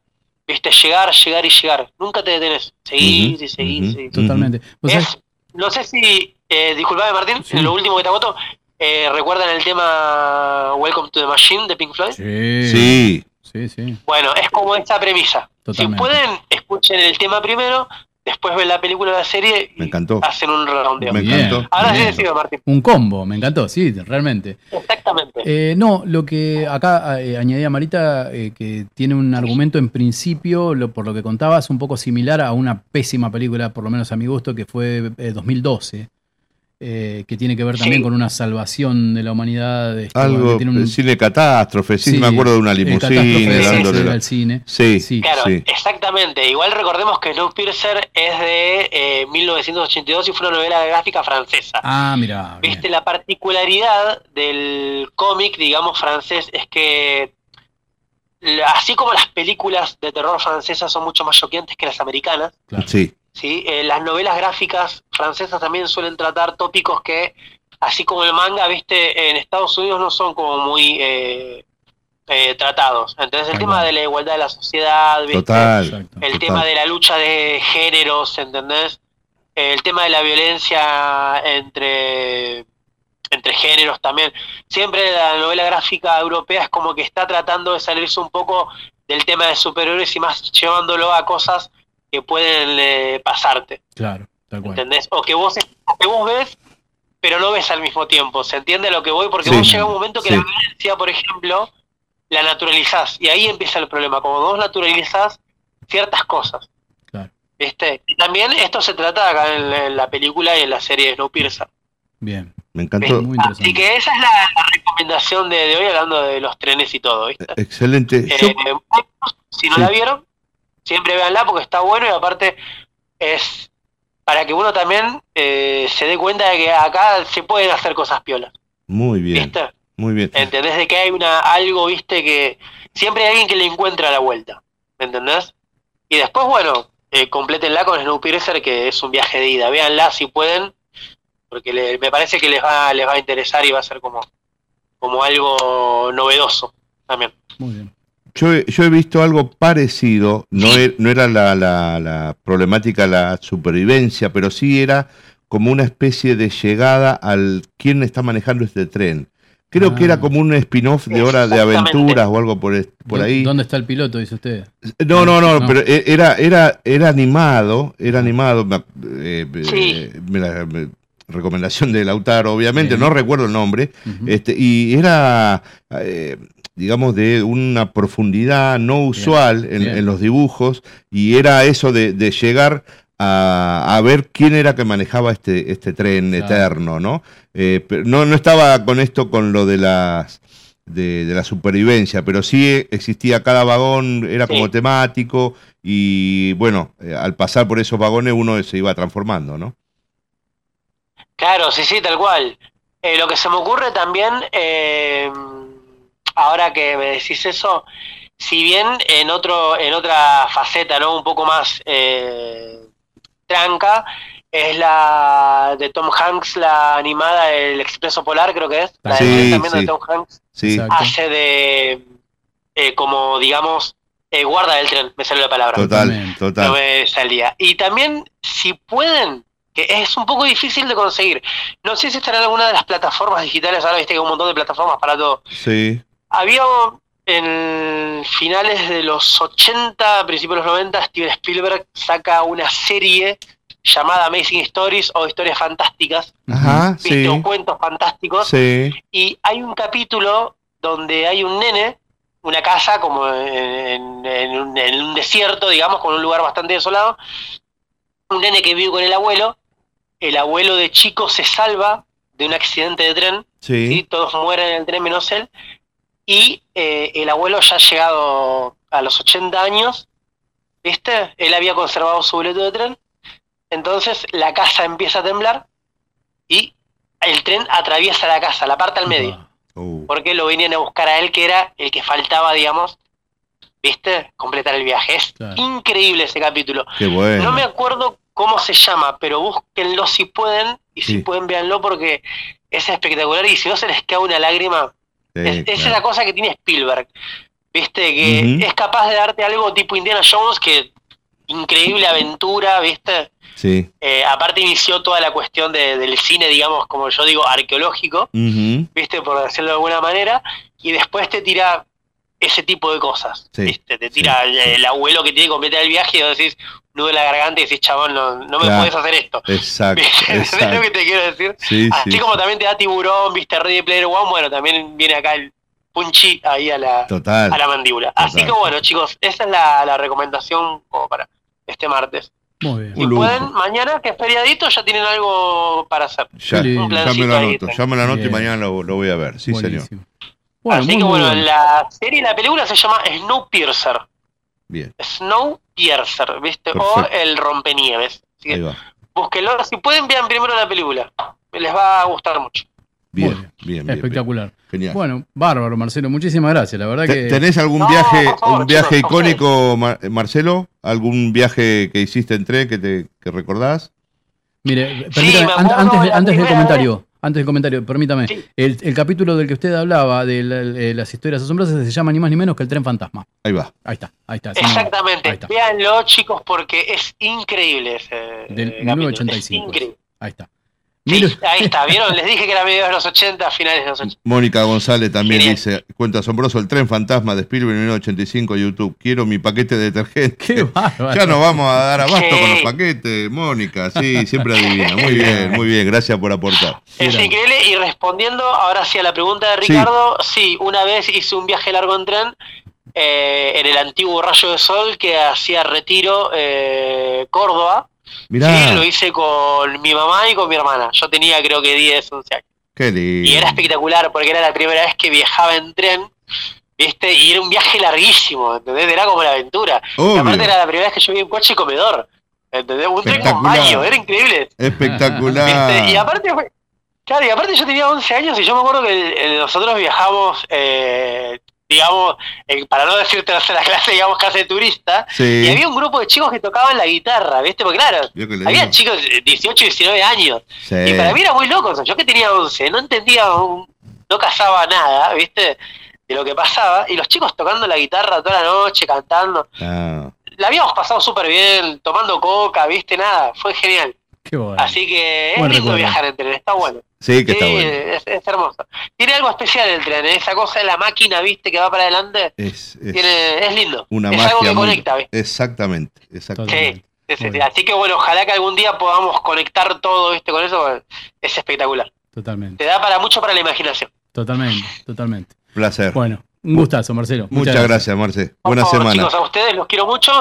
¿viste? Llegar, llegar y llegar. Nunca te detenés. Seguir y seguir, y seguir. Totalmente. Vos Es- sabés- no sé si, eh, disculpame Martín, lo último que te agoto, eh, ¿recuerdan el tema Welcome to the Machine de Pink Floyd? Sí. Sí, sí. Bueno, es como esta premisa. Totalmente. Si pueden, escuchen el tema primero, después ven la película o la serie Me encantó. hacen un redondeo. Me encantó. Ahora sí Bien. decido, Martín. Un combo, me encantó, sí, realmente. Exactamente. Eh, no, lo que acá eh, añadía Marita, eh, que tiene un argumento en principio, lo- por lo que contabas, un poco similar a una pésima película, por lo menos a mi gusto, que fue eh, 2012, eh, que tiene que ver también Sí. con una salvación de la humanidad. este, Algo, que tiene un- cine catástrofe, sí, Sí, me acuerdo de una limusina dándole acceder la- al cine. Sí, sí. Claro, exactamente. Igual recordemos que Snowpiercer es de eh, 1982 y fue una novela gráfica francesa. Ah, mira. Viste, la particularidad del cómic, digamos, francés es que así como las películas de terror francesas son mucho más choqueantes que las americanas, Sí. ¿Sí? Eh, las novelas gráficas francesas también suelen tratar tópicos que, así como el manga, viste, en Estados Unidos no son como muy eh, eh, tratados. Entonces el tema de la igualdad de la sociedad, ¿viste? Total, el total. tema de la lucha de géneros, ¿entendés? El tema de la violencia entre entre géneros también. Siempre la novela gráfica europea es como que está tratando de salirse un poco del tema de superhéroes y más llevándolo a cosas que pueden eh, pasarte, Claro, tal cual. ¿entendés? O que vos, que vos ves, pero no ves al mismo tiempo. ¿Se entiende a lo que voy? Porque Sí. vos llega un momento que Sí. la violencia, por ejemplo, la naturalizás. Y ahí empieza el problema. Como vos naturalizás ciertas cosas. ¿Viste? Y también esto se trata acá en, la- en la película y en la serie de Snowpiercer. Bien. Me encantó. Muy Así que esa es la, la recomendación de, de hoy hablando de los trenes y todo, ¿viste? Excelente. Yo- Eh, si no Sí. la vieron, siempre véanla porque está bueno y aparte es para que uno también eh, se dé cuenta de que acá se pueden hacer cosas piolas, muy bien. ¿viste? Muy bien. ¿Entendés? De que hay una algo, ¿viste? Que siempre hay alguien que le encuentra la vuelta, ¿me entendés? Y después, bueno, eh, complétenla con Snowpiercer que es un viaje de ida, véanla si pueden, porque le- me parece que les va, les va a interesar y va a ser como, como algo novedoso también. Muy bien. Yo, he- yo he visto algo parecido, no, e- no era la, la- la problemática la supervivencia, pero sí era como una especie de llegada al quién está manejando este tren. Creo que era como un spin-off de Hora de Aventuras o algo por, por ¿Dó- ahí. ¿Dónde está el piloto, dice usted? No, no, no, pero e- era, era, era animado, era animado. eh, eh, me la- me- recomendación de Lautaro, obviamente, no recuerdo el nombre. este, y era, eh, digamos, de una profundidad no usual en, bien. en los dibujos. Y era eso de, de llegar a, a ver quién era que manejaba este, este tren Claro. eterno, ¿no? Eh, pero no, no estaba con esto, con lo de las de, de la supervivencia, pero sí existía cada vagón, era como temático y bueno, eh, al pasar por esos vagones uno se iba transformando, ¿no? Claro, sí, sí, tal cual. Eh, lo que se me ocurre también, eh, ahora que me decís eso, si bien en otro, en otra faceta, ¿no? Un poco más eh, tranca, es la de Tom Hanks, la animada El Expreso Polar, creo que es. La Sí, de también sí. de Tom Hanks. Sí. Hace de, eh, como digamos, eh, guarda del tren, me salió la palabra. Total, total. No me salía. Y también, si pueden, que es un poco difícil de conseguir. No sé si estará en alguna de las plataformas digitales, ahora viste que hay un montón de plataformas para todo. Sí. Había en finales de los 80, principios de los 90, Steven Spielberg saca una serie llamada Amazing Stories o Historias Fantásticas, Ajá, ¿viste? sí. o cuentos fantásticos. Sí. Y hay un capítulo donde hay un nene, una casa como en, en un, en un desierto, digamos, con un lugar bastante desolado, un nene que vive con el abuelo, el abuelo de chico se salva de un accidente de tren, Sí. ¿sí? todos mueren en el tren menos él, y eh, el abuelo ya ha llegado a los 80 años, ¿viste? Él había conservado su boleto de tren, entonces la casa empieza a temblar y el tren atraviesa la casa, la parte al medio, Uh, porque lo venían a buscar a él, que era el que faltaba, digamos, ¿viste? Completar el viaje. Es increíble ese capítulo. Qué bueno. No me acuerdo cómo se llama, pero búsquenlo si pueden, y si Sí. pueden, véanlo porque es espectacular y si no se les cae una lágrima, Sí, es, la cosa que tiene Spielberg. Viste, que es capaz de darte algo tipo Indiana Jones, que increíble aventura, viste. Sí. Eh, aparte inició toda la cuestión de- del cine, digamos, como yo digo, arqueológico, viste, por decirlo de alguna manera, y después te tira ese tipo de cosas. Sí. ¿viste? Te tira el, el abuelo que tiene que completar el viaje y decís, nudo en la garganta y decís, chabón, no, no me Claro. puedes hacer esto. Exacto, (laughs) ¿Entendés lo que te quiero decir? Sí, Así sí, como también te da tiburón, viste, Ready Player One, bueno, también viene acá el punchi ahí a la, Total. a la mandíbula. Así Total. que bueno, chicos, esa es la, la recomendación como para este martes. Muy bien. Si pueden, mañana que es feriadito, ya tienen algo para hacer. Ya, Un ya me lo ahí, anoto, ya me lo anoto y mañana lo, lo voy a ver. Sí, Buenísimo. señor. Bueno, Así muy, que bueno, bueno. la serie y la película se llama Snowpiercer. Bien, Snowpiercer, ¿viste? O. El Rompenieves. Así que ahí va. búsquenlo. Si pueden, vean primero la película. Les va a gustar mucho. Bien, bien, bien. bien. Espectacular. Genial. Bueno, bárbaro, Marcelo. Muchísimas gracias. La verdad que. ¿Tenés algún No, viaje, favor, un viaje chicos, icónico, Mar- Marcelo? ¿Algún viaje que hiciste en tren que te que recordás? Mire, permítame, an- antes, de- antes del comentario, antes del comentario, permítame. El, el capítulo del que usted hablaba, de la- eh, las historias asombrosas, se llama ni más ni menos que el tren fantasma. Ahí va. Ahí está, ahí está. sí, ahí Exactamente. está. Véanlo, chicos, porque es increíble ese Del eh, capítulo. 1985. Es increíble. Ahí está. Sí, ahí está, (laughs) ¿vieron? Les dije que era mediados de los 80, finales de los 80. Mónica González también Genial. dice, cuento asombroso, el tren fantasma de Spielberg 1985 YouTube, quiero mi paquete de detergente. Qué (laughs) bárbaro. Ya nos vamos a dar abasto Sí. con los paquetes, Mónica, sí, siempre adivina. Muy bien, muy bien, gracias por aportar. Es increíble. Y respondiendo ahora sí a la pregunta de Sí. Ricardo, sí, una vez hice un viaje largo en tren eh, en el antiguo Rayo de Sol que hacía retiro eh, Córdoba. Mirá, Sí, lo hice con mi mamá y con mi hermana. Yo tenía creo que 10, 11 años. qué lindo. Y era espectacular porque era la primera vez que viajaba en tren, ¿viste? Y era un viaje larguísimo, ¿entendés? Era como la aventura. Obvio. Y aparte era la primera vez que yo vi un coche comedor, ¿entendés? Un tren con baño, era increíble. Espectacular. ¿Viste? Y aparte fue- Claro, y aparte yo tenía 11 años y yo me acuerdo que nosotros viajamos, eh, digamos, eh, para no decir tercera (laughs) clase, digamos, casi de turista, Sí. y había un grupo de chicos que tocaban la guitarra, ¿viste? Porque claro, había chicos de 18, 19 años, Sí. y para mí era muy loco, o sea, yo que tenía 11, no entendía, un- no cazaba nada, ¿viste? De lo que pasaba, y los chicos tocando la guitarra toda la noche, cantando, Ah, la habíamos pasado súper bien, tomando coca, ¿viste? Nada, fue genial. Qué bueno. Así que es Buen lindo recuerdo. viajar en tren, está bueno. Sí, que está bueno. es, es hermoso. Tiene algo especial el tren, ¿eh? esa cosa de la máquina, viste, que va para adelante. Es, es Tiene, es lindo. una es magia. algo que muy- conecta, ¿viste? Exactamente, exactamente. Sí, sí, sí, sí. Así que bueno, ojalá que algún día podamos conectar todo ¿viste? con eso. Es espectacular. Totalmente, Te da para mucho para la imaginación. totalmente, totalmente. Placer. Bueno, un gustazo, Marcelo. Muchas, gracias, Marce. Buena favor, semana. chicos, a ustedes los quiero mucho.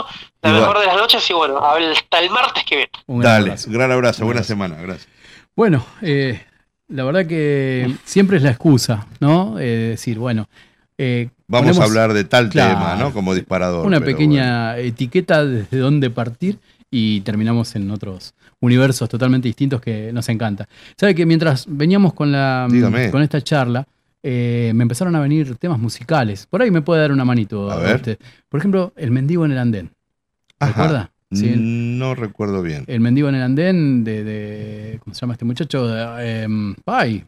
La Igual. mejor de las noches y bueno, hasta el martes que viene. Un gran Dale, abrazo. gran abrazo, Un buena abrazo. semana, gracias. Bueno, eh, la verdad que siempre es la excusa, ¿no? Eh, decir, bueno. eh, Vamos ponemos a hablar de tal Claro. tema, ¿no? Como disparador. Una pequeña etiqueta desde dónde partir y terminamos en otros universos totalmente distintos que nos encanta. ¿Sabe que mientras veníamos con, la, Dígame. con esta charla, eh, me empezaron a venir temas musicales? Por ahí me puede dar una manito. A ver. usted. Por ejemplo, El mendigo en el andén. ¿Recuerda? Sí, No recuerdo bien. El mendigo en el andén de, de- ¿cómo se llama este muchacho? De, em, ay.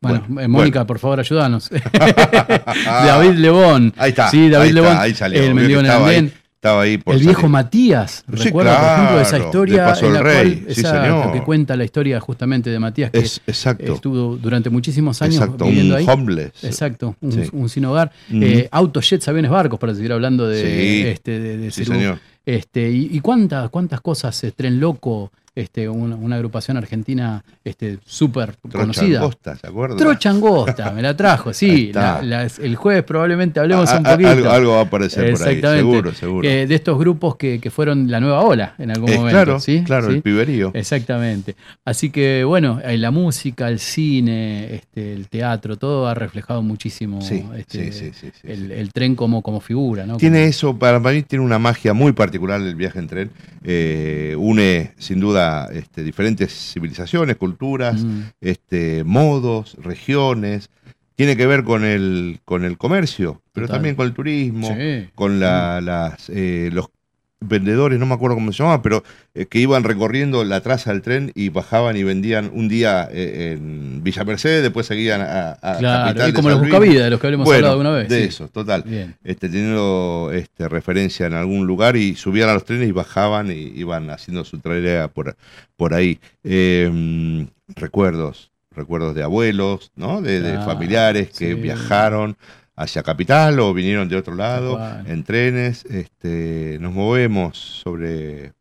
Bueno, Bueno, eh, Mónica, por favor, ayúdanos. (laughs) (laughs) David Lebón. Ahí está. Sí, David ahí está, ahí salió. El mendigo en el ahí, andén. Estaba ahí por el viejo. Matías, Sí, recuerda, por ejemplo, esa claro, historia de Paso en la Rey, cual, sí, señor. que cuenta la historia justamente de Matías que Es- exacto. estuvo durante muchísimos años Exacto, viviendo un ahí. homeless. Exacto, un, Sí. un sin hogar. Ujú. Eh, autos, jets, aviones, barcos, para seguir hablando de, Sí. este, de, de Cerú. señor. Este, y, y cuántas, cuántas cosas, eh, Tren Loco, este, una, una agrupación argentina este, súper conocida. Trochangosta, ¿se acuerda? Trochangosta, me la trajo, (laughs) sí. la- el jueves probablemente hablemos Ah, un ah, poquito. algo- algo va a aparecer por ahí, seguro, seguro. Eh, de estos grupos que, que fueron la nueva ola en algún Eh, momento. claro, ¿sí? claro, ¿Sí? el piberío. Exactamente. Así que bueno, eh, la música, el cine, este, el teatro, todo ha reflejado muchísimo Sí, este, el, el tren como, como figura. ¿no? Tiene eso, para mí tiene una magia muy particular el viaje en tren. Eh, une sin duda este, diferentes civilizaciones, culturas, Mm. este, modos, regiones. Tiene que ver con el, con el comercio, pero Total. también con el turismo, Sí. con la- las, eh, los vendedores, no me acuerdo cómo se llamaba, pero eh, que iban recorriendo la traza del tren y bajaban y vendían un día eh, en Villa Mercedes, después seguían a, a Claro, Capital y de como San los buscavidas, de los que habremos Bueno, hablado alguna vez, De sí. eso, total. Bien. Este, teniendo este, referencia en algún lugar y subían a los trenes y bajaban y iban haciendo su tarea por, por ahí. Eh, recuerdos, recuerdos de abuelos, ¿no? de, de Ah, familiares que sí. viajaron hacia Capital o vinieron de otro lado cual. en trenes. Este, nos movemos sobre,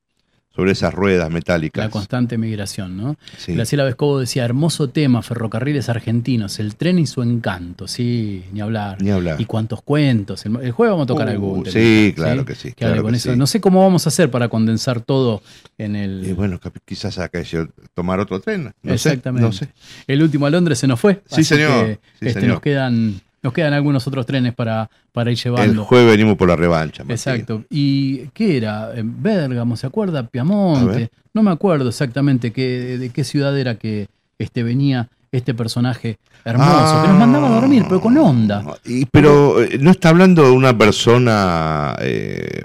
sobre esas ruedas metálicas. La constante migración, ¿no? Sí. Graciela Vescovo decía, hermoso tema, ferrocarriles argentinos, el tren y su encanto, sí, ni hablar. Ni hablar. Y cuántos cuentos. El, el jueves vamos a tocar Uh, algún sí, temita, claro que sí, claro con que eso. sí. No sé cómo vamos a hacer para condensar todo en el... Y bueno, quizás acá tomar otro tren. No sé, Exactamente. no sé. El último a Londres se nos fue. Sí, señor, que, sí, este, señor. Nos, quedan, nos quedan algunos otros trenes para, para ir El llevando. jueves venimos por la revancha. Martín. Exacto. ¿Y qué era? ¿En Bérgamo, ¿se acuerda? Piamonte. No me acuerdo exactamente qué, de qué ciudad era que este, venía este personaje hermoso, que nos mandaba a dormir, pero con onda. Y, pero eh, no está hablando de una persona, eh,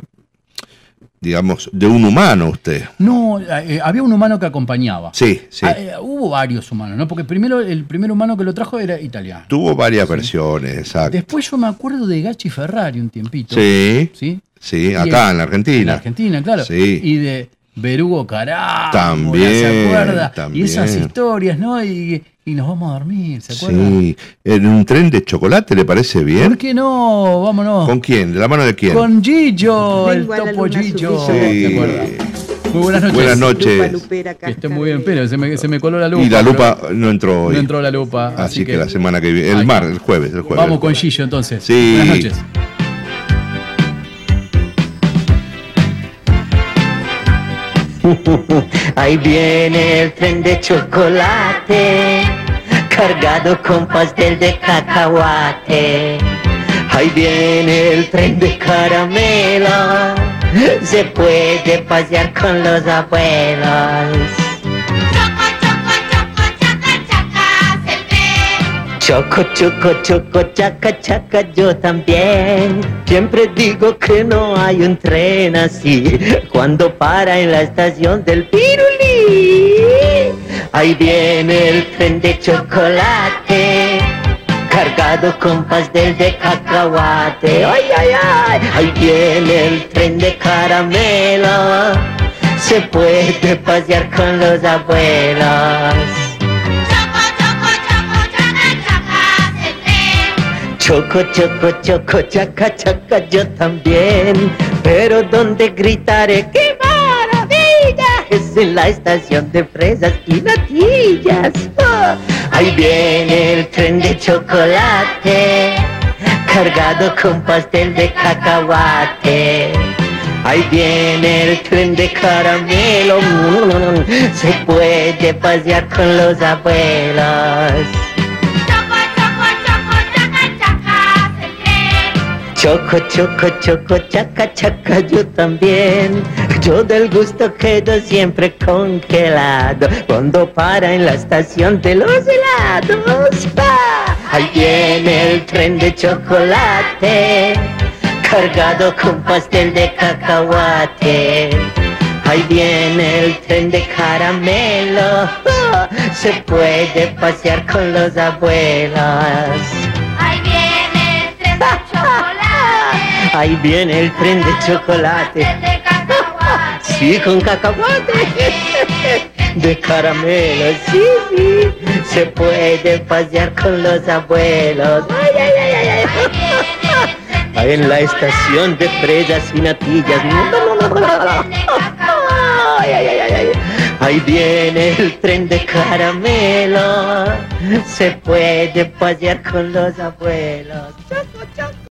digamos, de un humano usted. No, eh, había un humano que acompañaba. Sí, sí. Ah, eh, hubo varios humanos, ¿no? Porque primero el primer humano que lo trajo era italiano. Tuvo varias versiones, exacto. Después yo me acuerdo de Gachi Ferrari un tiempito. Sí, ¿Sí? sí, Y acá el- en la Argentina. En la Argentina, claro. Sí. Y de Berugo Cará. También, ¿Se acuerda? también. Y esas historias, ¿no? Y, y nos vamos a dormir, ¿se acuerda? Sí, en un tren de chocolate, ¿le parece bien? ¿Por qué no? Vámonos. ¿Con quién? ¿De la mano de quién? Con Gillo, el topo Gillo. Sí. Muy buenas noches. Buenas noches. Lupera, Que esté muy bien, pero se me, se me coló la lupa. Y la pero lupa no entró hoy. No entró la lupa. Así, que, la semana que viene, el mar, el jueves, el jueves. Vamos con Gillo entonces. Sí. Buenas noches. Ahí viene el tren de chocolate, cargado con pastel de cacahuate. Ahí viene el tren de caramelo, se puede pasear con los abuelos. Choco, choco, choco, chaca, chaca, yo también. Siempre digo que no hay un tren así. Cuando para en la estación del Pirulí. Ahí viene el tren de chocolate. Cargado con pastel de cacahuate. Ay, ay, ay. Ahí viene el tren de caramelo. se puede pasear con los abuelos. Choco, choco, choco, chaca, chaca, yo también. Pero donde gritaré, ¡qué maravilla! Es en la estación de fresas y natillas. ¡Ah! Ahí viene el tren de chocolate, cargado con pastel de cacahuate. Ahí viene el tren de caramelo, mm, se puede pasear con los abuelos. Choco, choco, choco, chaca, chaca, yo también. Yo del gusto quedo siempre congelado cuando para en la estación de los helados. ¡Ah! Ahí viene el tren de chocolate, cargado con pastel de cacahuate. Ahí viene el tren de caramelo, ¡Ah! se puede pasear con los abuelos. Ahí viene el tren de chocolate. Ahí viene el tren de chocolate. Sí, con cacahuate. De caramelo, sí, sí. Se puede pasear con los abuelos. Ay, ay, ay, ay, ay. En la estación de fresas y natillas. Ahí viene el tren de caramelo. Se puede pasear con los abuelos.